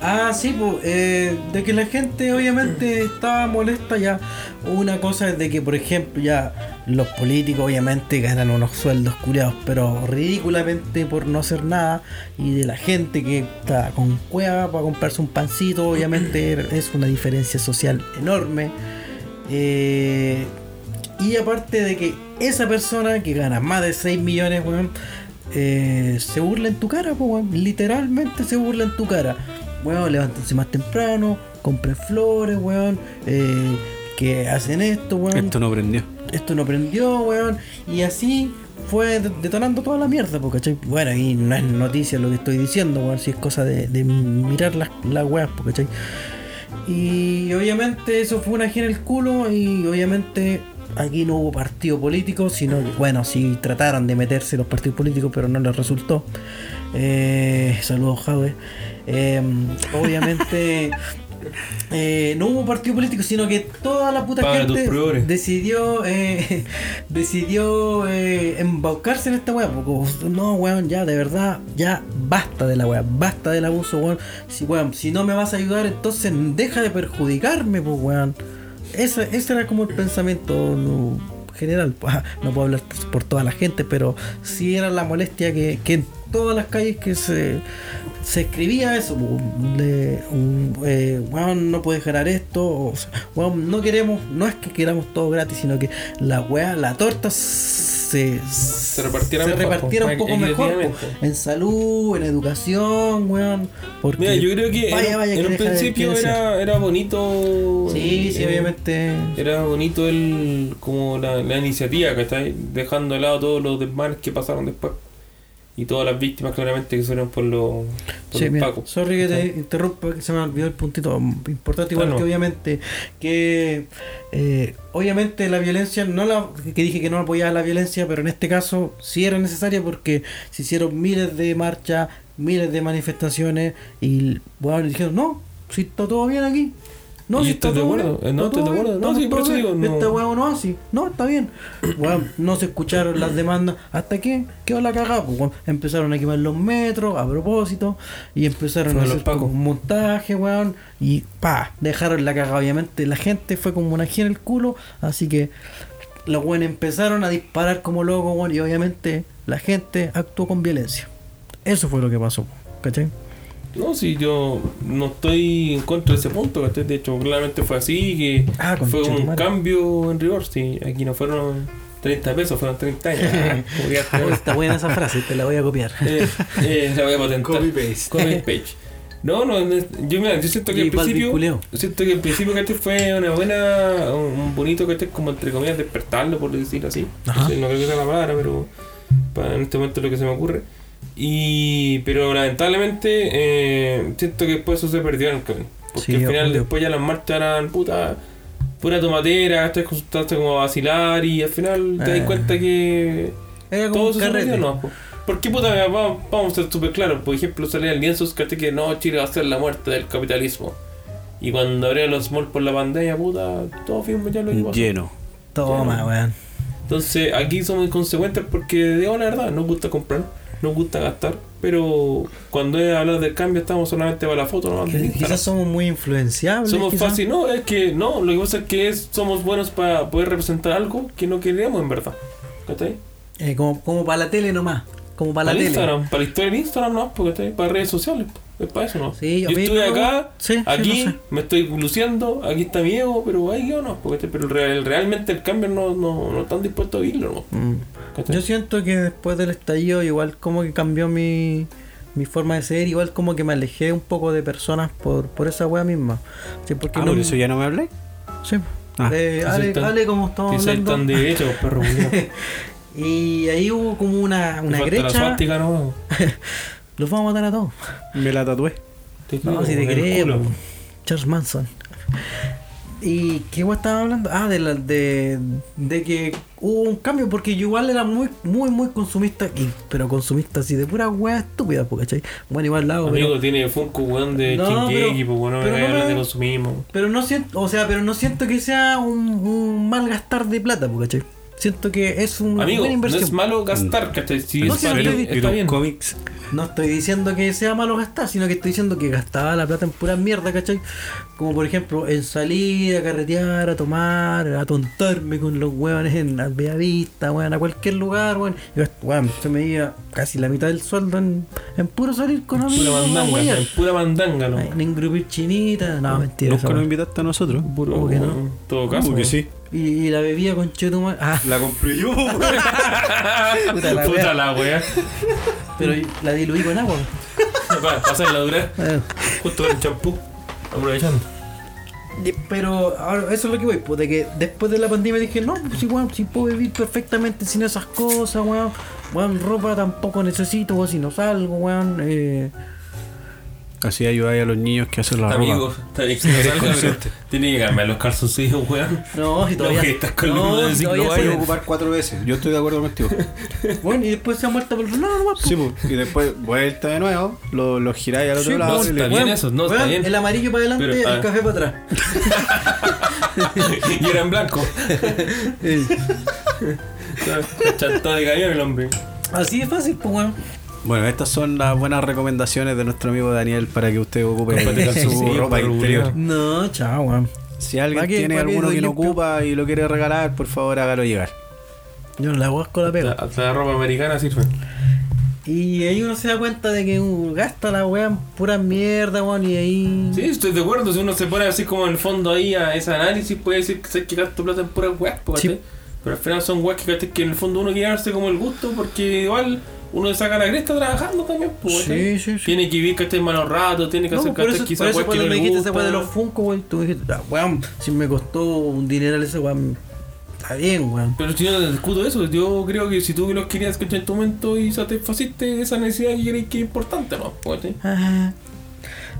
[SPEAKER 2] Ah, sí, pues, eh, de que la gente obviamente estaba molesta ya. Una cosa es de que, por ejemplo, ya los políticos obviamente ganan unos sueldos curiados, pero ridículamente por no hacer nada. Y de la gente que está con cueva para comprarse un pancito, obviamente (clears throat) es una diferencia social enorme. Eh, y aparte de que esa persona que gana más de 6 millones, weón, eh, se burla en tu cara, weón. Literalmente se burla en tu cara. Weón, levántense más temprano, compren flores, weón. eh, que hacen esto, weón.
[SPEAKER 4] Esto no prendió.
[SPEAKER 2] Esto no prendió, weón. Y así fue de- detonando toda la mierda, po, ¿cachai? Bueno, y no es noticia lo que estoy diciendo, weón. Si es cosa de, de mirar las, las weas, po, ¿cachai? Y obviamente eso fue una gira en el culo y obviamente aquí no hubo partido político, sino bueno, sí trataron de meterse los partidos políticos, pero no les resultó. Eh, saludos, Jave. Eh, obviamente (laughs) eh, no hubo partido político, sino que toda la puta
[SPEAKER 3] Paga
[SPEAKER 2] gente decidió eh, (laughs) decidió eh, embaucarse en esta weá. No, weón, ya, de verdad, ya basta de la weá, basta del abuso, weón. Si, weón, si no me vas a ayudar, entonces deja de perjudicarme, pues, weón. Ese, ese era como el pensamiento no, general. (laughs) No puedo hablar por, por toda la gente, pero sí era la molestia que, que en todas las calles que se, se escribía eso. de, un, eh, weón, no puedes ganar esto. O weón, no queremos, no es que queramos todo gratis, sino que la weá, la torta se,
[SPEAKER 3] Se repartiera
[SPEAKER 2] se
[SPEAKER 3] mejor,
[SPEAKER 2] repartiera un poco mejor. po, en salud, en educación, weón. Porque
[SPEAKER 3] Mira, yo creo que
[SPEAKER 2] vaya,
[SPEAKER 3] en,
[SPEAKER 2] vaya
[SPEAKER 3] en
[SPEAKER 2] que
[SPEAKER 3] un
[SPEAKER 2] deja de-
[SPEAKER 3] principio era, era bonito.
[SPEAKER 2] Sí, sí,
[SPEAKER 3] eh,
[SPEAKER 2] obviamente.
[SPEAKER 3] Era bonito el como la, la iniciativa que está dejando de lado todos los desmanes que pasaron después. Y todas las víctimas claramente que fueron por los, por
[SPEAKER 2] Sí,
[SPEAKER 3] los
[SPEAKER 2] mira,
[SPEAKER 3] pacos.
[SPEAKER 2] sorry que te interrumpa, que se me olvidó el puntito importante, igual
[SPEAKER 3] Ah, no.
[SPEAKER 2] que obviamente que eh, obviamente la violencia, no la que dije que no apoyaba la violencia, pero en este caso sí era necesaria porque se hicieron miles de marchas, miles de manifestaciones y bueno, le dijeron, no, si está todo bien aquí. No,
[SPEAKER 3] ¿Y
[SPEAKER 2] si
[SPEAKER 3] estás
[SPEAKER 2] está
[SPEAKER 3] de acuerdo? Eh, no, ¿estás de acuerdo? No, sí, por eso digo, no.
[SPEAKER 2] Esta no así, no, está bien. Weón, no se escucharon las demandas hasta que quedó la cagada. Pues, empezaron a quemar los metros a propósito y empezaron
[SPEAKER 3] Fueron
[SPEAKER 2] a
[SPEAKER 3] los
[SPEAKER 2] hacer como un montaje, weón. Y pa, dejaron la cagada. Obviamente la gente fue como una gira en el culo, así que los weones empezaron a disparar como locos, weón, y obviamente la gente actuó con violencia. Eso fue lo que pasó, ¿cachai?
[SPEAKER 3] No, si yo no estoy en contra de ese punto, ¿cachai? De hecho, claramente fue así, que
[SPEAKER 2] Ah,
[SPEAKER 3] fue un cambio en rigor. Sí, aquí no fueron 30 pesos, fueron 30 años. (laughs) Ah, está.
[SPEAKER 2] Oh, está buena esa frase, te la voy a copiar. (laughs)
[SPEAKER 3] Eh, eh, la voy a patentar.
[SPEAKER 4] Copy paste.
[SPEAKER 3] Copy page. No, no, yo, mira, yo siento que al principio.
[SPEAKER 2] culiao.
[SPEAKER 3] Siento que al principio que fue una buena. Un bonito que como entre comillas despertarlo, por decirlo así.
[SPEAKER 2] Ajá.
[SPEAKER 3] No, sé, no creo que sea la palabra, pero para en este momento es lo que se me ocurre. Y. Pero lamentablemente eh, siento que después eso se perdió en el camino. Porque
[SPEAKER 2] Sí,
[SPEAKER 3] al final
[SPEAKER 2] obvio.
[SPEAKER 3] después ya las marchas eran puta. Pura tomatera, estás consultaste como a vacilar y al final te das
[SPEAKER 2] Ah.
[SPEAKER 3] cuenta que
[SPEAKER 2] Era como
[SPEAKER 3] todo se perdió, ¿no? po. ¿Por qué puta? Vamos, vamos a ser súper claros. Por ejemplo, salía el lienzo que que no, Chile va a ser la muerte del capitalismo. Y cuando abrieron los malls por la pandemia, puta, todo firme ya lo que pasó.
[SPEAKER 4] Lleno.
[SPEAKER 2] Toma, weón.
[SPEAKER 3] Entonces, aquí somos inconsecuentes porque, digo la verdad, nos gusta comprar, nos gusta gastar, pero cuando es hablar del cambio, estamos solamente para la foto, no
[SPEAKER 2] Quizás somos muy influenciables.
[SPEAKER 3] Somos fácil, no, es que no, lo que pasa es que es, somos buenos para poder representar algo que no queríamos en verdad. ¿Cachai?
[SPEAKER 2] Eh, como, como para la tele nomás. Como para la
[SPEAKER 3] Para el
[SPEAKER 2] tele.
[SPEAKER 3] Instagram, para la historia en Instagram no, porque ¿cachai? para redes sociales, es para eso no.
[SPEAKER 2] Sí,
[SPEAKER 3] yo estoy acá,
[SPEAKER 2] sí, sí,
[SPEAKER 3] aquí,
[SPEAKER 2] no sé.
[SPEAKER 3] me estoy luciendo, aquí está mi ego, pero ahí yo no, porque, pero real- realmente el cambio no, no, no están dispuestos a vivirlo, ¿no?
[SPEAKER 2] Mm.
[SPEAKER 3] ¿Cachai?
[SPEAKER 2] Yo siento que después del estallido igual como que cambió mi, mi forma de ser, igual como que me alejé un poco de personas por, por esa wea misma. Sí, porque
[SPEAKER 4] Ah,
[SPEAKER 2] no,
[SPEAKER 4] por eso ya no me hablé.
[SPEAKER 2] sí.
[SPEAKER 4] Ah.
[SPEAKER 2] Eh, Ale,
[SPEAKER 3] soy tan-
[SPEAKER 2] Ale, como estamos hablando.
[SPEAKER 3] tan derecho, (laughs) perro culiao.
[SPEAKER 2] y ahí hubo como una, una grecha.
[SPEAKER 3] no. (laughs)
[SPEAKER 2] Los vamos a matar a todos.
[SPEAKER 4] Me la tatué.
[SPEAKER 2] No, si te
[SPEAKER 3] culo.
[SPEAKER 2] Charles Manson. ¿Y qué wea estaba hablando? Ah, de, la, de, de que hubo un cambio porque yo igual era muy, muy, muy consumista, y, pero consumista así de pura wea estúpida, ¿cachai? Bueno, igual la hago, pero,
[SPEAKER 3] Amigo, tiene Funko, weón, de
[SPEAKER 2] No,
[SPEAKER 3] Shingeki,
[SPEAKER 2] pero-
[SPEAKER 3] pues, weón, no me
[SPEAKER 2] pero
[SPEAKER 3] a
[SPEAKER 2] no me-
[SPEAKER 3] de consumismo.
[SPEAKER 2] pero no siento, o sea, pero no siento que sea un, un mal gastar de plata, ¿cachai? Siento que es una
[SPEAKER 3] Amigo,
[SPEAKER 2] buena
[SPEAKER 3] no
[SPEAKER 2] inversión.
[SPEAKER 3] es malo gastar, ¿cachai? Si
[SPEAKER 2] No,
[SPEAKER 3] es
[SPEAKER 2] pero-
[SPEAKER 3] ti,
[SPEAKER 2] pero
[SPEAKER 3] está bien.
[SPEAKER 4] cómics.
[SPEAKER 2] No estoy diciendo que sea malo gastar, sino que estoy diciendo que gastaba la plata en pura mierda, ¿cachai? Como por ejemplo en salir a carretear, a tomar, a tontarme con los hueones en la Bellavista, weón, a cualquier lugar, weón. Y, weón, se me iba casi la mitad del sueldo en, en puro salir con
[SPEAKER 3] Pura
[SPEAKER 2] amigos, a
[SPEAKER 3] mandanga, en pura mandanga, ¿no?
[SPEAKER 2] En engrupir chinitas, no, mentira.
[SPEAKER 4] Nunca nos invitaste a nosotros.
[SPEAKER 3] Puro,
[SPEAKER 2] ¿Cómo que no?
[SPEAKER 3] En todo caso.
[SPEAKER 4] ¿Cómo que
[SPEAKER 3] ¿no?
[SPEAKER 4] sí?
[SPEAKER 2] Y, y la bebía con chetumar. Ah,
[SPEAKER 4] La compré yo. (laughs)
[SPEAKER 2] puta la
[SPEAKER 3] Puta
[SPEAKER 2] wea.
[SPEAKER 3] la wea.
[SPEAKER 2] Pero la diluí con agua. (laughs)
[SPEAKER 3] Va, Pasa la dura. Justo con el champú. Aprovechando.
[SPEAKER 2] Pero ahora, eso es lo que voy, pues de que después de la pandemia dije, no, pues igual, si puedo vivir perfectamente sin esas cosas, weón. Weón, ropa tampoco necesito, weón, si no salgo, weón. Eh,
[SPEAKER 4] Así ayudáis a los niños que hacen la
[SPEAKER 3] Amigo,
[SPEAKER 4] ropa.
[SPEAKER 3] está
[SPEAKER 4] consciente.
[SPEAKER 3] Tiene que cambiar los calzoncillos, weón.
[SPEAKER 2] no, si todavía.
[SPEAKER 3] No, que estás con
[SPEAKER 2] no,
[SPEAKER 3] de
[SPEAKER 2] si todavía se-
[SPEAKER 4] ocupar cuatro veces. Yo estoy de acuerdo contigo. (laughs)
[SPEAKER 2] Bueno, y después se ha muerto por no, no, no,
[SPEAKER 4] Sí, pues. Y después vuelta de nuevo, lo, lo giráis al otro
[SPEAKER 2] Sí,
[SPEAKER 4] lado.
[SPEAKER 3] no,
[SPEAKER 4] y
[SPEAKER 3] está
[SPEAKER 4] le-
[SPEAKER 3] bien eso, no, está bien.
[SPEAKER 2] El amarillo para adelante,
[SPEAKER 3] Pero, ah.
[SPEAKER 2] el café para atrás. (laughs)
[SPEAKER 3] y era en blanco. (laughs) Chantado de cañón el hombre.
[SPEAKER 2] Así de fácil, pues, weón.
[SPEAKER 4] Bueno, estas son las buenas recomendaciones de nuestro amigo Daniel para que usted ocupe su (laughs) ropa interior.
[SPEAKER 2] No, chao, weón.
[SPEAKER 4] Si alguien
[SPEAKER 2] ¿Pa' qué-
[SPEAKER 4] tiene alguno que
[SPEAKER 2] limpio?
[SPEAKER 4] ocupa y lo quiere regalar, por favor hágalo llegar.
[SPEAKER 2] Yo no la con la pega.
[SPEAKER 3] Hasta la ropa americana sirve.
[SPEAKER 2] Y ahí uno se da cuenta de que uh, gasta la weá en pura mierda, weón, y ahí.
[SPEAKER 3] Sí, estoy de acuerdo. Si uno se pone así como en el fondo ahí a ese análisis, puede decir que, sé que gasto plata en puras weas, po,
[SPEAKER 2] Sí.
[SPEAKER 3] Pero al final son weas que, que en el fondo uno quiere darse como el gusto porque igual uno le saca la cresta trabajando también, ¿cachai?
[SPEAKER 2] Sí, sí, sí.
[SPEAKER 3] Tiene que vivir que esté malos ratos, tiene que
[SPEAKER 2] No,
[SPEAKER 3] hacer
[SPEAKER 2] por eso,
[SPEAKER 3] quizás
[SPEAKER 2] por eso cuando me dijiste esa weá de los Funko, weón, tú dijiste, ah, weón, si me costó un dineral ese weón, Está bien, weón.
[SPEAKER 3] Pero si yo no discuto eso, yo creo que si tú los querías escuchar en tu momento y satisfaciste esa necesidad que crees que es importante, ¿no? Pues, ¿sí?
[SPEAKER 2] Ajá.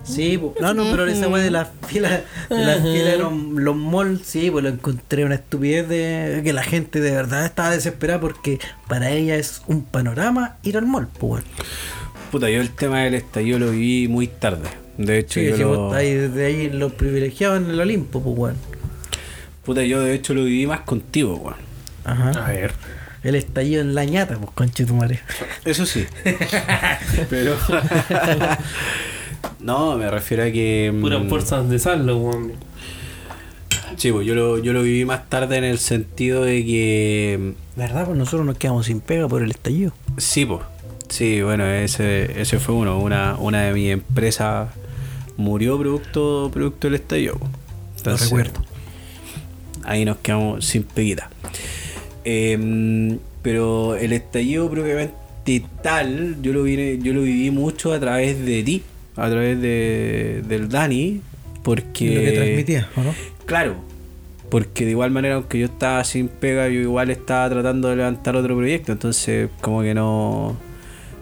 [SPEAKER 2] Sí, po. no, no, pero esa weá de las filas, de las filas de los, los malls, sí, pues lo encontré una estupidez de que la gente de verdad estaba desesperada porque para ella es un panorama ir al mall, pues weón.
[SPEAKER 4] Puta, yo el tema del estallido lo viví muy tarde. De hecho,
[SPEAKER 2] Sí,
[SPEAKER 4] yo lo,
[SPEAKER 2] vos ahí, desde ahí los privilegiados en el Olimpo, pues weón.
[SPEAKER 4] puta, yo de hecho lo viví más contigo, weón.
[SPEAKER 2] Ajá.
[SPEAKER 3] A ver.
[SPEAKER 2] El estallido en la ñata, pues conche tu madre.
[SPEAKER 4] Eso sí. (laughs) Pero. (laughs) no, me refiero a que. mm,
[SPEAKER 3] Puras fuerzas de saldo, weón.
[SPEAKER 4] Sí, pues yo lo, yo lo viví más tarde en el sentido de que.
[SPEAKER 2] ¿Verdad? Pues nosotros nos quedamos sin pega por el estallido.
[SPEAKER 4] Sí, pues. Sí, bueno, ese, ese fue uno. Una, una de mis empresas murió producto, producto del estallido.
[SPEAKER 2] Lo
[SPEAKER 4] Entonces,
[SPEAKER 2] recuerdo.
[SPEAKER 4] ahí nos quedamos sin peguita. Em, pero el estallido propiamente tal, yo lo, vine, yo lo viví mucho a través de ti, a través de, del Dani, porque...
[SPEAKER 2] Lo que transmitía, ¿o no?
[SPEAKER 4] Claro, porque de igual manera, aunque yo estaba sin pega, yo igual estaba tratando de levantar otro proyecto, entonces como que no,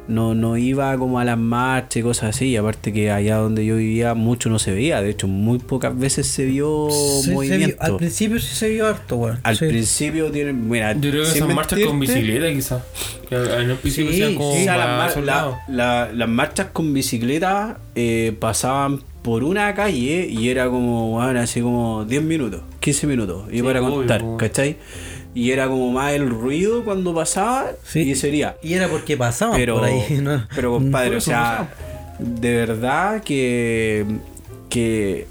[SPEAKER 4] no, no iba como a las marchas y cosas así, y aparte que allá donde yo vivía mucho no se veía, de hecho muy pocas veces se vio
[SPEAKER 2] Sí, se
[SPEAKER 4] movimiento.
[SPEAKER 2] vio- al principio sí se vio harto, weón.
[SPEAKER 4] Al
[SPEAKER 2] Sí.
[SPEAKER 4] principio tienen, mira,
[SPEAKER 3] Yo creo que son marchas con bicicleta, quizás. En el principio
[SPEAKER 2] Sí,
[SPEAKER 3] sean como
[SPEAKER 4] o sea, las, mar- la- la- las marchas con bicicleta eh, pasaban por una calle y era como, bueno, así como 10 minutos, 15 minutos, y
[SPEAKER 3] Sí,
[SPEAKER 4] para
[SPEAKER 3] obvio,
[SPEAKER 4] contar,
[SPEAKER 3] po.
[SPEAKER 4] ¿cachai? Y era como más el ruido cuando pasaba
[SPEAKER 2] Sí.
[SPEAKER 4] y sería.
[SPEAKER 2] Y era porque pasaban
[SPEAKER 4] Pero,
[SPEAKER 2] por ahí, (laughs) ¿no?
[SPEAKER 4] pero compadre, o sea, de verdad que, que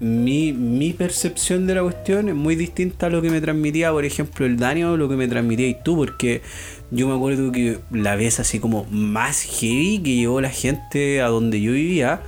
[SPEAKER 4] mi, mi percepción de la cuestión es muy distinta a lo que me transmitía, por ejemplo, el Dani o lo que me transmitía y tú, porque yo me acuerdo que la vez así como más heavy que llegó la gente a donde yo vivía,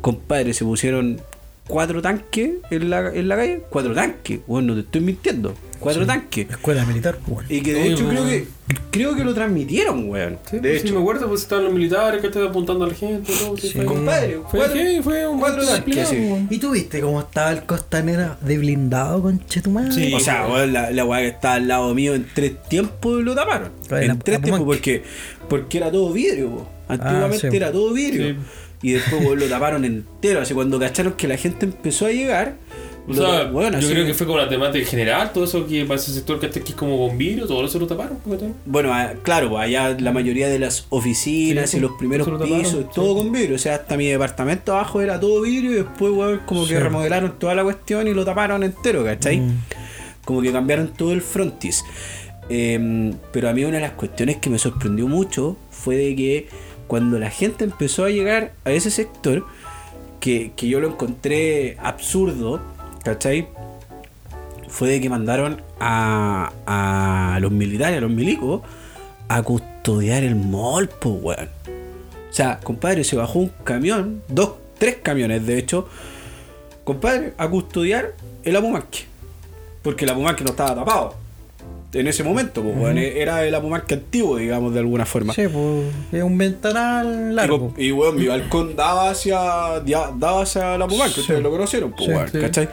[SPEAKER 4] compadre, se pusieron cuatro tanques en la, en la calle, cuatro tanques, bueno, no te estoy mintiendo, cuatro tanques.
[SPEAKER 2] Escuela militar, pues, weón.
[SPEAKER 4] Y que de
[SPEAKER 3] Oye,
[SPEAKER 4] hecho creo
[SPEAKER 3] weón.
[SPEAKER 4] que creo que lo transmitieron, weón.
[SPEAKER 3] Sí,
[SPEAKER 4] de
[SPEAKER 3] pues, sí,
[SPEAKER 4] hecho,
[SPEAKER 3] me acuerdo, pues estaban los militares que estaban apuntando a la gente y todo. Sí, fue-
[SPEAKER 4] compadre,
[SPEAKER 3] Fue,
[SPEAKER 4] cuatro-
[SPEAKER 3] sí, fue un
[SPEAKER 4] cuatro tanques, sí.
[SPEAKER 3] weón.
[SPEAKER 2] ¿Y tú viste cómo estaba el costanera de blindado con Chetumal?
[SPEAKER 3] Sí.
[SPEAKER 4] O sea, weón, la, la weá que estaba al lado mío en tres tiempos lo taparon. En
[SPEAKER 2] la-
[SPEAKER 4] tres
[SPEAKER 2] la
[SPEAKER 4] tiempos, porque, porque era todo vidrio. Antiguamente
[SPEAKER 2] Ah, sí.
[SPEAKER 4] era todo vidrio. Y después weón, lo taparon entero. Así cuando cacharon que la gente empezó a llegar.
[SPEAKER 3] O
[SPEAKER 4] lo-
[SPEAKER 3] sea,
[SPEAKER 4] weón,
[SPEAKER 3] yo creo que fue como la temática general, todo eso que para ese sector que este es como bombillo, todo eso lo taparon.
[SPEAKER 4] Bueno, ah, claro, pues, allá la mayoría de las oficinas
[SPEAKER 3] Sí,
[SPEAKER 4] y los primeros
[SPEAKER 3] taparon,
[SPEAKER 4] pisos,
[SPEAKER 3] sí.
[SPEAKER 4] todo con vidrio. O sea, hasta mi departamento abajo era todo vidrio y después, weón, como que remodelaron toda la cuestión y lo taparon entero, ¿cachai?
[SPEAKER 2] Mm.
[SPEAKER 4] Como que cambiaron todo el frontis. Eh, pero a mí una de las cuestiones que me sorprendió mucho fue de que cuando la gente empezó a llegar a ese sector, que, que yo lo encontré absurdo, ¿cachai? Fue de que mandaron a, a los militares, a los milicos, a custodiar el mall, pues, weón. O sea, compadre, se bajó un camión, dos, tres camiones de hecho, compadre, a custodiar el Apumanque. Porque el Apumanque no estaba tapado. En ese momento, pues, weón, era el Apumanque antiguo, digamos, de alguna forma.
[SPEAKER 2] Sí, pues es un ventanal largo.
[SPEAKER 4] Y, weón, mi balcón daba hacia, daba hacia la Pumanque, ustedes lo conocieron, pues,
[SPEAKER 2] Sí,
[SPEAKER 3] sí.
[SPEAKER 4] ¿cachai?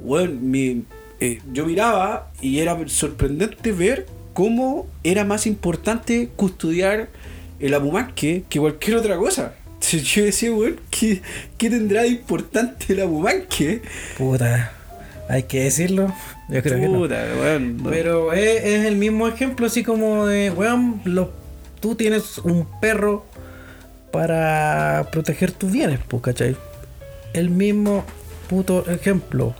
[SPEAKER 4] Weón, mi- eh, yo miraba y era sorprendente ver cómo era más importante custodiar el Apumanque que cualquier otra cosa. (laughs) Yo decía, weón, ¿qué, qué tendrá de importante el Apumanque?
[SPEAKER 2] Puta, hay que decirlo. Yo creo que no.
[SPEAKER 4] Weón. no.
[SPEAKER 2] Pero es, es el mismo ejemplo, así como de, weón, lo- tú tienes un perro para proteger tus bienes, pues, ¿cachai? El mismo puto ejemplo.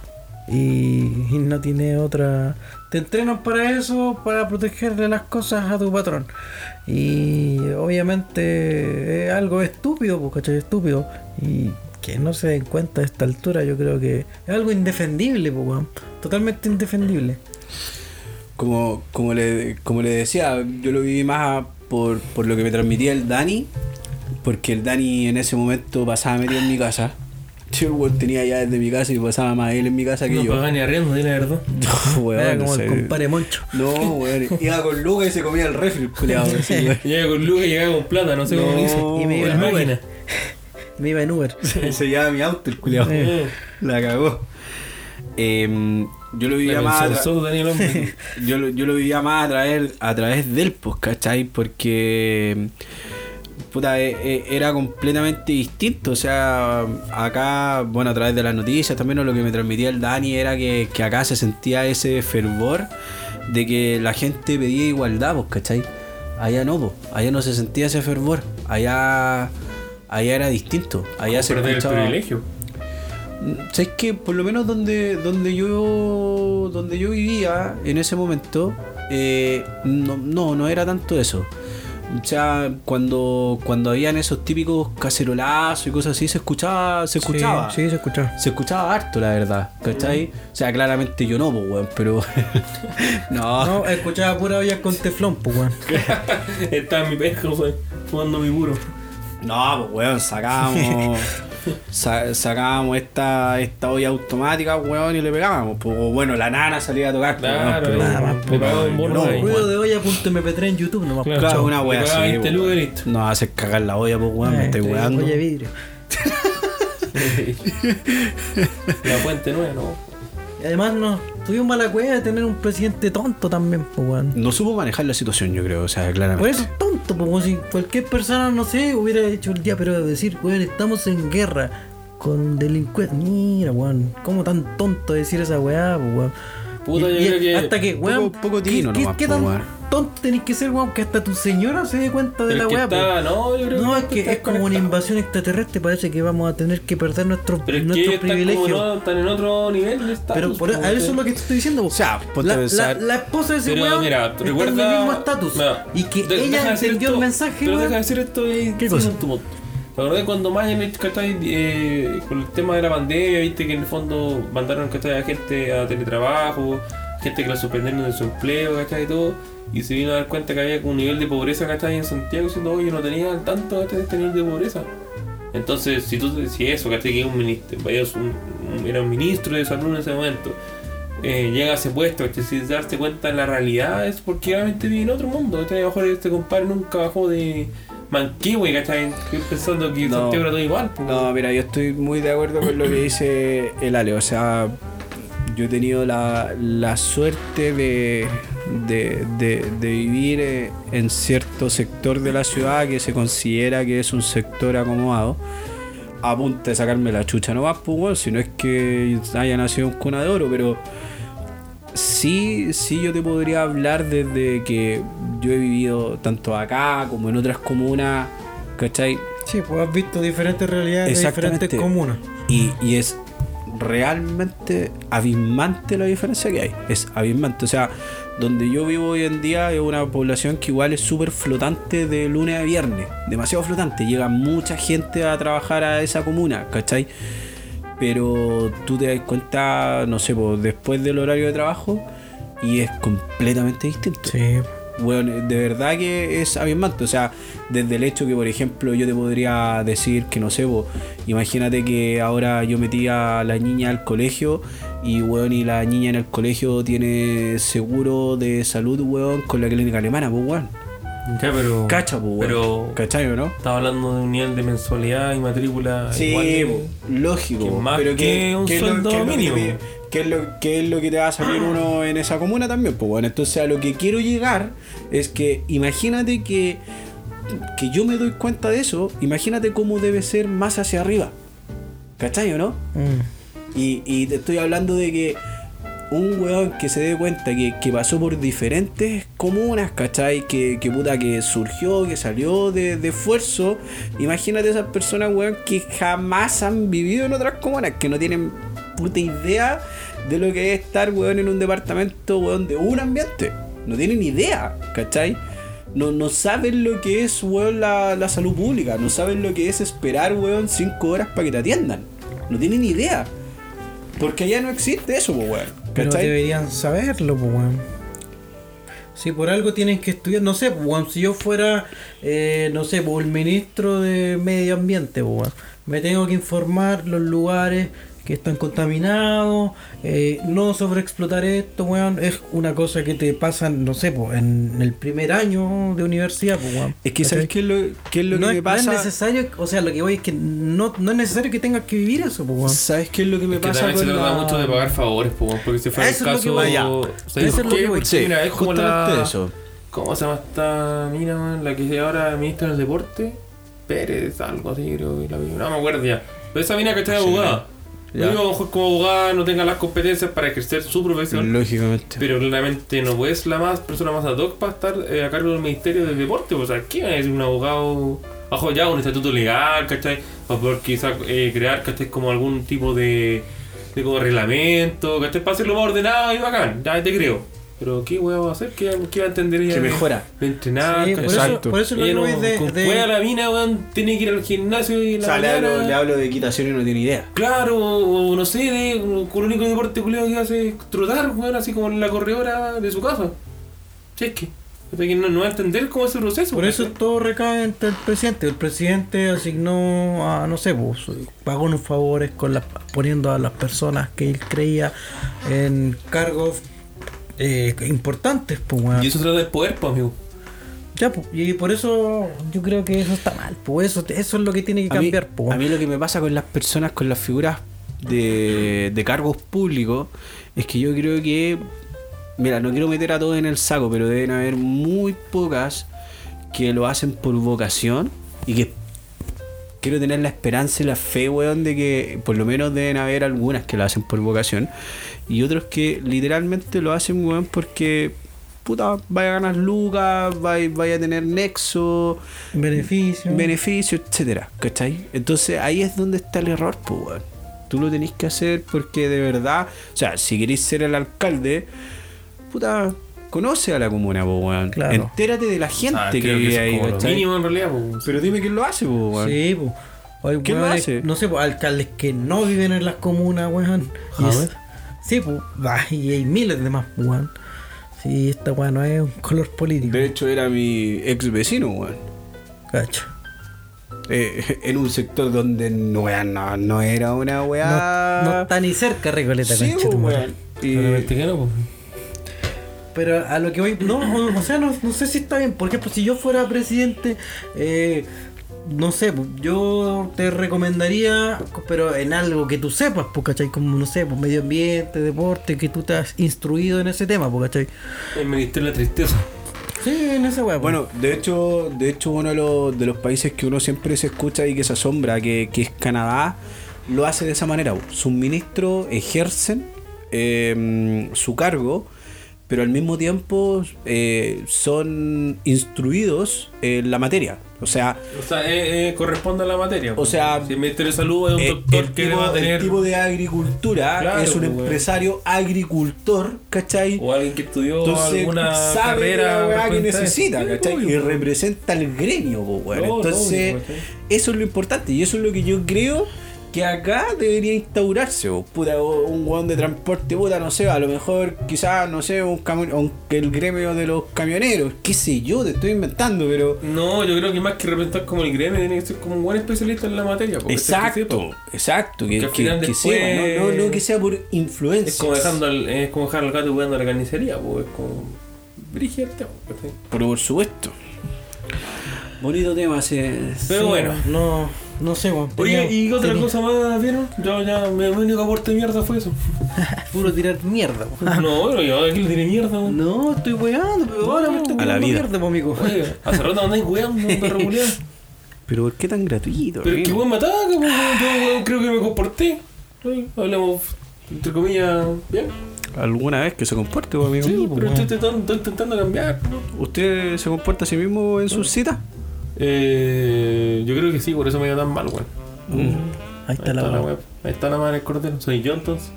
[SPEAKER 2] Y, y no tiene otra. Te entrenan para eso, para protegerle las cosas a tu patrón. Y obviamente es algo estúpido, pues, ¿cachai? Estúpido. Y que no se den cuenta a esta altura, yo creo que es algo indefendible, pues, weón. Totalmente indefendible.
[SPEAKER 4] como, como, le, como le decía, yo lo viví más por, por lo que me transmitía el Dani, porque el Dani en ese momento pasaba metido en mi casa. (laughs) Yo weón, tenía ya desde mi casa y pasaba más él en mi casa que
[SPEAKER 3] No
[SPEAKER 4] yo.
[SPEAKER 3] pagan ni arriendo, di la verdad. (laughs)
[SPEAKER 4] Weón,
[SPEAKER 2] Era
[SPEAKER 4] no
[SPEAKER 2] como
[SPEAKER 4] sé.
[SPEAKER 2] el compadre Moncho.
[SPEAKER 4] No, weón. Iba con Lucas y se comía el refri, (laughs) weón.
[SPEAKER 3] Llega con luz y llega con plata, no sé cómo
[SPEAKER 4] No,
[SPEAKER 3] hizo.
[SPEAKER 2] Y me iba
[SPEAKER 3] La máquina.
[SPEAKER 2] Me iba en Uber. (laughs)
[SPEAKER 4] Se llevaba mi auto el culiao.
[SPEAKER 3] Eh.
[SPEAKER 4] La cagó. Em, yo lo vivía más a (laughs) yo, lo- yo lo vivía más a través, a través del post, ¿cachai? Porque puta, e- e- era completamente distinto. O sea, acá, bueno, a través de las noticias también lo que me transmitía el Dani era que, que acá se sentía ese fervor de que la gente pedía igualdad, pues, ¿cachai? Allá no, pues, allá no se sentía ese fervor. Allá, allá era distinto. Allá se
[SPEAKER 3] Perder el
[SPEAKER 4] escuchaba-
[SPEAKER 3] privilegio.
[SPEAKER 4] ¿Sabes que Por lo menos donde, donde yo donde yo vivía en ese momento, eh, no, no, no era tanto eso. O sea, cuando, cuando habían esos típicos cacerolazos y cosas así, se escuchaba, se escuchaba.
[SPEAKER 2] Sí, sí, se escuchaba.
[SPEAKER 4] Se escuchaba harto, la verdad, ¿cachai? O sea, claramente yo no, pues, weón, pero... (laughs) no,
[SPEAKER 2] No, escuchaba pura olla con teflón, pues, weón. (laughs)
[SPEAKER 3] Estaba en mi sé, fumando mi puro.
[SPEAKER 4] No, pues weón, sacábamos. (laughs) sa- sacábamos esta, esta olla automática, weón, y le pegábamos. Pues, o bueno, la nana salía a tocar. pues, weón,
[SPEAKER 3] Claro,
[SPEAKER 4] pero-
[SPEAKER 2] nada más,
[SPEAKER 3] bono
[SPEAKER 4] no.
[SPEAKER 2] Ruido de olla.mp3 en YouTube nomás.
[SPEAKER 3] Claro,
[SPEAKER 4] Claro, una
[SPEAKER 3] Le
[SPEAKER 4] wea
[SPEAKER 3] pagaba
[SPEAKER 4] así.
[SPEAKER 3] 20
[SPEAKER 4] po.
[SPEAKER 3] lucas y listo.
[SPEAKER 4] No haces cagar la olla, pues weón, me
[SPEAKER 2] Eh,
[SPEAKER 4] estoy
[SPEAKER 2] sí,
[SPEAKER 4] weando.
[SPEAKER 2] Olla vidrio. (laughs)
[SPEAKER 3] La fuente nueva, ¿no?
[SPEAKER 2] Y además no, tuvimos mala cueva de tener un presidente tonto también, pues, weón.
[SPEAKER 4] No supo manejar la situación, yo creo, o sea,
[SPEAKER 2] Por
[SPEAKER 4] claramente.
[SPEAKER 2] eso es tonto, pues, como si cualquier persona, no sé, hubiera hecho el día, pero decir, weón, estamos en guerra con delincuentes. Mira, weón, ¿cómo tan tonto decir esa weá, pues, weón?
[SPEAKER 3] Puta, yo creo que-
[SPEAKER 2] Hasta que, weón,
[SPEAKER 4] poco- poco
[SPEAKER 2] ¿qué-
[SPEAKER 4] tino
[SPEAKER 2] ¿qué,
[SPEAKER 4] nomás,
[SPEAKER 2] qué tan
[SPEAKER 4] weón.
[SPEAKER 2] Tonto tenés que ser, weón, que hasta tu señora se dé cuenta de
[SPEAKER 3] Pero
[SPEAKER 2] la
[SPEAKER 3] es que
[SPEAKER 2] weá, pues?
[SPEAKER 3] está, no, yo creo
[SPEAKER 2] No, es que es como una invasión extraterrestre, parece que vamos a tener que perder nuestro,
[SPEAKER 3] Pero es que
[SPEAKER 2] nuestro
[SPEAKER 3] están
[SPEAKER 2] privilegio.
[SPEAKER 3] como no, están en otro nivel de estatus,
[SPEAKER 2] Pero por, a eso
[SPEAKER 3] que-
[SPEAKER 2] es lo que te estoy diciendo.
[SPEAKER 4] O sea, ponte
[SPEAKER 2] la,
[SPEAKER 4] a pensar-
[SPEAKER 2] la- la esposa de ese
[SPEAKER 3] Pero
[SPEAKER 2] weón
[SPEAKER 3] mira,
[SPEAKER 2] está
[SPEAKER 3] recuerda.
[SPEAKER 2] en el mismo estatus. Y que
[SPEAKER 3] de-
[SPEAKER 2] ella entendió el mensaje,
[SPEAKER 3] Pero
[SPEAKER 2] weón.
[SPEAKER 3] deja de decir esto y
[SPEAKER 2] ¿Qué cosa?
[SPEAKER 3] en tu. ¿Te acordás cuando Mañalich, ¿cachai? Eh, con el tema de la pandemia, viste que en el fondo mandaron ¿cachai? a gente a teletrabajo, gente que la suspendieron de su empleo, ¿cachai? Y todo. Y se vino a dar cuenta que había un nivel de pobreza, ¿cachai? En Santiago, diciendo, oye, no tenía tanto ¿cachai? este nivel de pobreza. Entonces, si tú si eso, ¿cachai? Que un ministro, un- era un ministro de salud en ese momento, eh, llega a ese puesto, ¿cachai? sin darse cuenta de la realidad, es porque obviamente vive en otro mundo, ¿cachai? A lo mejor este compadre nunca bajó de Manquehue, ¿cachai? Que Pensando que
[SPEAKER 4] No.
[SPEAKER 3] Santiago era todo igual. pues.
[SPEAKER 4] No, mira, yo estoy muy de acuerdo con lo que dice el Ale. O sea, yo he tenido la, la suerte de, de, de- de vivir eh, en cierto sector de la ciudad que se considera que es un sector acomodado. A punto de sacarme la chucha no más, pues, weón, si no es que haya nacido en cuna de oro, pero sí, sí yo te podría hablar desde que yo he vivido tanto acá como en otras comunas, ¿cachai?
[SPEAKER 2] Sí, pues has visto diferentes realidades de diferentes comunas.
[SPEAKER 4] Y, y es realmente abismante la diferencia que hay. Es abismante. O sea, donde yo vivo hoy en día es una población que igual es súper flotante de lunes a viernes. Demasiado flotante. Llega mucha gente a trabajar a esa comuna, ¿cachai? Pero tú te das cuenta, no sé, pues, después del horario de trabajo y es completamente distinto.
[SPEAKER 2] Sí.
[SPEAKER 4] Bueno, de verdad que es abismante. O sea, desde el hecho que, por ejemplo, yo te podría decir que no sé, vos, imagínate que ahora yo metí a la niña al colegio y, weón, y la niña en el colegio tiene seguro de salud, weón, con la clínica alemana, pues, weón.
[SPEAKER 3] Ya, pero.
[SPEAKER 4] Cacha, pues.
[SPEAKER 3] Pero.
[SPEAKER 4] ¿Cachai o no?
[SPEAKER 3] Estaba hablando de un nivel de mensualidad y matrícula
[SPEAKER 4] Sí,
[SPEAKER 3] igual
[SPEAKER 4] lógico.
[SPEAKER 3] que más
[SPEAKER 4] pero
[SPEAKER 3] que un
[SPEAKER 4] es lo-
[SPEAKER 3] sueldo
[SPEAKER 4] lo que ¿Qué es, lo, qué es lo que te va a salir uno en esa comuna también? Pues bueno, entonces a lo que quiero llegar es que imagínate que, que yo me doy cuenta de eso, imagínate cómo debe ser más hacia arriba. ¿Cachai o no?
[SPEAKER 2] Mm.
[SPEAKER 4] Y, y te estoy hablando de que un weón que se dé cuenta que, que pasó por diferentes comunas, ¿cachai? Que, que puta que surgió, que salió de, de esfuerzo. Imagínate esas personas, weón, que jamás han vivido en otras comunas, que no tienen puta idea de lo que es estar, weón, en un departamento, weón, de un ambiente. No tienen idea, ¿cachai? No, no saben lo que es, weón, la, la salud pública. No saben lo que es esperar, weón, cinco horas para que te atiendan. No tienen idea. Porque allá no existe eso, weón.
[SPEAKER 2] Pero
[SPEAKER 4] ¿Cachai?
[SPEAKER 2] deberían saberlo, weón. Si por algo tienen que estudiar, no sé, pues, si yo fuera, eh, no sé, pues, el ministro de Medio Ambiente, pues, me tengo que informar los lugares que están contaminados, eh, no sobreexplotar esto, weón, es una cosa que te pasa, no sé, po, en el primer año de universidad, pues, weón.
[SPEAKER 4] Es que, ¿sabes qué es lo, qué es lo
[SPEAKER 2] no,
[SPEAKER 4] que
[SPEAKER 2] es,
[SPEAKER 4] me
[SPEAKER 2] no es
[SPEAKER 4] pasa?
[SPEAKER 2] necesario, o sea, lo que voy es que no, no es necesario que tengas que vivir eso, pues, weón.
[SPEAKER 4] ¿Sabes qué es lo que me
[SPEAKER 3] Que
[SPEAKER 4] pasa
[SPEAKER 3] también se trata
[SPEAKER 4] la...
[SPEAKER 3] mucho de pagar favores, po, weón, porque si fuera
[SPEAKER 2] Eso
[SPEAKER 3] el
[SPEAKER 2] es lo que
[SPEAKER 3] caso.
[SPEAKER 2] voy.
[SPEAKER 4] Ya.
[SPEAKER 3] ¿sabes
[SPEAKER 2] Eso es lo que voy.
[SPEAKER 4] Sí,
[SPEAKER 3] mira, es como la.
[SPEAKER 4] eso.
[SPEAKER 3] ¿Cómo se llama esta mina, man? La que es ahora ministra del deporte? Pérez, algo así, creo que la vi. No me acuerdo ya. Pero esa mina que está de
[SPEAKER 4] Sí.
[SPEAKER 3] abogada.
[SPEAKER 4] Ya.
[SPEAKER 3] Yo digo, a lo mejor como abogada no tenga las competencias para ejercer su profesión.
[SPEAKER 4] Lógicamente.
[SPEAKER 3] Pero claramente no es la más persona más ad hoc para estar eh, a cargo del Ministerio del Deporte. O sea, ¿qué va a decir un abogado bajo ya un estatuto legal, ¿cachai? Para poder quizás eh, crear, ¿cachai? Como algún tipo de, de como reglamento, ¿cachai? Para hacerlo más ordenado y bacán, ya te creo. Pero ¿qué hueá va a hacer? ¿Qué, qué va a entender ella?
[SPEAKER 4] Que mejora.
[SPEAKER 3] De entrenar,
[SPEAKER 2] Sí, por,
[SPEAKER 3] ¿cachai?
[SPEAKER 2] eso,
[SPEAKER 4] Exacto.
[SPEAKER 2] por eso
[SPEAKER 3] no,
[SPEAKER 2] es de,
[SPEAKER 3] con
[SPEAKER 2] de-
[SPEAKER 3] la mina, weón, tiene que ir al gimnasio y
[SPEAKER 4] O
[SPEAKER 3] la
[SPEAKER 4] sea, le hablo, le hablo de equitación y no tiene idea.
[SPEAKER 3] Claro, o no sé, de, con el único deporte culiado que hace es trotar, weón, así como la corredora de su casa. Si es que, o sea, que no, no va a entender cómo es ese proceso.
[SPEAKER 2] Por eso todo recae entre el presidente. El presidente asignó a, no sé, pues, pagó unos favores con las, poniendo a las personas que él creía en cargos eh, importantes, pues, weón.
[SPEAKER 3] Y eso trata del poder, pues, amigo.
[SPEAKER 2] Ya, pues, y por eso yo creo que eso está mal, pues eso, eso es lo que tiene que
[SPEAKER 4] A mí,
[SPEAKER 2] cambiar, pues.
[SPEAKER 4] a mí lo que me pasa con las personas, con las figuras de, de cargos públicos, es que yo creo que, mira, no quiero meter a todos en el saco, pero deben haber muy pocas que lo hacen por vocación y que quiero tener la esperanza y la fe, weón, de que por lo menos deben haber algunas que lo hacen por vocación y otros que literalmente lo hacen, weón, porque... Puta, vaya a ganar lucas, vaya, vaya a tener nexo,
[SPEAKER 2] Beneficio.
[SPEAKER 4] beneficio, etcétera, ¿cachai? Entonces ahí es donde está el error, pues, weón. Tú lo tenés que hacer porque de verdad, o sea, si queréis ser el alcalde, puta, conoce a la comuna, pues, weón.
[SPEAKER 2] Claro.
[SPEAKER 4] Entérate de la gente
[SPEAKER 3] Ah,
[SPEAKER 4] que vive ahí, ¿cachai?
[SPEAKER 3] mínimo en realidad, pues.
[SPEAKER 4] Pero dime quién lo hace, pues, weón.
[SPEAKER 2] Sí, pues. Hay
[SPEAKER 4] ¿Quién lo
[SPEAKER 2] weones,
[SPEAKER 4] hace?
[SPEAKER 2] No sé, pues, alcaldes que no viven en las comunas, weón. Y es-. Sí, pues. Y hay miles de más, weón. Sí, esta weón no es un color político.
[SPEAKER 4] De hecho, era mi ex vecino, weón.
[SPEAKER 2] Cacho.
[SPEAKER 4] Eh, (laughs) en un sector donde no, no, no era una weá.
[SPEAKER 2] No, no está ni cerca Recoleta,
[SPEAKER 4] Sí, pues, weón. Y-
[SPEAKER 3] pues.
[SPEAKER 2] Pero a lo que voy, no, o, o sea, no, no sé si está bien, porque pues, si yo fuera presidente, eh, no sé, yo te recomendaría, pero en algo que tú sepas, pues, ¿cachai? Como, no sé, pues medio ambiente, deporte, que tú te has instruido en ese tema, pues, ¿cachai?
[SPEAKER 3] El Ministerio de la Tristeza.
[SPEAKER 2] Sí, en esa weá, pues.
[SPEAKER 4] Bueno, de hecho, de hecho uno de los, de los países que uno siempre se escucha y que se asombra, que, que es Canadá, lo hace de esa manera. Sus ministros ejercen eh, su cargo, pero al mismo tiempo eh, son instruidos en la materia. O sea,
[SPEAKER 3] O sea, eh, eh, corresponde a la materia.
[SPEAKER 4] O
[SPEAKER 3] pues.
[SPEAKER 4] sea,
[SPEAKER 3] si el Ministerio de Salud es un doctor
[SPEAKER 4] el,
[SPEAKER 3] que
[SPEAKER 4] tipo,
[SPEAKER 3] va a
[SPEAKER 4] el
[SPEAKER 3] tener.
[SPEAKER 4] tipo de agricultura
[SPEAKER 3] Claro,
[SPEAKER 4] es un
[SPEAKER 3] pues,
[SPEAKER 4] empresario agricultor, ¿cachai?
[SPEAKER 3] O alguien que estudió
[SPEAKER 4] Entonces
[SPEAKER 3] alguna
[SPEAKER 4] sabe
[SPEAKER 3] carrera.
[SPEAKER 4] la que necesita,
[SPEAKER 3] Sí,
[SPEAKER 4] ¿cachai?
[SPEAKER 3] obvio,
[SPEAKER 4] Y
[SPEAKER 3] pues.
[SPEAKER 4] representa el gremio.
[SPEAKER 3] No,
[SPEAKER 4] Entonces, eso es lo importante y eso es lo que yo creo que acá debería instaurarse, po. puta, o un weón de transporte, puta, no sé, a lo mejor quizás, no sé, un camión, aunque el gremio de los camioneros, qué sé yo, te estoy inventando, pero...
[SPEAKER 3] No, yo creo que más que representar como el gremio, tiene que ser como un buen especialista en la materia. que
[SPEAKER 4] Exacto, exacto, que,
[SPEAKER 3] después-
[SPEAKER 4] sepa, no, no, no que sea por influencia.
[SPEAKER 3] Es como dejando al, es como dejar al gato jugando a la carnicería, pues es como. El tema, ¿cachai?
[SPEAKER 4] Pero por supuesto. Bonito tema ese.
[SPEAKER 3] Pero
[SPEAKER 2] Sí,
[SPEAKER 3] bueno.
[SPEAKER 2] No, no sé, weón.
[SPEAKER 3] Oye,
[SPEAKER 2] tenía-
[SPEAKER 3] ¿y otra
[SPEAKER 2] tenía-
[SPEAKER 3] cosa más vieron? Yo ya, mi único aporte de mierda fue eso. (laughs)
[SPEAKER 2] Puro tirar mierda, weón. (laughs)
[SPEAKER 3] No, bueno, yo aquí le tiré mierda, weón.
[SPEAKER 2] No, estoy weando, pero ahora me estoy
[SPEAKER 4] A la
[SPEAKER 2] weando
[SPEAKER 4] vida.
[SPEAKER 2] mierda, pues, amigo.
[SPEAKER 3] Oye, hace rato andáis weando, (laughs) perro culiao.
[SPEAKER 4] Pero ¿por qué tan gratuito?
[SPEAKER 3] Pero es que weón me ataca, pues, weón. yo weón, creo que me comporté. Sí, Hablemos, entre comillas, bien.
[SPEAKER 4] ¿Alguna vez que se comporte, pues, amigo?
[SPEAKER 3] Sí, pero estoy intentando, cambiar.
[SPEAKER 4] ¿Usted se comporta a sí mismo en sus citas?
[SPEAKER 3] Eh, yo creo que sí, por eso me iba tan mal, weón.
[SPEAKER 2] Ahí está la weá.
[SPEAKER 3] web. Ahí está la madre del cordero. Soy yo entonces.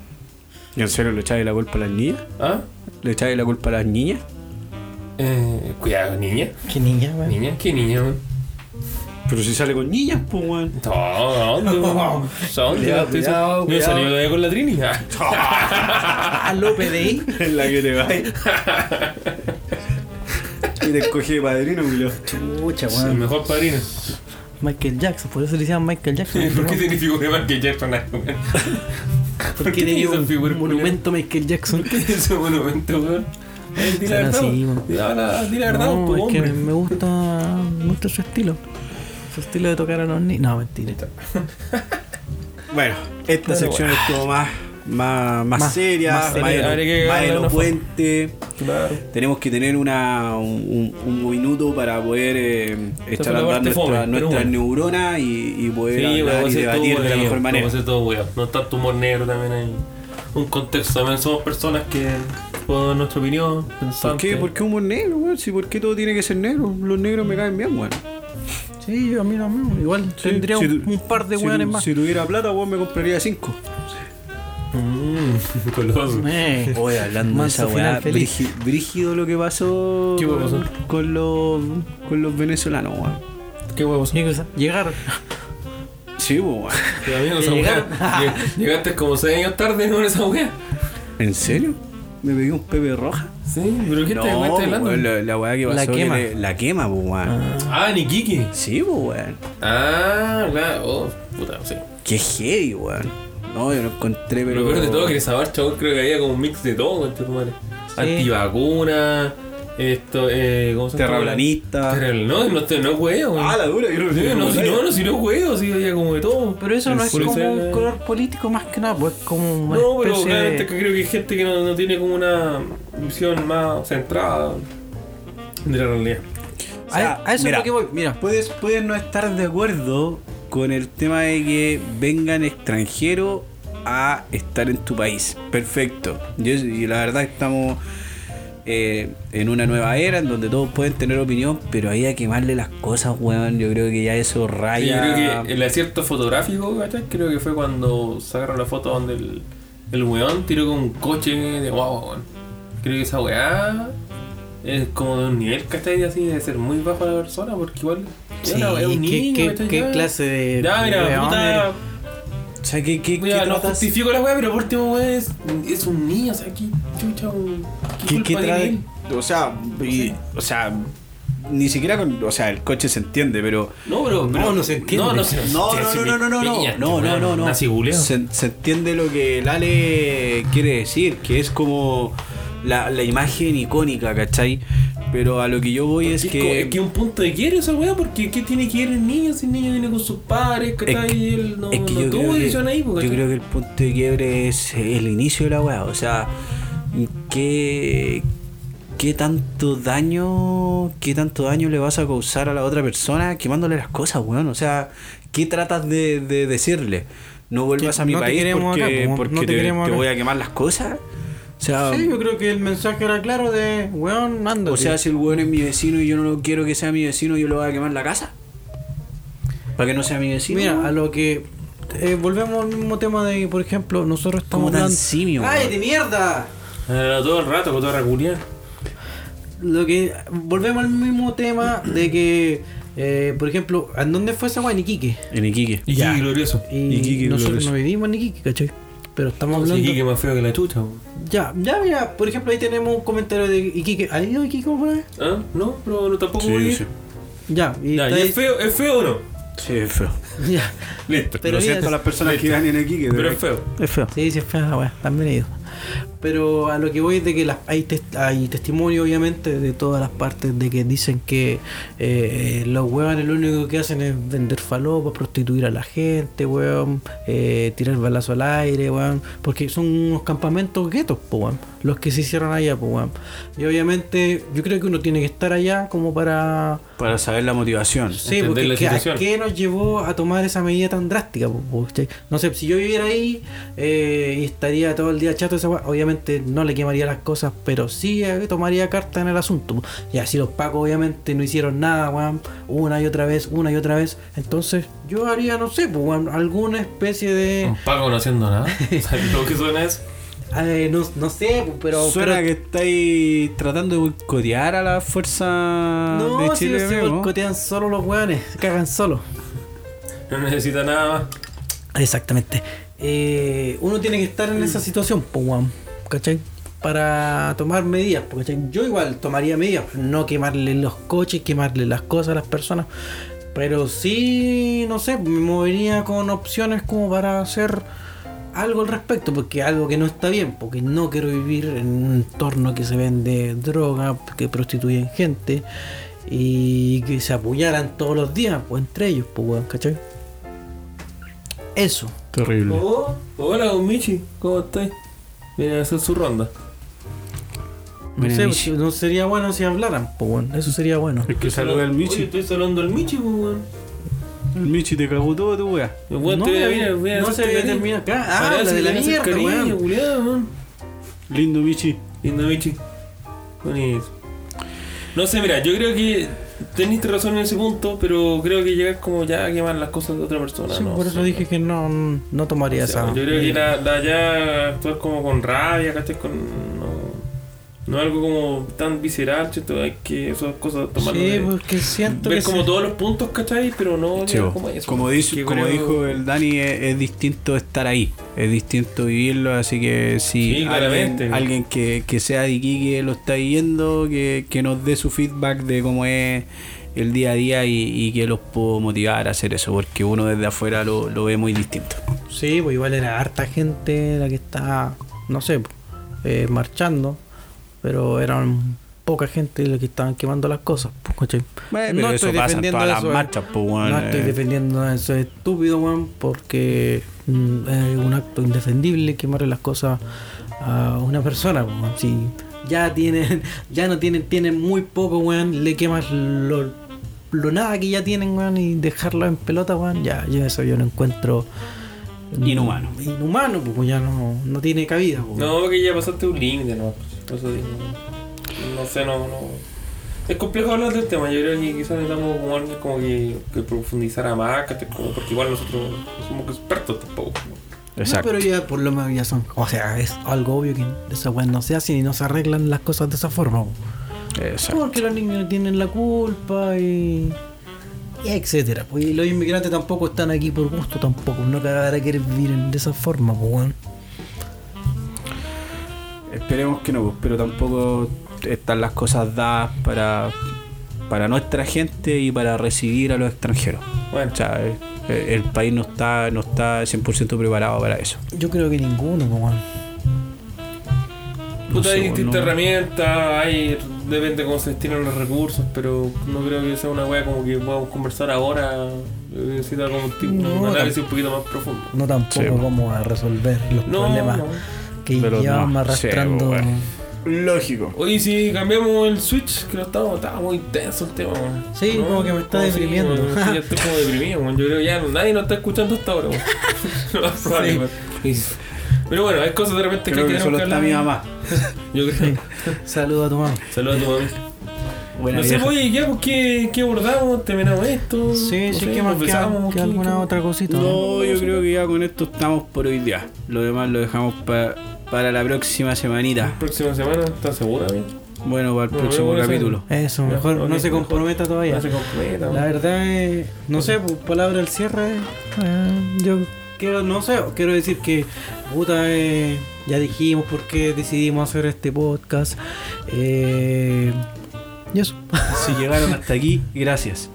[SPEAKER 4] ¿Y en serio le echáis la culpa a las niñas?
[SPEAKER 3] ¿Ah?
[SPEAKER 4] ¿Le echáis la culpa a las niñas?
[SPEAKER 3] Eh, cuidado, niña.
[SPEAKER 2] Qué niña, weón.
[SPEAKER 3] Niña, ¿qué niña, weón?
[SPEAKER 4] Pero si sale con niñas, pues, weón.
[SPEAKER 3] No, ¿dónde, weón? ¿Dónde?
[SPEAKER 2] Cuidado,
[SPEAKER 3] Estoy-
[SPEAKER 2] cuidado,
[SPEAKER 3] Yo
[SPEAKER 2] cuidado.
[SPEAKER 3] salí todavía con la Trini. (laughs) (laughs)
[SPEAKER 2] López de ahí.
[SPEAKER 4] La que te va. (laughs) y te escogí de padrino, Julio.
[SPEAKER 2] Chucha,
[SPEAKER 3] El
[SPEAKER 2] weón.
[SPEAKER 3] mejor padrino.
[SPEAKER 2] Michael Jackson, por eso le decían Michael Jackson.
[SPEAKER 3] ¿Por qué significó que Michael Jackson? (laughs)
[SPEAKER 2] Porque
[SPEAKER 3] qué esa
[SPEAKER 2] un
[SPEAKER 3] figura,
[SPEAKER 2] monumento Michael Jackson.
[SPEAKER 3] ¿Qué es (laughs) ese monumento, weón? Eh, Di la
[SPEAKER 2] Será
[SPEAKER 3] verdad.
[SPEAKER 2] así,
[SPEAKER 3] po.
[SPEAKER 2] weón.
[SPEAKER 3] Di la- la verdad,
[SPEAKER 2] es que me gusta, gusta su estilo. Su estilo de tocar a los niños. No, mentira. (laughs)
[SPEAKER 4] Bueno, esta sección estuvo más, más, más,
[SPEAKER 2] Más-
[SPEAKER 4] seria,
[SPEAKER 2] más
[SPEAKER 4] más,
[SPEAKER 2] seria.
[SPEAKER 4] elo- más
[SPEAKER 3] una
[SPEAKER 4] elocuente.
[SPEAKER 3] Claro.
[SPEAKER 4] Tenemos que tener una, un, un- un minuto para poder eh, echar a andar nuestra- nuestras
[SPEAKER 3] bueno.
[SPEAKER 4] neuronas y, y poder
[SPEAKER 3] Sí,
[SPEAKER 4] hablar y
[SPEAKER 3] hacer todo
[SPEAKER 4] debatir de la mejor
[SPEAKER 3] a
[SPEAKER 4] manera.
[SPEAKER 3] todo. No es tanto humor negro también hay un contexto. También somos personas que puedo dar nuestra opinión.
[SPEAKER 4] ¿Por
[SPEAKER 3] pensantes.
[SPEAKER 4] qué? ¿Por qué humor negro, weón? Si ¿Por qué todo tiene que ser negro? Los negros me caen bien, weón.
[SPEAKER 2] Sí, yo a mí no, igual tendría
[SPEAKER 4] Si
[SPEAKER 2] un,
[SPEAKER 4] tu-
[SPEAKER 2] un par de
[SPEAKER 4] si
[SPEAKER 2] más.
[SPEAKER 4] Si tuviera plata, weón, me compraría cinco.
[SPEAKER 3] Mm, (laughs) coloso.
[SPEAKER 4] Oye, hablando de
[SPEAKER 2] Manso
[SPEAKER 4] esa
[SPEAKER 2] final
[SPEAKER 4] weá,
[SPEAKER 2] feliz.
[SPEAKER 4] brígi- brígido lo que pasó,
[SPEAKER 3] ¿Qué weá pasó?
[SPEAKER 4] con los con los venezolanos, weón.
[SPEAKER 3] ¿Qué huevos?
[SPEAKER 2] ¿qué cosa? Llegar.
[SPEAKER 4] Sí, pues,
[SPEAKER 3] no esa weá. Lleg- Llegaste como 6 años tarde con esa weá.
[SPEAKER 4] ¿En serio? ¿Me pedí un pepe roja?
[SPEAKER 3] Sí, pero ¿qué te me estás hablando?
[SPEAKER 4] la, la weá que
[SPEAKER 2] La
[SPEAKER 4] pasó. que
[SPEAKER 2] quema.
[SPEAKER 4] le- la quema, pues, weón.
[SPEAKER 3] Ah, ni Kiki.
[SPEAKER 4] Sí, pues, weón.
[SPEAKER 3] Ah, claro. Oh, puta, sí.
[SPEAKER 4] Qué heavy, weón. No, yo lo encontré, pero.
[SPEAKER 3] Lo peor de todo es que esa marcha creo que había como un mix de todo, tu madre.
[SPEAKER 2] Sí.
[SPEAKER 3] Antivacuna, esto, eh, ¿cómo se llama?
[SPEAKER 4] Terraplanista.
[SPEAKER 3] Terra- No, no, no, huevo.
[SPEAKER 4] Ah, la dura, yo no
[SPEAKER 3] Sí, no, si no, no, si no es huevo, sí, había como de todo.
[SPEAKER 2] Pero eso no es como un color político más que nada, pues como una
[SPEAKER 3] No, pero que creo que hay gente que no, no tiene como una visión más centrada de la realidad.
[SPEAKER 4] O sea,
[SPEAKER 2] a, a eso
[SPEAKER 4] mira,
[SPEAKER 2] es lo que voy, mira.
[SPEAKER 4] Puedes, puedes no estar de acuerdo con el tema de que vengan extranjeros a estar en tu país. Perfecto. Yo- y la verdad estamos eh, en una nueva era en donde todos pueden tener opinión, pero ahí a quemarle las cosas, weón. Yo creo que ya eso
[SPEAKER 3] Sí, yo
[SPEAKER 4] raya.
[SPEAKER 3] creo que el acierto fotográfico, ¿cachai? Creo que fue cuando sacaron la foto donde el, el weón tiró con un coche de guagua, weón. Creo que esa weá es como de un nivel, ¿cachai? Así de ser muy bajo la persona, porque igual es,
[SPEAKER 2] Sí,
[SPEAKER 3] una- es un
[SPEAKER 2] ¿qué-
[SPEAKER 3] niño,
[SPEAKER 2] qué- qué
[SPEAKER 3] Ya.
[SPEAKER 2] clase de-
[SPEAKER 3] Ya, mira,
[SPEAKER 2] de
[SPEAKER 3] puta.
[SPEAKER 4] O sea, ¿qué, qué,
[SPEAKER 3] Mira,
[SPEAKER 4] qué
[SPEAKER 3] no
[SPEAKER 4] tratas-
[SPEAKER 3] justifico la weá, pero por último, weón, es, es un niño, o sea, ¿qué chucha? ¿Qué,
[SPEAKER 4] ¿Qué, qué trae? O sea, y- o sea, ni siquiera con. O sea, el coche se entiende, pero.
[SPEAKER 3] No, pero, pero-
[SPEAKER 2] no se entiende.
[SPEAKER 3] No, no se
[SPEAKER 4] No,
[SPEAKER 3] se-
[SPEAKER 4] no,
[SPEAKER 3] se
[SPEAKER 4] no, no, no, no, no, no, no, no, no.
[SPEAKER 3] Buleo.
[SPEAKER 4] Se, se entiende lo que Lale quiere decir, que es como la, la imagen icónica, ¿cachai? Pero a lo que yo voy es
[SPEAKER 3] Es que es
[SPEAKER 4] que.
[SPEAKER 3] un punto de quiere esa weá, porque ¿qué tiene que ir el niño si el niño viene con sus padres, que
[SPEAKER 4] Es
[SPEAKER 3] ahí él no,
[SPEAKER 4] es que
[SPEAKER 3] no
[SPEAKER 4] yo,
[SPEAKER 3] tuvo
[SPEAKER 4] que,
[SPEAKER 3] ahí,
[SPEAKER 4] yo creo que el punto de quiebre es el inicio de la weá. O sea, ¿qué, qué tanto daño qué tanto daño le vas a causar a la otra persona quemándole las cosas, weón? O sea, ¿qué tratas de, de decirle? No vuelvas a mi
[SPEAKER 2] no
[SPEAKER 4] país porque,
[SPEAKER 2] acá,
[SPEAKER 4] porque
[SPEAKER 2] no te
[SPEAKER 4] voy a quemar las cosas. O sea,
[SPEAKER 2] Sí, yo creo que el mensaje era claro de, weón, anda.
[SPEAKER 4] o sea, si el weón es mi vecino y yo no lo quiero que sea mi vecino, yo le voy a quemar la casa. Para que no sea mi vecino.
[SPEAKER 2] Mira, a lo que. eh, volvemos al mismo tema de, por ejemplo, nosotros estamos
[SPEAKER 4] Como tan
[SPEAKER 2] hablando.
[SPEAKER 4] simio,
[SPEAKER 2] ¡Ay,
[SPEAKER 4] weón.
[SPEAKER 2] de mierda!
[SPEAKER 3] Eh, todo el rato con toda la culia.
[SPEAKER 2] Lo que. Volvemos al mismo tema de que. eh, por ejemplo, ¿en dónde fue esa weá? En Iquique.
[SPEAKER 4] En Iquique.
[SPEAKER 3] Kiki glorioso.
[SPEAKER 2] Y
[SPEAKER 4] Iquique,
[SPEAKER 2] nosotros
[SPEAKER 4] glorioso.
[SPEAKER 2] no vivimos en Iquique, ¿cachai? Pero estamos
[SPEAKER 3] Sí,
[SPEAKER 2] hablando.
[SPEAKER 3] Kiki más feo que la chucha. weón.
[SPEAKER 2] Ya, ya, mira, por ejemplo, ahí tenemos un comentario de Iquique. ¿Has ido a Iquique por ahí?
[SPEAKER 3] ¿Ah? No, pero no tampoco
[SPEAKER 4] Sí,
[SPEAKER 3] voy a ir.
[SPEAKER 4] sí.
[SPEAKER 2] Ya, y
[SPEAKER 3] Ya,
[SPEAKER 2] está
[SPEAKER 3] ¿y
[SPEAKER 2] ahí-
[SPEAKER 3] es feo, es feo o no?
[SPEAKER 4] Sí, es feo. (laughs)
[SPEAKER 2] Ya,
[SPEAKER 3] Listo.
[SPEAKER 2] Pero
[SPEAKER 4] Lo siento a las personas que ganan aquí, que
[SPEAKER 3] Pero es feo.
[SPEAKER 4] es feo.
[SPEAKER 2] Sí, sí, es fea la weá, también he ido. Pero a lo que voy es de que las, hay, tes- hay testimonio, obviamente, de todas las partes de que dicen que eh, los weones lo único que hacen es vender falopa, prostituir a la gente, weón, eh, tirar balazo al aire, weón, porque son unos campamentos guetos, weón, los que se hicieron allá, weón. Y obviamente, yo creo que uno tiene que estar allá como para
[SPEAKER 4] Para saber la motivación.
[SPEAKER 2] Sí, porque
[SPEAKER 3] la
[SPEAKER 2] ¿qué- ¿a
[SPEAKER 3] situación.
[SPEAKER 2] qué nos llevó a tomar esa medida tan drástica? po, po, ¿cachai? No sé, si yo viviera ahí eh, y estaría todo el día chato, esa weá, obviamente no le quemaría las cosas, pero sí eh, tomaría carta en el asunto. Y así los pacos obviamente no hicieron nada, weón, una y otra vez, una y otra vez. Entonces yo haría, no sé, pues, weón, alguna especie de...
[SPEAKER 3] Un pago no haciendo nada. (laughs) (laughs) ¿Sabes lo que suena eso?
[SPEAKER 2] eh, no, no sé, po, pero...
[SPEAKER 4] Suena
[SPEAKER 2] pero-
[SPEAKER 4] que estáis tratando de boicotear a la fuerza
[SPEAKER 2] no,
[SPEAKER 4] de
[SPEAKER 2] si
[SPEAKER 4] Chile.
[SPEAKER 2] se boicotean solo los weones, se cagan solo.
[SPEAKER 3] No necesita nada más.
[SPEAKER 2] Exactamente. Eh, uno tiene que estar en esa situación, pues, weón, ¿cachai? Para tomar medidas, po, ¿cachai? Yo igual tomaría medidas, no quemarle los coches, quemarle las cosas a las personas, pero sí, no sé, me movería con opciones como para hacer algo al respecto, porque algo que no está bien, porque no quiero vivir en un entorno que se vende droga, que prostituyen gente y que se apuñalan todos los días, pues entre ellos, pues weón, ¿cachai? Eso.
[SPEAKER 4] Terrible.
[SPEAKER 3] Oh, hola, don Michi, ¿cómo estáis? Viene a hacer su ronda.
[SPEAKER 2] No, sé,
[SPEAKER 4] Michi.
[SPEAKER 2] no sería bueno si hablaran, pues weón, eso sería bueno.
[SPEAKER 4] Es que saluda al
[SPEAKER 3] Oye,
[SPEAKER 4] Michi.
[SPEAKER 3] estoy saludando al Michi, pues, weón.
[SPEAKER 4] El Michi te cagó todo tu
[SPEAKER 3] weón
[SPEAKER 2] no,
[SPEAKER 3] te
[SPEAKER 2] no,
[SPEAKER 3] a
[SPEAKER 2] se
[SPEAKER 3] cariño.
[SPEAKER 2] termina acá. Ah, habla de
[SPEAKER 3] que
[SPEAKER 2] la
[SPEAKER 3] a
[SPEAKER 2] mierda,
[SPEAKER 3] cariño,
[SPEAKER 2] weón.
[SPEAKER 4] Lindo Michi.
[SPEAKER 3] Lindo Michi. Bonito. No sé, mira, yo creo que teniste razón en ese punto, pero creo que llegas como ya a quemar las cosas de otra persona.
[SPEAKER 2] Sí,
[SPEAKER 3] no
[SPEAKER 2] por eso dije que no, no tomaría
[SPEAKER 3] O sea,
[SPEAKER 2] esa.
[SPEAKER 3] Yo creo que la, la ya actuar como con rabia, ¿cachai? Con, no, algo como tan visceral, ¿cierto? Hay que esas cosas tomarlas.
[SPEAKER 2] Sí,
[SPEAKER 3] de-
[SPEAKER 2] porque siento
[SPEAKER 3] ver
[SPEAKER 2] que
[SPEAKER 3] como
[SPEAKER 2] se-
[SPEAKER 3] todos los puntos, ¿cachai? Pero no como eso.
[SPEAKER 4] como, dice-
[SPEAKER 3] Que
[SPEAKER 4] como
[SPEAKER 3] creo-
[SPEAKER 4] dijo el Dani, es, es distinto estar ahí, es distinto vivirlo, así que si
[SPEAKER 3] Sí, claramente.
[SPEAKER 4] alguien, alguien que, que sea de Iquique lo está viendo, que, que nos dé su feedback de cómo es el día a día y, y que los puedo motivar a hacer eso, porque uno desde afuera lo, lo ve muy distinto.
[SPEAKER 2] Sí, pues igual era harta gente la que está, no sé, eh, marchando, pero eran poca gente la que estaban quemando las cosas, pues.
[SPEAKER 4] Bueno, pero eso pasa en todas las
[SPEAKER 2] eh.
[SPEAKER 4] marchas, pues, weón,
[SPEAKER 2] No
[SPEAKER 4] eh.
[SPEAKER 2] estoy defendiendo eso es estúpido, weón, porque mm, es un acto indefendible quemarle las cosas a una persona, weón. Si ya tienen, (laughs) ya no tienen, tienen muy poco, weón, le quemas lo, lo nada que ya tienen, weón, y dejarlo en pelota, weón, ya, yo eso yo lo encuentro
[SPEAKER 4] Inhumano.
[SPEAKER 2] Inhumano, pues ya no, no tiene cabida, weón.
[SPEAKER 3] No, que ya pasaste un límite, ¿no? Por eso digo, no sé, no, no. Es complejo hablar del tema, yo creo que quizás necesitamos como alguien como que, que profundizara más. Como porque igual nosotros no somos expertos tampoco. ¿no?
[SPEAKER 2] No, pero ya por lo menos ya son, o sea, es algo obvio que esas weas no se hacen y no se arreglan las cosas de esa forma.
[SPEAKER 4] Exacto.
[SPEAKER 2] Porque los niños tienen la culpa y, y etcétera. Pues, y los inmigrantes tampoco están aquí por gusto tampoco. No que ahora quieren vivir de esa forma, pues weón.
[SPEAKER 4] Esperemos que no, pues, pero tampoco están las cosas dadas para, para nuestra gente y para recibir a los extranjeros.
[SPEAKER 3] Bueno,
[SPEAKER 4] O sea, eh, el país no está, no está 100% preparado para eso.
[SPEAKER 2] Yo creo que ninguno,
[SPEAKER 3] puta,
[SPEAKER 4] sé,
[SPEAKER 3] hay distintas
[SPEAKER 4] no.
[SPEAKER 3] herramientas, hay, depende cómo se destinan los recursos, pero no creo que sea una wea como que podamos conversar ahora. Yo Necesita como un, tipo,
[SPEAKER 2] No,
[SPEAKER 3] un análisis un poquito más profundo.
[SPEAKER 2] No tampoco
[SPEAKER 4] Sí,
[SPEAKER 2] vamos a resolver los
[SPEAKER 3] No,
[SPEAKER 2] problemas
[SPEAKER 3] no.
[SPEAKER 2] Que
[SPEAKER 4] los
[SPEAKER 2] llevamos
[SPEAKER 4] demás. Sí,
[SPEAKER 2] arrastrando.
[SPEAKER 4] pues. Lógico.
[SPEAKER 3] Oye, si cambiamos el switch, que no estaba, estaba muy intenso el tema, weón.
[SPEAKER 2] Sí,
[SPEAKER 3] No,
[SPEAKER 2] como que me está deprimiendo.
[SPEAKER 3] sí, ya estoy como deprimido, weón. Yo creo que ya nadie nos está escuchando hasta ahora, (laughs)
[SPEAKER 2] Sí.
[SPEAKER 3] Pero bueno, hay cosas de repente
[SPEAKER 4] Creo
[SPEAKER 3] que
[SPEAKER 4] que
[SPEAKER 3] tenemos
[SPEAKER 4] solo
[SPEAKER 3] que
[SPEAKER 4] está mi mamá. (laughs)
[SPEAKER 3] Yo creo. (laughs)
[SPEAKER 2] Saludos a tu mamá.
[SPEAKER 3] Saludos a tu mamá.
[SPEAKER 4] Buena
[SPEAKER 3] no sé, oye, ya, pues, ¿qué, qué abordamos? ¿Terminamos esto?
[SPEAKER 2] Sí,
[SPEAKER 3] No
[SPEAKER 2] sí,
[SPEAKER 3] sé,
[SPEAKER 2] ¿qué más
[SPEAKER 3] ¿qué-
[SPEAKER 2] alguna
[SPEAKER 3] qué-
[SPEAKER 2] otra cosita?
[SPEAKER 4] No, yo creo que ya con esto estamos por hoy día. Lo demás lo dejamos pa- para la próxima semanita.
[SPEAKER 3] Próxima semana, ¿estás segura, amigo?
[SPEAKER 4] Bueno, para el
[SPEAKER 3] Bueno,
[SPEAKER 4] próximo
[SPEAKER 3] bueno,
[SPEAKER 4] capítulo.
[SPEAKER 2] Eso, mejor no se
[SPEAKER 3] mejor.
[SPEAKER 2] comprometa todavía.
[SPEAKER 3] No se completa,
[SPEAKER 2] La verdad es, no sé, pues, palabra al cierre, eh, yo quiero, no sé, quiero decir que, puta, eh, ya dijimos por qué decidimos hacer este podcast. Eh, y eso.
[SPEAKER 4] Si llegaron hasta aquí, gracias.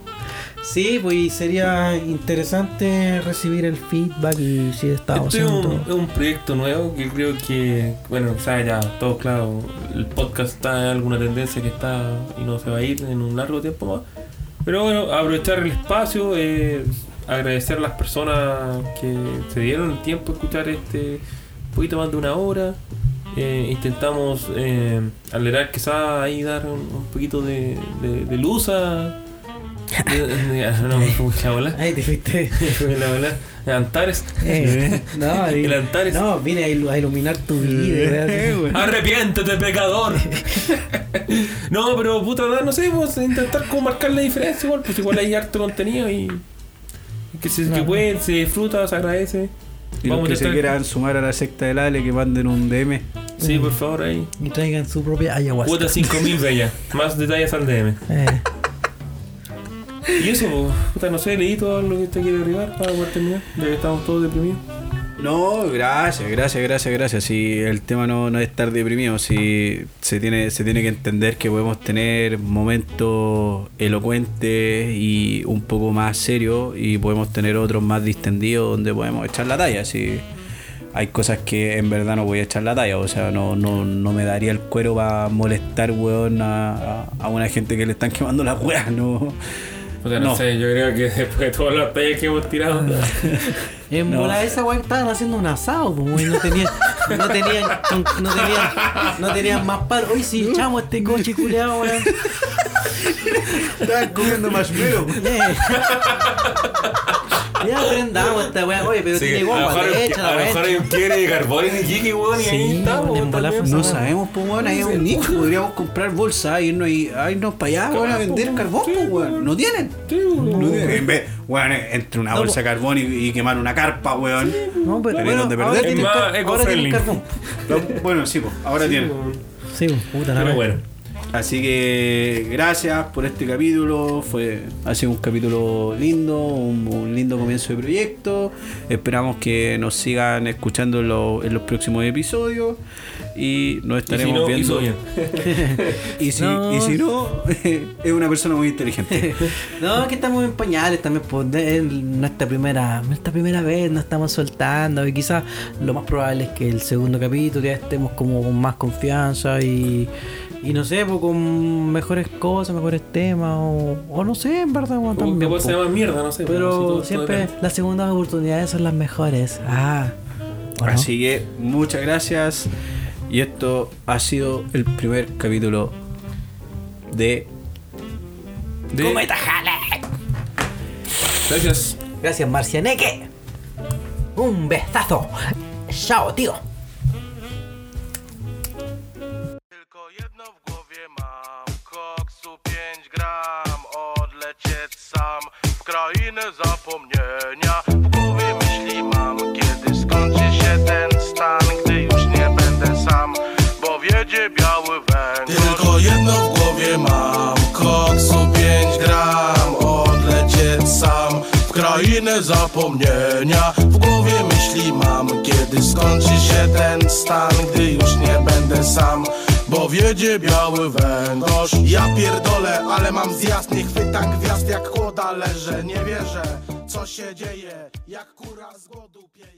[SPEAKER 2] Sí, pues sería interesante recibir el feedback y si estamos
[SPEAKER 3] Este es
[SPEAKER 2] haciendo...
[SPEAKER 3] un, es un proyecto nuevo que creo que, bueno, quizás ya todo claro, el podcast está en alguna tendencia que está y no se va a ir en un largo tiempo más. Pero bueno, aprovechar el espacio, eh, agradecer a las personas que se dieron el tiempo de escuchar este poquito más de una hora. Eh, intentamos eh, acelerar quizás ahí dar un, un poquito de, de, de luz a... no, me fue mucha bola.
[SPEAKER 2] Ay, te fuiste.
[SPEAKER 3] Fue la bola. Antares.
[SPEAKER 2] Eh, no, (laughs)
[SPEAKER 3] El Antares.
[SPEAKER 2] no, vine a ilu- a iluminar tu vida. ¿verdad?
[SPEAKER 3] Arrepiéntete, pecador. (laughs) no, pero puta, no sé, pues intentar como marcar la diferencia igual, pues igual hay harto contenido y y que se que
[SPEAKER 2] Claro.
[SPEAKER 3] puede, se disfruta, se agradece.
[SPEAKER 4] Y los
[SPEAKER 3] Vamos a
[SPEAKER 4] que se quieran sumar a la secta del Ale, que manden un DM.
[SPEAKER 3] Sí, por favor, ahí.
[SPEAKER 2] Y traigan su propia ayahuasca.
[SPEAKER 3] Cuota 5000 bella. Más detalles al DM.
[SPEAKER 2] Eh,
[SPEAKER 3] Y eso, puta, no sé, leí todo lo que usted quiere arribar para poder terminar, ya que estamos todos deprimidos.
[SPEAKER 4] No, gracias, gracias, gracias, gracias. Si el tema no, no es estar deprimido, si se tiene, se tiene que entender que podemos tener momentos elocuentes y un poco más serios y podemos tener otros más distendidos donde podemos echar la talla. Si hay cosas que en verdad no voy a echar la talla. O sea, no, no, no me daría el cuero para molestar, weón, a, a, a una gente que le están quemando las weas, no.
[SPEAKER 3] Puta, no,
[SPEAKER 4] No.
[SPEAKER 3] sé, yo creo que (laughs) después de todas las tallas que hemos tirado. (laughs)
[SPEAKER 2] En
[SPEAKER 4] No.
[SPEAKER 2] bola esa weá estaban haciendo un asado, pues no tenían, no tenían, no tenían, no tenían más palo. Hoy sí echamos este coche culeado, weón.
[SPEAKER 4] Estaban comiendo marshmallow. (laughs)
[SPEAKER 2] Ya aprendamos esta weá, oye, pero
[SPEAKER 3] Sí,
[SPEAKER 2] tiene
[SPEAKER 3] a lo
[SPEAKER 2] guagua,
[SPEAKER 3] mejor,
[SPEAKER 2] le
[SPEAKER 3] hay-
[SPEAKER 2] echa
[SPEAKER 3] a lo
[SPEAKER 2] la
[SPEAKER 3] mejor hay un quiebre de carbón en Iquique, weón, y ahí
[SPEAKER 2] Sí,
[SPEAKER 3] estamos.
[SPEAKER 4] No sabemos, pues, weón, ahí es un nicho. Podríamos comprar bolsa y irnos, a irnos para allá, weón, a vender carbón, pues, weón. No tienen. No tienen. Weón, entre una bolsa de carbón y, y quemar una carpa, weón.
[SPEAKER 2] No, pero bueno,
[SPEAKER 4] donde
[SPEAKER 2] ahora
[SPEAKER 4] perder.
[SPEAKER 2] ahora tienen
[SPEAKER 3] eco-friendly.
[SPEAKER 2] carbón.
[SPEAKER 4] Pero, bueno, sí, pues, ahora tienen.
[SPEAKER 2] Sí, pues, puta la
[SPEAKER 3] Pero bueno.
[SPEAKER 4] Así que gracias por este capítulo. Fue, ha sido un capítulo lindo, un, un lindo comienzo de proyecto. Esperamos que nos sigan escuchando en, lo- en los próximos episodios. Y nos
[SPEAKER 3] Y si
[SPEAKER 4] estaremos
[SPEAKER 3] no,
[SPEAKER 4] viendo. (laughs) Y si
[SPEAKER 2] No.
[SPEAKER 4] y si no, (laughs) es una persona muy inteligente. (laughs)
[SPEAKER 2] No, es que estamos en pañales también, pues de- es nuestra primera, nuestra primera vez, nos estamos soltando y quizás lo más probable es que el segundo capítulo ya estemos como con más confianza y, y no sé, pues con mejores cosas, mejores temas o, o no sé, en verdad, bueno, también.
[SPEAKER 3] capaz se
[SPEAKER 2] pues.
[SPEAKER 3] llama mierda, no sé.
[SPEAKER 2] Pero
[SPEAKER 3] si todo- todo
[SPEAKER 2] siempre las segundas oportunidades son las mejores. Ah.
[SPEAKER 4] Así que muchas gracias. Y esto ha sido el primer capítulo de
[SPEAKER 3] De-
[SPEAKER 2] Cometa Jale.
[SPEAKER 3] Gracias.
[SPEAKER 2] Gracias, Marcianeque. Un besazo. Chao, tío.
[SPEAKER 1] 5 gram Odlecieć sam W krainę zapomnienia. W głowie myśli mam Kiedy skończy się ten stan Gdy już nie będę sam Bo wiedzie biały węgorz Tylko jedno w głowie mam Koksu 5 gram. Odlecieć sam W krainę zapomnienia. W głowie myśli mam Kiedy skończy się ten stan Gdy już nie będę sam bo wiedzie biały węgorz Ja pierdolę, ale mam zjazd Nie chwytam gwiazd. Jak kłoda leżę Nie wierzę, co się dzieje. Jak kura z głodu pieje